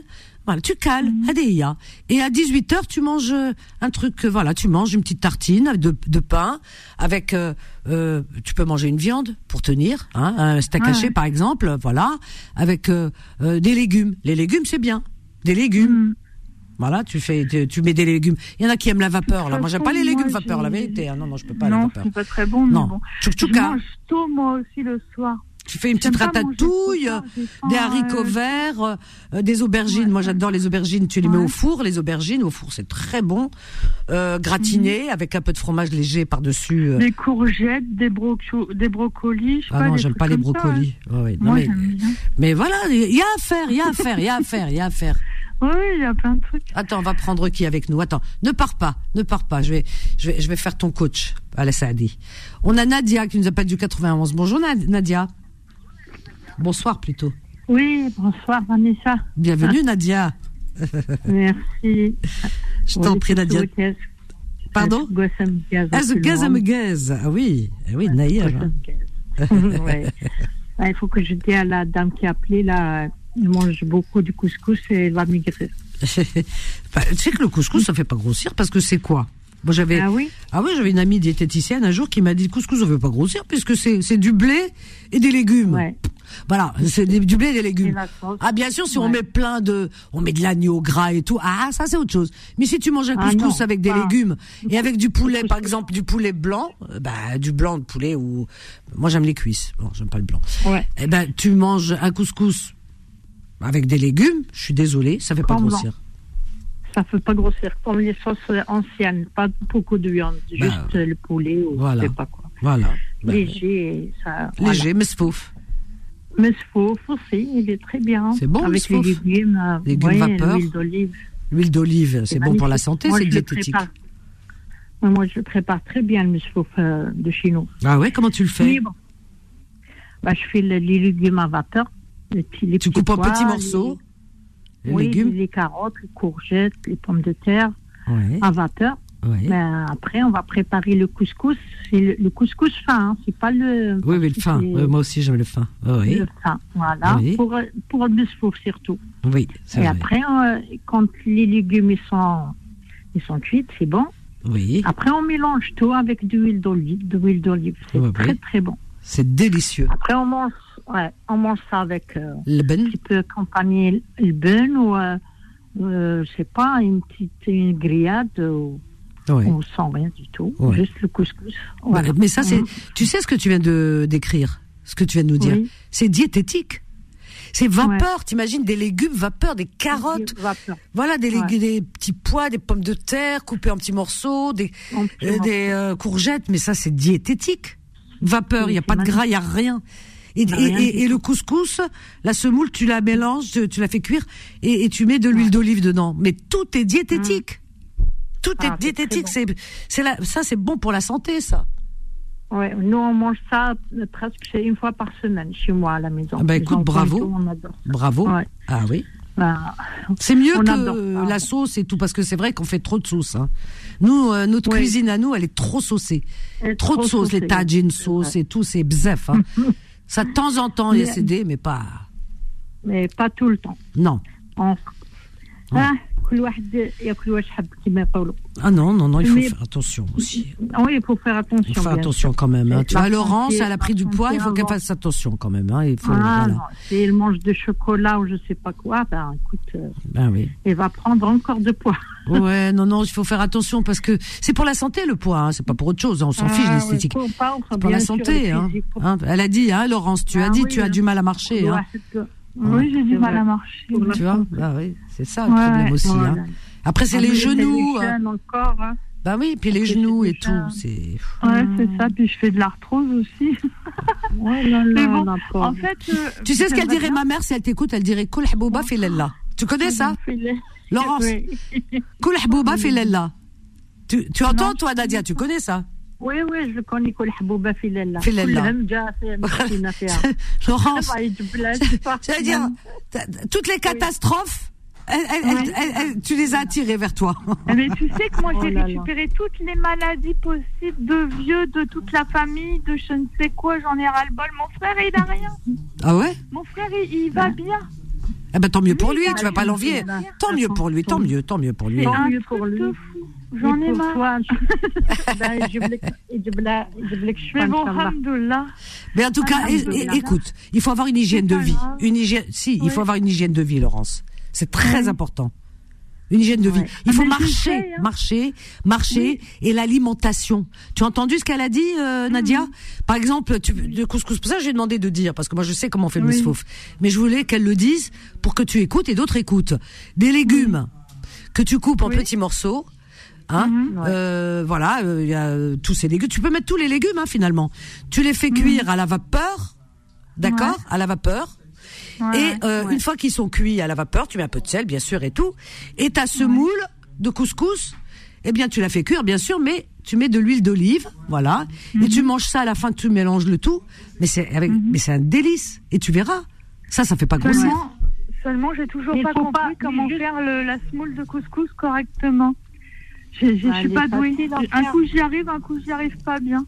Voilà, tu cales, mmh. Et à 18h, tu manges euh, un truc, euh, voilà, tu manges une petite tartine de, de pain avec, euh, euh, tu peux manger une viande pour tenir, hein, un steak haché par exemple, voilà, avec euh, des légumes. Les légumes, c'est bien, des légumes. Mmh. Voilà, tu fais, tu, mets des légumes. Il y en a qui aiment la vapeur, là. Moi, j'aime pas les légumes vapeur, la vérité. Hein. Non, non, je peux pas non, la vapeur. c'est pas très bon, non. bon. Je mange tôt, moi aussi, le soir. Tu fais une petite ratatouille, des haricots verts, euh, des aubergines. Moi, j'adore les aubergines. Tu les mets au four. Les aubergines au four, c'est très bon. Euh, gratiné mhm. avec un peu de fromage léger par dessus. Euh. Des courgettes, des, des brocolis. Ah non, j'aime pas les brocolis. mais, mais, voilà, il y a à faire, il y a à faire, il y a à faire, il y a à faire. [laughs] Oui, il y a plein de trucs. Attends, on va prendre qui avec nous? Attends, ne pars pas, ne pars pas. Je vais, je vais, je vais faire ton coach, Alain Saadi. On a Nadia qui nous appelle du 91. Bonjour Nadia. Bonsoir plutôt. Oui, bonsoir Vanessa. Bienvenue Nadia. Merci. [laughs] Je t'en prie Nadia. Pardon Ah oui, [laughs] ah oui, naïve. Il faut que je dise à la dame qui a appelé, là, elle mange beaucoup du couscous et elle va migrer. [laughs] tu sais que le couscous, ça fait pas grossir parce que c'est quoi? Moi, j'avais. Ah oui? Ah oui, j'avais une amie diététicienne un jour qui m'a dit le couscous, on veut pas grossir puisque c'est c'est du blé et des légumes. Ouais. Voilà, c'est du blé et des légumes. Ah bien sûr, si on met plein de, on met de l'agneau gras et tout, ah ça c'est autre chose. Mais si tu manges un Ah couscous avec des légumes [laughs] et avec du poulet, par exemple du poulet blanc, euh, bah du blanc de poulet ou, moi j'aime les cuisses, bon j'aime pas le blanc. Ouais. Eh ben tu manges un couscous avec des légumes, je suis désolée, ça fait pas grossir. Ça fait pas grossir comme les sauces anciennes, pas beaucoup de viande, Bah, juste le poulet ou voilà. je sais pas quoi. Voilà. Bah, Léger, ça. léger, mais c'est faux. Mais faux aussi, il est très bien. C'est bon, le Avec les sfouf légumes, euh, Légumes vapeur. l'huile d'olive. L'huile d'olive, c'est bon pour la santé, Moi, c'est le diététique. prépare. Moi, je prépare très bien le musfouf euh, de chez nous. Ah ouais, comment tu le fais. Bah, je fais le- les légumes à vapeur. Les petits, les Tu petits coupes en petits morceaux, les, les oui, légumes les carottes, les courgettes, les pommes de terre Ouais, à vapeur. Ben, après, on va préparer le couscous. C'est le, le couscous fin, hein, c'est pas le, Oui, oui, le fin. moi aussi, j'aime le fin. Ah Oui, le fin. Voilà, Oui. pour, pour le musfouf surtout. oui, c'est Et vrai. après, quand les légumes ils sont, ils sont cuits, c'est bon. Oui, Après, on mélange tout avec de l'huile d'olive. De l'huile d'olive, c'est très très bon. c'est délicieux. Après, on mange, ouais, on mange ça avec euh, Le ben, un petit peu accompagner le beurre ou, euh, euh, je sais pas, une petite une grillade ou, ouais. ou sans rien du tout, Ouais. juste le couscous. Bah, Voilà. Mais ça, c'est. Tu sais ce que tu viens de décrire, ce que tu viens de nous dire? Oui. C'est diététique. C'est vapeur. T'imagines des légumes vapeur, des carottes, Vapeur. voilà, des, légumes, Ouais. des petits pois, des pommes de terre coupées en petits morceaux, des, euh, des euh, courgettes. Mais ça, c'est diététique. Vapeur, il n'y a pas de gras, il y a rien. Et, le couscous, la semoule, tu la mélanges, tu, tu la fais cuire et, et tu mets de l'huile d'olive dedans. Mais tout est diététique. Tout Ah, est c'est diététique. C'est, c'est la, ça, c'est bon pour la santé, ça. Ouais, nous, on mange ça euh, presque une fois par semaine chez moi à la maison. Ah bah, écoute, bravo. tout, on adore. Bravo. Ouais. Ah oui. Bah, C'est mieux que la sauce et tout, parce que c'est vrai qu'on fait trop de sauce. Hein. Nous, euh, notre Oui. cuisine à nous, elle est trop saucée. est Trop de sauce, les tagines sauce et tout, c'est bzef. Hein. [laughs] ça, de temps en temps, il y a Mais- cédé, mais pas. Mais pas tout le temps. Non. On... Ah, ah non, non, non, il faut faire attention aussi. Oui, il faut faire attention. Il faut faire attention quand même. Hein. Laurence, elle a pris du poids, il faut qu'elle fasse attention quand même. Hein. Ah non, si elle mange de chocolat ou je sais pas quoi, ben écoute, euh, ben oui. elle va prendre encore de poids. [laughs] Ouais, non, non, il faut faire attention parce que c'est pour la santé le poids, hein. c'est pas pour autre chose, hein. on s'en ah, fiche l'esthétique. Pour la santé. Hein. Physique, hein. elle a dit, Laurence, tu as ah dit, tu as du mal à marcher. Hein. Oui, j'ai du mal à marcher. Tu vois, bah, oui, c'est ça le ouais, problème aussi. Hein. Après, c'est ah, les genoux. Hein. Encore, hein. Bah oui, puis les genoux et tout. C'est... Ouais, c'est ça. Puis je fais de l'arthrose aussi. [laughs] ouais, là, là, Mais bon, en fait, euh, tu sais ce qu'elle dirait ma mère si elle t'écoute Elle dirait Koul Habouba oh. Filella. Tu connais ça? [laughs] Laurence Koul Habouba Filella. Tu entends, toi, Nadia Tu connais ça? Oui, oui, je connais كل حبوبة في لله في لله. كل همجة في مسكينة فيها Laurence, الله يجيب لها الشفاء. ça veut dire, t'as- toutes les catastrophes, elles- elles- elles- elles- elles- tu les as attirées vers toi. Eh ben, tu sais que moi Oh [laughs] j'ai là là. récupéré toutes les maladies possibles de vieux, de toute la famille, de je ne sais quoi, j'en ai ras-le-bol. Mon frère, il a rien. Ah ouais Mon frère, il, il va bien. Eh ben tant mieux pour lui, tu vas pas l'envier. Tant mieux pour lui, tant mieux, tant mieux pour lui. Tant hein mieux pour lui. J'en ai marre. Mais bon, Mais en tout cas, écoute, il faut avoir une hygiène de vie. Une hygiène, si, il faut avoir une hygiène de vie, Laurence. C'est très important. Une hygiène de vie. Ouais. Il faut Mais je marcher, sais, hein. marcher, marcher, et l'alimentation. Tu as entendu ce qu'elle a dit, euh, Nadia? Par exemple, tu, de couscous. Pour ça, j'ai demandé de dire, parce que moi, je sais comment on fait le Oui. misfouf. Mais je voulais qu'elle le dise pour que tu écoutes et d'autres écoutent. Des légumes que tu coupes en Oui. petits morceaux. Hein Mhm. Euh, voilà, euh, il y a euh, tous ces légumes. Tu peux mettre tous les légumes, hein, finalement. Tu les fais cuire à la vapeur, d'accord, à la vapeur. Ouais, et euh, ouais. une fois qu'ils sont cuits à la vapeur, tu mets un peu de sel, bien sûr, et tout. Et ta semoule de couscous, eh bien, tu la fais cuire, bien sûr, mais tu mets de l'huile d'olive, voilà. Et tu manges ça à la fin, tu mélanges le tout. Mais c'est avec, mais c'est un délice. Et tu verras. Ça, ça fait pas grossir. Seulement, seulement j'ai toujours Mais pas compris pas- comment juste- faire le, la semoule de couscous correctement. Je je Bah, suis elle pas douée. Un coup j'y arrive, un coup j'y arrive pas bien.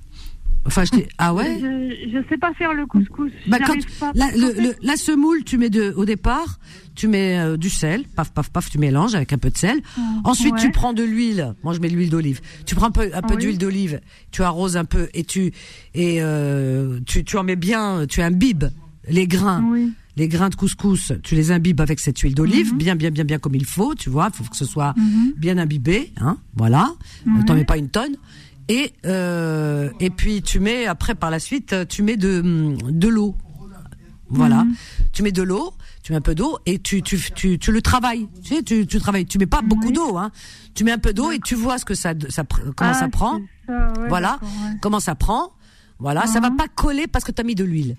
Enfin, je ah ouais. Je, je sais pas faire le couscous. Bah, quand, la, le, la semoule, tu mets de, au départ, tu mets euh, du sel, paf, paf, paf, tu mélanges avec un peu de sel. Ah, Ensuite, tu prends de l'huile. Moi, je mets de l'huile d'olive. Tu prends un peu, un peu d'huile d'olive, tu arroses un peu et tu et euh, tu, tu en mets bien, tu imbibes les grains. Les grains de couscous, tu les imbibes avec cette huile d'olive, mhm. bien, bien, bien, bien comme il faut, tu vois. Il faut que ce soit mhm. bien imbibé, hein. Voilà. ne T'en mets pas une tonne. Et euh, et puis tu mets après par la suite tu mets de de l'eau. Voilà. Mhm. Tu mets de l'eau, tu mets un peu d'eau et tu tu tu tu le travailles. Tu sais tu tu travailles, tu mets pas beaucoup d'eau hein. Tu mets un peu d'eau et tu vois ce que ça ça comment ça ah, prend. voilà, comment ça prend. Voilà, ça va mhm. pas coller parce que tu as mis de l'huile.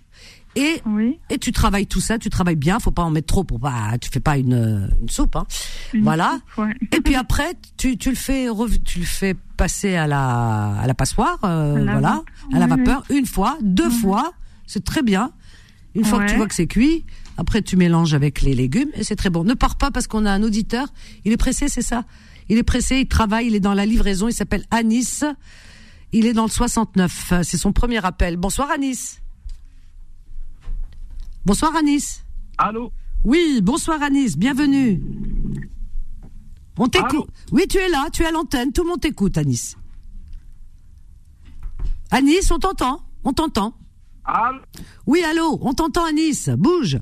Et et tu travailles tout ça, tu travailles bien, faut pas en mettre trop pour pas tu fais pas une une soupe hein. voilà. et puis après tu tu le fais tu le fais passer à la à la passoire euh, voilà, à la vapeur une fois, deux fois, c'est très bien. Une fois que tu vois que c'est cuit, après tu mélanges avec les légumes et c'est très bon. Ne pars pas parce qu'on a un auditeur, il est pressé, c'est ça Il est pressé, il travaille, il est dans la livraison, il s'appelle Anis. Il est dans le 69, c'est son premier appel. Bonsoir Anis. Bonsoir Anis. Allô Oui, bonsoir Anis, bienvenue. On t'écoute. Oui, tu es là, tu es à l'antenne, tout le monde t'écoute Anis. Anis, on t'entend, on t'entend. Allô Oui, allô, on t'entend Anis, bouge.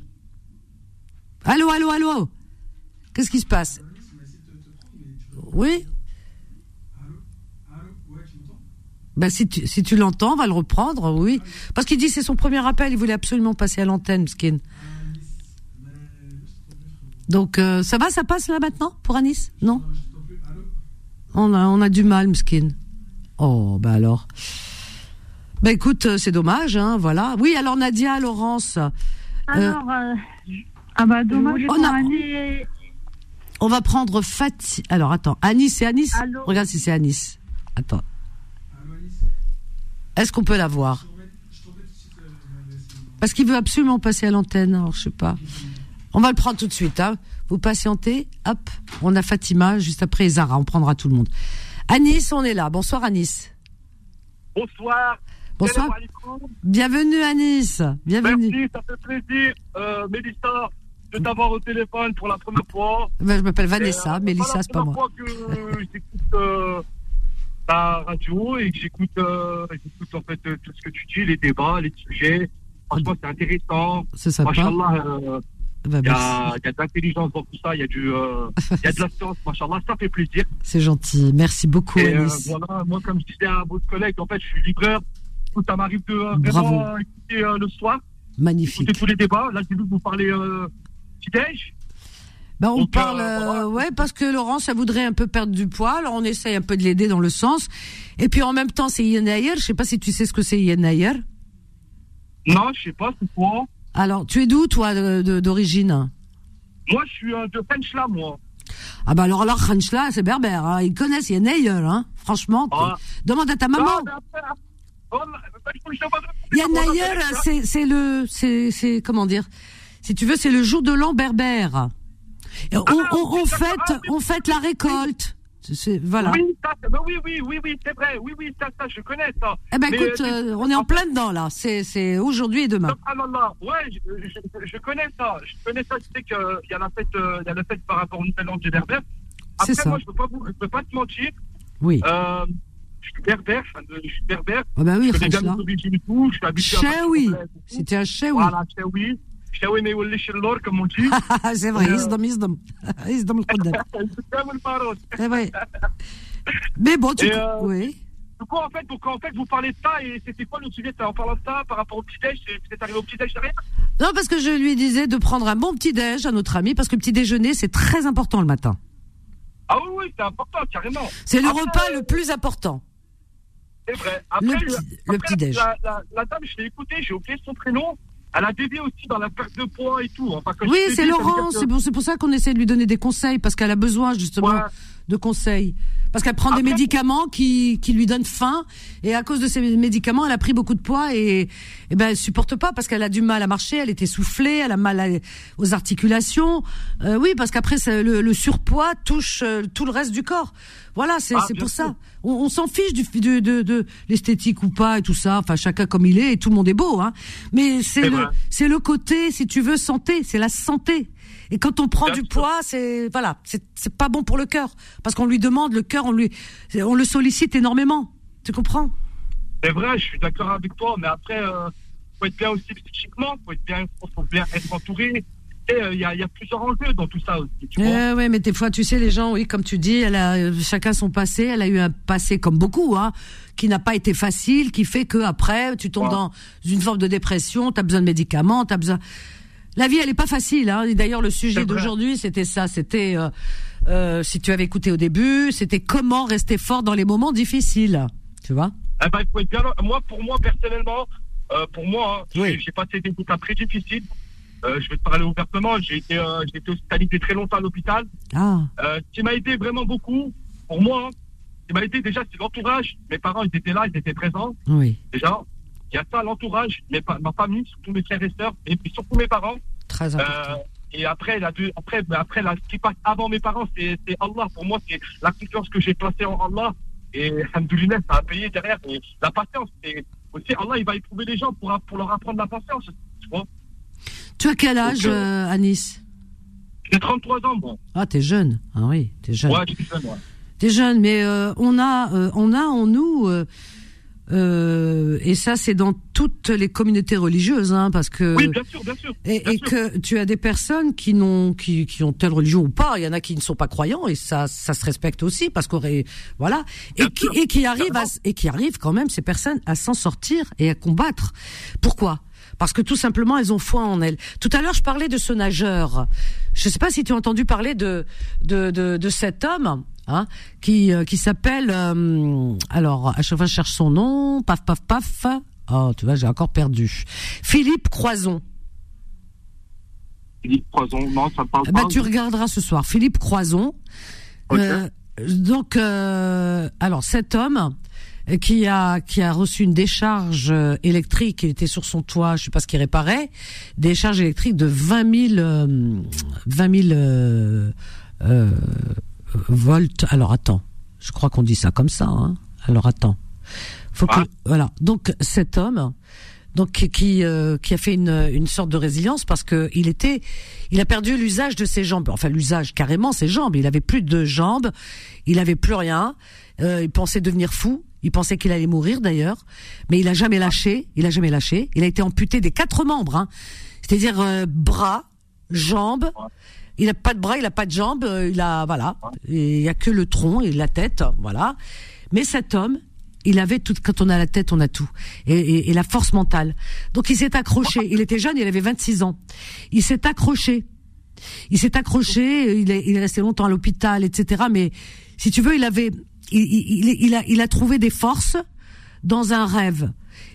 Allô, allô, allô. Qu'est-ce qui se passe? Oui Ben, si tu, si tu l'entends, on va le reprendre, oui. Parce qu'il dit c'est son premier appel, il voulait absolument passer à l'antenne, Skin. Donc, euh, ça va, ça passe là maintenant pour Anis? Non? On a, on a du mal, Skin. Oh, ben alors. Ben écoute, euh, c'est dommage, hein, voilà. Oui, alors Nadia, Laurence. Euh, alors, ah bah dommage. On, on va prendre Fatih. Alors attends, Anis, c'est Anis? Regarde si c'est Anis. Attends. Est-ce qu'on peut la voir? Parce qu'il veut absolument passer à l'antenne, alors je sais pas. On va le prendre tout de suite. Hein. Vous patientez. Hop, on a Fatima juste après Zara. On prendra tout le monde. Anis, on est là. Bonsoir Anis. Bonsoir. Bonsoir. Bienvenue Anis. Bienvenue. Merci, ça fait plaisir. Euh, Mélissa, de t'avoir au téléphone pour la première fois. Ben, je m'appelle Vanessa, euh, Mélissa, c'est pas moi. Fois que j'écoute euh, ta radio et que j'écoute, euh, j'écoute en fait tout ce que tu dis, les débats, les sujets. Franchement, c'est intéressant. C'est sympa. Machallah, euh, bah, il y, a, y a de l'intelligence dans tout ça, il y a du, euh, [laughs] il y a de la science, machallah, ça fait plaisir. C'est gentil, merci beaucoup. Et, euh, voilà, moi, comme je disais à votre collègue, en fait, je suis livreur. Ça m'arrive de euh, vraiment écouter le soir. Magnifique. Écouter tous les débats. Là, j'ai vu que vous parlez petit-déj. Ben on parle, euh, ouais, parce que Laurent, ça voudrait un peu perdre du poids. Alors on essaye un peu de l'aider dans le sens. Et puis en même temps, c'est Yenayer. Je sais pas si tu sais ce que c'est Yenayer. Non, je sais pas, c'est quoi? Alors, tu es d'où, toi, d'origine? Moi, je suis de Frenchla, moi. Ah bah alors, alors Frenchla, c'est berbère. Hein. Ils connaissent Yenayer, hein. Franchement, ah. demande à ta maman. Oh, Yenayer, c'est le, c'est comment dire? Si tu veux, c'est le jour de l'an berbère. On, on, on fête, on fête la récolte. Voilà. Oui, ça, bah oui, oui, oui, oui, c'est vrai. Oui, oui, ça, ça, je connais ça. Eh ben, écoute, euh, on est en plein dedans, là. C'est, aujourd'hui et demain. Ah, non, non. Ouais, je, je, je, connais ça. Je connais ça. Tu sais qu'il y a la fête, euh, il y a la fête par rapport au Nouvel An du Berbère. Après, ça. moi, je peux pas vous, je peux pas te mentir. Oui. Euh, je suis berbère, je suis berbère. Ah, bah oui, je connais bien et tout. Je suis habitué à. oui. C'était un chez oui. Voilà, chez oui. شاوي ما يوليش اللور كما قلتي سي فري يصدم يصدم يصدم القدام كامل باروت Mais bon, tu... Euh, oui. Du coup, en fait, donc, en fait, vous parlez de ça et c'était quoi le sujet en parlant de ça par rapport au petit-déj C'est arrivé au petit-déj derrière Non, parce que je lui disais de prendre un bon petit-déj à notre ami parce que le petit-déjeuner, c'est très important le matin. Ah oui, oui, c'est important, carrément. C'est le repas le plus important. C'est vrai. Après, le, petit-déj. La, la, la, dame, je l'ai écoutée, j'ai oublié son prénom. Elle a dévié aussi dans la perte de poids et tout. oui, c'est Laurent. C'est pour, pour, ça qu'on essaie de lui donner des conseils parce qu'elle a besoin justement de conseils. Parce qu'elle prend des médicaments qui, qui lui donnent faim et à cause de ces médicaments, elle a pris beaucoup de poids et, et ben elle supporte pas parce qu'elle a du mal à marcher, elle est essoufflée, elle a mal aux articulations. Euh, oui, parce qu'après le, le, surpoids touche euh, tout le reste du corps. Voilà, c'est ah, pour ça. On, on s'en fiche du, de, de, de l'esthétique ou pas et tout ça. Enfin, chacun comme il est et tout le monde est beau, hein. Mais c'est le c'est le côté, si tu veux, santé, c'est la santé. Et quand on prend du poids, c'est voilà, c'est pas bon pour le cœur parce qu'on lui demande le cœur, on lui on le sollicite énormément. Tu comprends? C'est vrai, je suis d'accord avec toi, mais après euh, faut être bien aussi psychiquement, faut être bien, faut bien être entouré. Euh, il y, a, y, a, plusieurs enjeux dans tout ça aussi. Tu euh, ouais, mais des fois, tu sais, les gens, oui, comme tu dis, elle a chacun son passé. Elle a eu un passé comme beaucoup, hein, qui n'a pas été facile, qui fait que après, tu tombes dans une forme de dépression. T'as besoin de médicaments, t'as besoin. La vie, elle est pas facile. Hein. D'ailleurs, le sujet d'aujourd'hui, c'était ça. C'était, euh, euh, si tu avais écouté au début, c'était comment rester fort dans les moments difficiles. Tu vois? Eh ben, Moi, pour moi, personnellement, euh, pour moi, hein, j'ai passé des états très difficiles. Euh, je vais te parler ouvertement. J'ai été, euh, hospitalisé très longtemps à l'hôpital. Ah. Euh, ce qui m'a aidé vraiment beaucoup, pour moi, hein, ce qui m'a aidé déjà, c'est l'entourage. Mes parents, ils étaient là, ils étaient présents. Oui. Déjà. Il y a ça, l'entourage, ma famille, surtout mes frères et sœurs, et puis surtout mes parents. Très important. Euh, et après, la deux, après, ben après la, ce qui passe avant mes parents, c'est Allah. Pour moi, c'est la confiance que j'ai placée en Allah. Et Alhamdoulilah, ça a payé derrière. Et la patience. Et aussi, Allah, il va éprouver les gens pour, pour leur apprendre la patience. Tu vois? Tu as quel âge, euh, euh Anis? J'ai 33 ans, bon. Ah, t'es jeune. Ah oui, t'es jeune. Ouais, je suis jeune, ouais. T'es jeune, mais euh, on a, euh, on a en nous euh, et ça, c'est dans toutes les communautés religieuses, hein, parce que oui, bien sûr, bien sûr. Et, que tu as des personnes qui n'ont, qui, qui ont telle religion ou pas. Il y en a qui ne sont pas croyants, et ça, ça se respecte aussi, parce qu'aurait, voilà, et qui, et qui arrivent à, et qui arrivent quand même ces personnes à s'en sortir et à combattre. Pourquoi? Parce que tout simplement elles ont foi en elles. Tout à l'heure, je parlais de ce nageur. Je ne sais pas si tu as entendu parler de de, de, de cet homme Hein, qui euh, qui s'appelle euh, alors à chaque fois je cherche son nom, paf paf paf. Oh, tu vois, j'ai encore perdu. Philippe Croison. Philippe Croison, non, ça parle bah, tu regarderas ce soir. Philippe Croison. Euh, donc, alors cet homme qui a qui a reçu une décharge électrique, il était sur son toit, je sais pas ce qu'il réparait, décharge électrique de 20 000 20 000 volt. Alors attends, je crois qu'on dit ça comme ça. Hein. Alors attends, faut que voilà. Donc cet homme, donc qui euh, qui a fait une une sorte de résilience parce que il était, il a perdu l'usage de ses jambes. Enfin l'usage carrément ses jambes. Il avait plus de jambes, il avait plus rien. Euh, il pensait devenir fou. Il pensait qu'il allait mourir d'ailleurs, mais il a jamais lâché. Il a jamais lâché. Il a été amputé des quatre membres, hein. c'est-à-dire euh, bras, jambes il a pas de bras, il a pas de jambes, euh, il a voilà, il y a que le tronc et la tête, voilà. Mais cet homme, il avait tout. Quand on a la tête, on a tout et, la force mentale. Donc il s'est accroché. Il était jeune, il avait 26 ans. Il s'est accroché. Il s'est accroché. Il est, il est resté longtemps à l'hôpital, etc. Mais si tu veux, il avait, il, il, a, il a trouvé des forces dans un rêve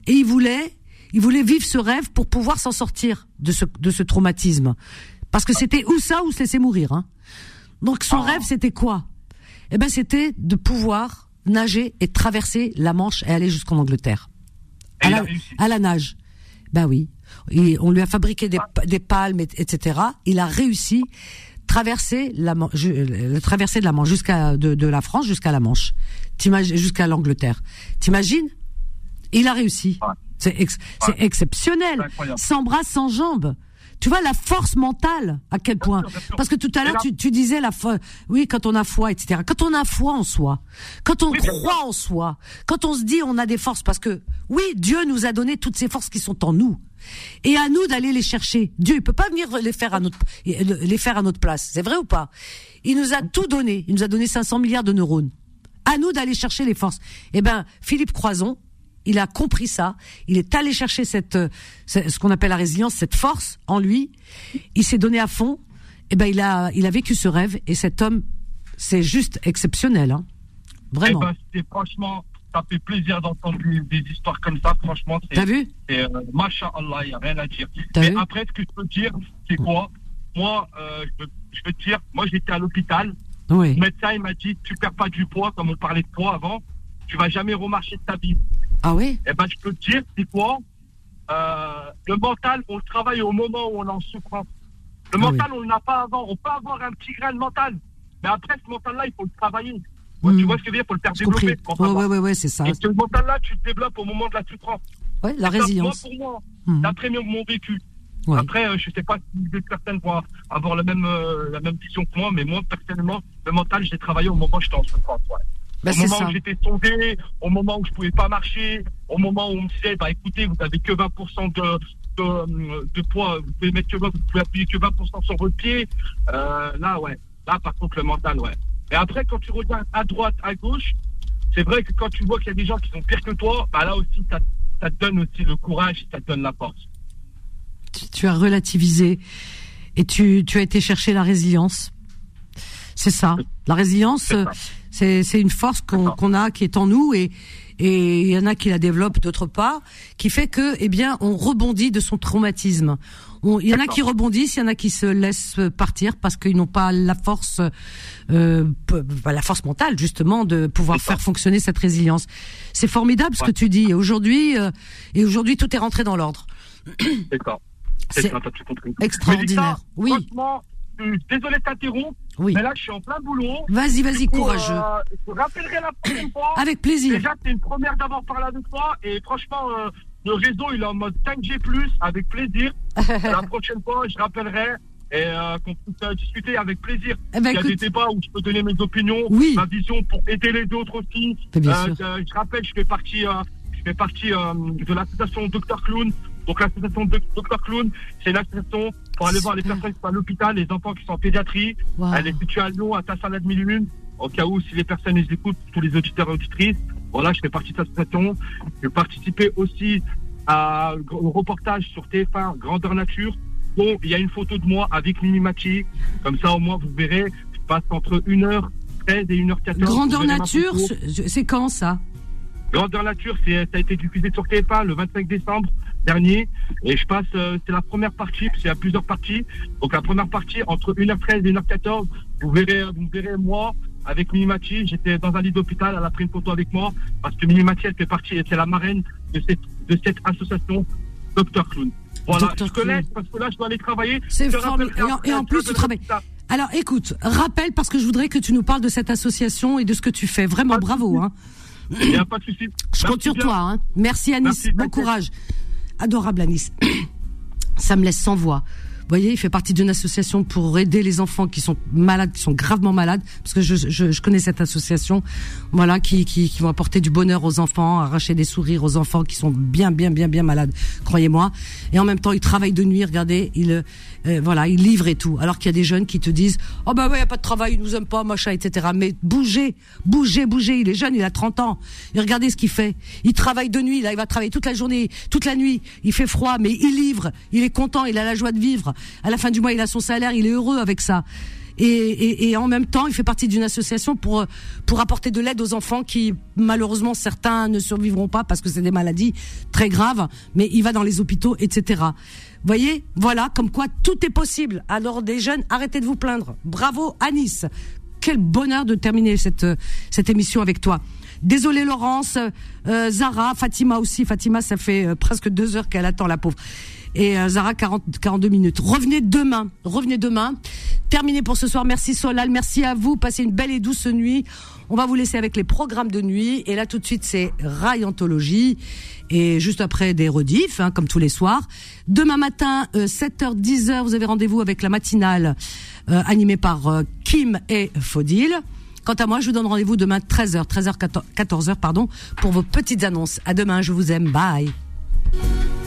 et il voulait, il voulait vivre ce rêve pour pouvoir s'en sortir de ce, de ce traumatisme. Parce que c'était ou ça ou se laisser mourir. Hein? Donc son ah. rêve, c'était quoi? Eh ben, c'était de pouvoir nager et traverser la Manche et aller jusqu'en Angleterre. À la, à la, nage. Ben oui. Et on lui a fabriqué des, des palmes, etc. Il a réussi traverser la le traverser de la Manche jusqu'à de, de, la France jusqu'à la Manche, jusqu'à l'Angleterre. T'imagines? Il a réussi. C'est c'est exceptionnel. Sans bras, sans jambes. Tu vois la force mentale à quel point Parce que tout à l'heure tu, tu, disais la foi, oui quand on a foi, etc. Quand on a foi en soi, quand on croit en soi, quand on se dit on a des forces, parce que oui Dieu nous a donné toutes ces forces qui sont en nous, et à nous d'aller les chercher. Dieu il peut pas venir les faire à notre les faire à notre place, c'est vrai ou pas? Il nous a tout donné, il nous a donné 500 milliards de neurones. À nous d'aller chercher les forces. Eh ben Philippe Croison, il a compris ça. Il est allé chercher cette, euh, ce qu'on appelle la résilience, cette force en lui. Il s'est donné à fond. Et eh ben, il a, il a vécu ce rêve. Et cet homme, c'est juste exceptionnel, hein. Vraiment. Eh ben, franchement, ça fait plaisir d'entendre des histoires comme ça. Franchement, c'est. T'as vu? Euh, Allah, il n'y a rien à dire. Mais après, ce que je peux dire, c'est quoi? Moi, euh, je, veux, je veux te dire, moi, j'étais à l'hôpital. Le médecin, il m'a dit, tu perds pas du poids, comme on parlait de poids avant, tu vas jamais remarcher de ta vie. Ah oui? Eh ben, je peux te dire, c'est quoi euh, Le mental, on le travaille au moment où on est en souffrance. Le ah mental, on ne l'a pas avant. On peut avoir un petit grain de mental, mais après, ce mental-là, il faut le travailler. Tu hmm. vois ce que je veux dire? Il faut le faire développer. Oui, oui, oui, ouais, c'est ça. Et ce mental-là, tu le développes au moment de la souffrance. Oui, la résilience. moi, pour moi, mmh. d'après mon vécu. Après, euh, je ne sais pas si des personnes vont avoir la même, euh, la même vision que moi, mais moi, personnellement, le mental, j'ai travaillé au moment où j'étais en souffrance. Bah, au moment où j'étais tombé, au moment où je pouvais pas marcher, au moment où on me disait, bah écoutez, vous avez que 20% de, de, de, poids, vous pouvez mettre que vous pouvez appuyer que 20% sur votre pied. Euh, là, ouais. Là, par contre, le mental, ouais. Et après, quand tu regardes à droite, à gauche, c'est vrai que quand tu vois qu'il y a des gens qui sont pires que toi, bah là aussi, ça, ça te donne aussi le courage, ça te donne la force. Tu, tu as relativisé et tu, tu as été chercher la résilience. C'est ça. La résilience, c'est une force qu'on a qui est en nous et et il y en a qui la développent d'autre part, qui fait que, eh bien, on rebondit de son traumatisme. Il y en a qui rebondissent, il y en a qui se laissent partir parce qu'ils n'ont pas la force, euh, la force mentale justement de pouvoir faire fonctionner cette résilience. C'est formidable ce que tu dis. Et aujourd'hui, euh, et aujourd'hui, tout est rentré dans l'ordre. D'accord. C'est extraordinaire. Oui. Désolé de t'interrompre. Oui. Mais là, je suis en plein boulot. Vas-y, vas-y, courageux. Euh, je rappellerai la prochaine fois. [coughs] Avec plaisir. Déjà, c'est une première d'avoir parlé avec toi. Et franchement, euh, le réseau, il est en mode 5G+, avec plaisir. [laughs] la prochaine fois, je rappellerai et euh, qu'on puisse discuter avec plaisir. Eh ben, Il y a des débats où je peux donner mes opinions, ma vision pour aider les autres aussi. je rappelle, je fais partie, je fais partie de l'association Dr Clown. Donc l'association Dr Clown, c'est l'association pour aller voir les personnes qui sont à l'hôpital, les enfants qui sont en pédiatrie. Elle est située à Lyon, à Tassanade Milune. Au cas où, si les personnes les écoutent, tous les auditeurs et auditrices. Voilà, je fais partie de cette association. Je participé aussi à, au reportage sur TF1 Grandeur Nature. Bon, il y a une photo de moi avec Mimi Machi. Comme ça, au moins, vous verrez, je passe entre 1h13 et 1h14. Grandeur Nature, c'est quand ça? Grandeur Nature, ça a été diffusé sur TF1 le 25 décembre dernier. Et je passe, euh, c'est la première partie, c'est à plusieurs parties. Donc la première partie, entre 1h13 et 1h14, vous verrez, vous verrez moi avec Minimati. J'étais dans un lit d'hôpital, elle a pris une photo avec moi parce que Minimati, elle fait partie, c'est la marraine de cette, de cette association Dr Clown. Voilà, je connais parce que là, je dois aller travailler. C'est formidable. Et, en, plus, tu travailles. Alors, écoute, rappelle parce que je voudrais que tu nous parles de cette association et de ce que tu fais. Vraiment, bravo. Hein. Il n'y a pas de souci. Je compte sur toi. Hein. Merci Anis. bon courage adorable Anis. [clears throat] Ça me laisse sans voix. Vous voyez, il fait partie d'une association pour aider les enfants qui sont malades, qui sont gravement malades, parce que je, je, je connais cette association, voilà, qui, qui, qui vont apporter du bonheur aux enfants, arracher des sourires aux enfants qui sont bien, bien, bien, bien malades, croyez-moi. Et en même temps, il travaille de nuit, regardez, il, euh, voilà, il livre et tout. Alors qu'il y a des jeunes qui te disent, oh bah ouais, y a pas de travail, ils nous aiment pas, machin, etc. Mais bougez, bougez, bougez. Il est jeune, il a 30 ans. Et regardez ce qu'il fait. Il travaille de nuit, là, il va travailler toute la journée, toute la nuit. Il fait froid, mais il livre. Il est content, il a la joie de vivre. À la fin du mois, il a son salaire, il est heureux avec ça. Et, en même temps, il fait partie d'une association pour pour apporter de l'aide aux enfants qui malheureusement certains ne survivront pas parce que c'est des maladies très graves, mais il va dans les hôpitaux, etc voyez, voilà, comme quoi tout est possible. Alors des jeunes, arrêtez de vous plaindre. Bravo Anis. Quel bonheur de terminer cette cette émission avec toi. Désolé Laurence, euh, Zara, Fatima aussi. Fatima, ça fait euh, presque deux heures qu'elle attend la pauvre. Et euh, Zara, 40, 42 minutes. Revenez demain. Revenez demain. Terminé pour ce soir. Merci Solal. Merci à vous. Passez une belle et douce nuit. On va vous laisser avec les programmes de nuit. Et là, tout de suite, c'est Rayanthologie et juste après des rediffs, hein, comme tous les soirs. Demain matin, 7h, euh, 10h, vous avez rendez-vous avec la matinale euh, animée par euh, Kim et Fodil. Quant à moi, je vous donne rendez-vous demain 13h, 13h, 14h, pardon, pour vos petites annonces. À demain, je vous aime, bye.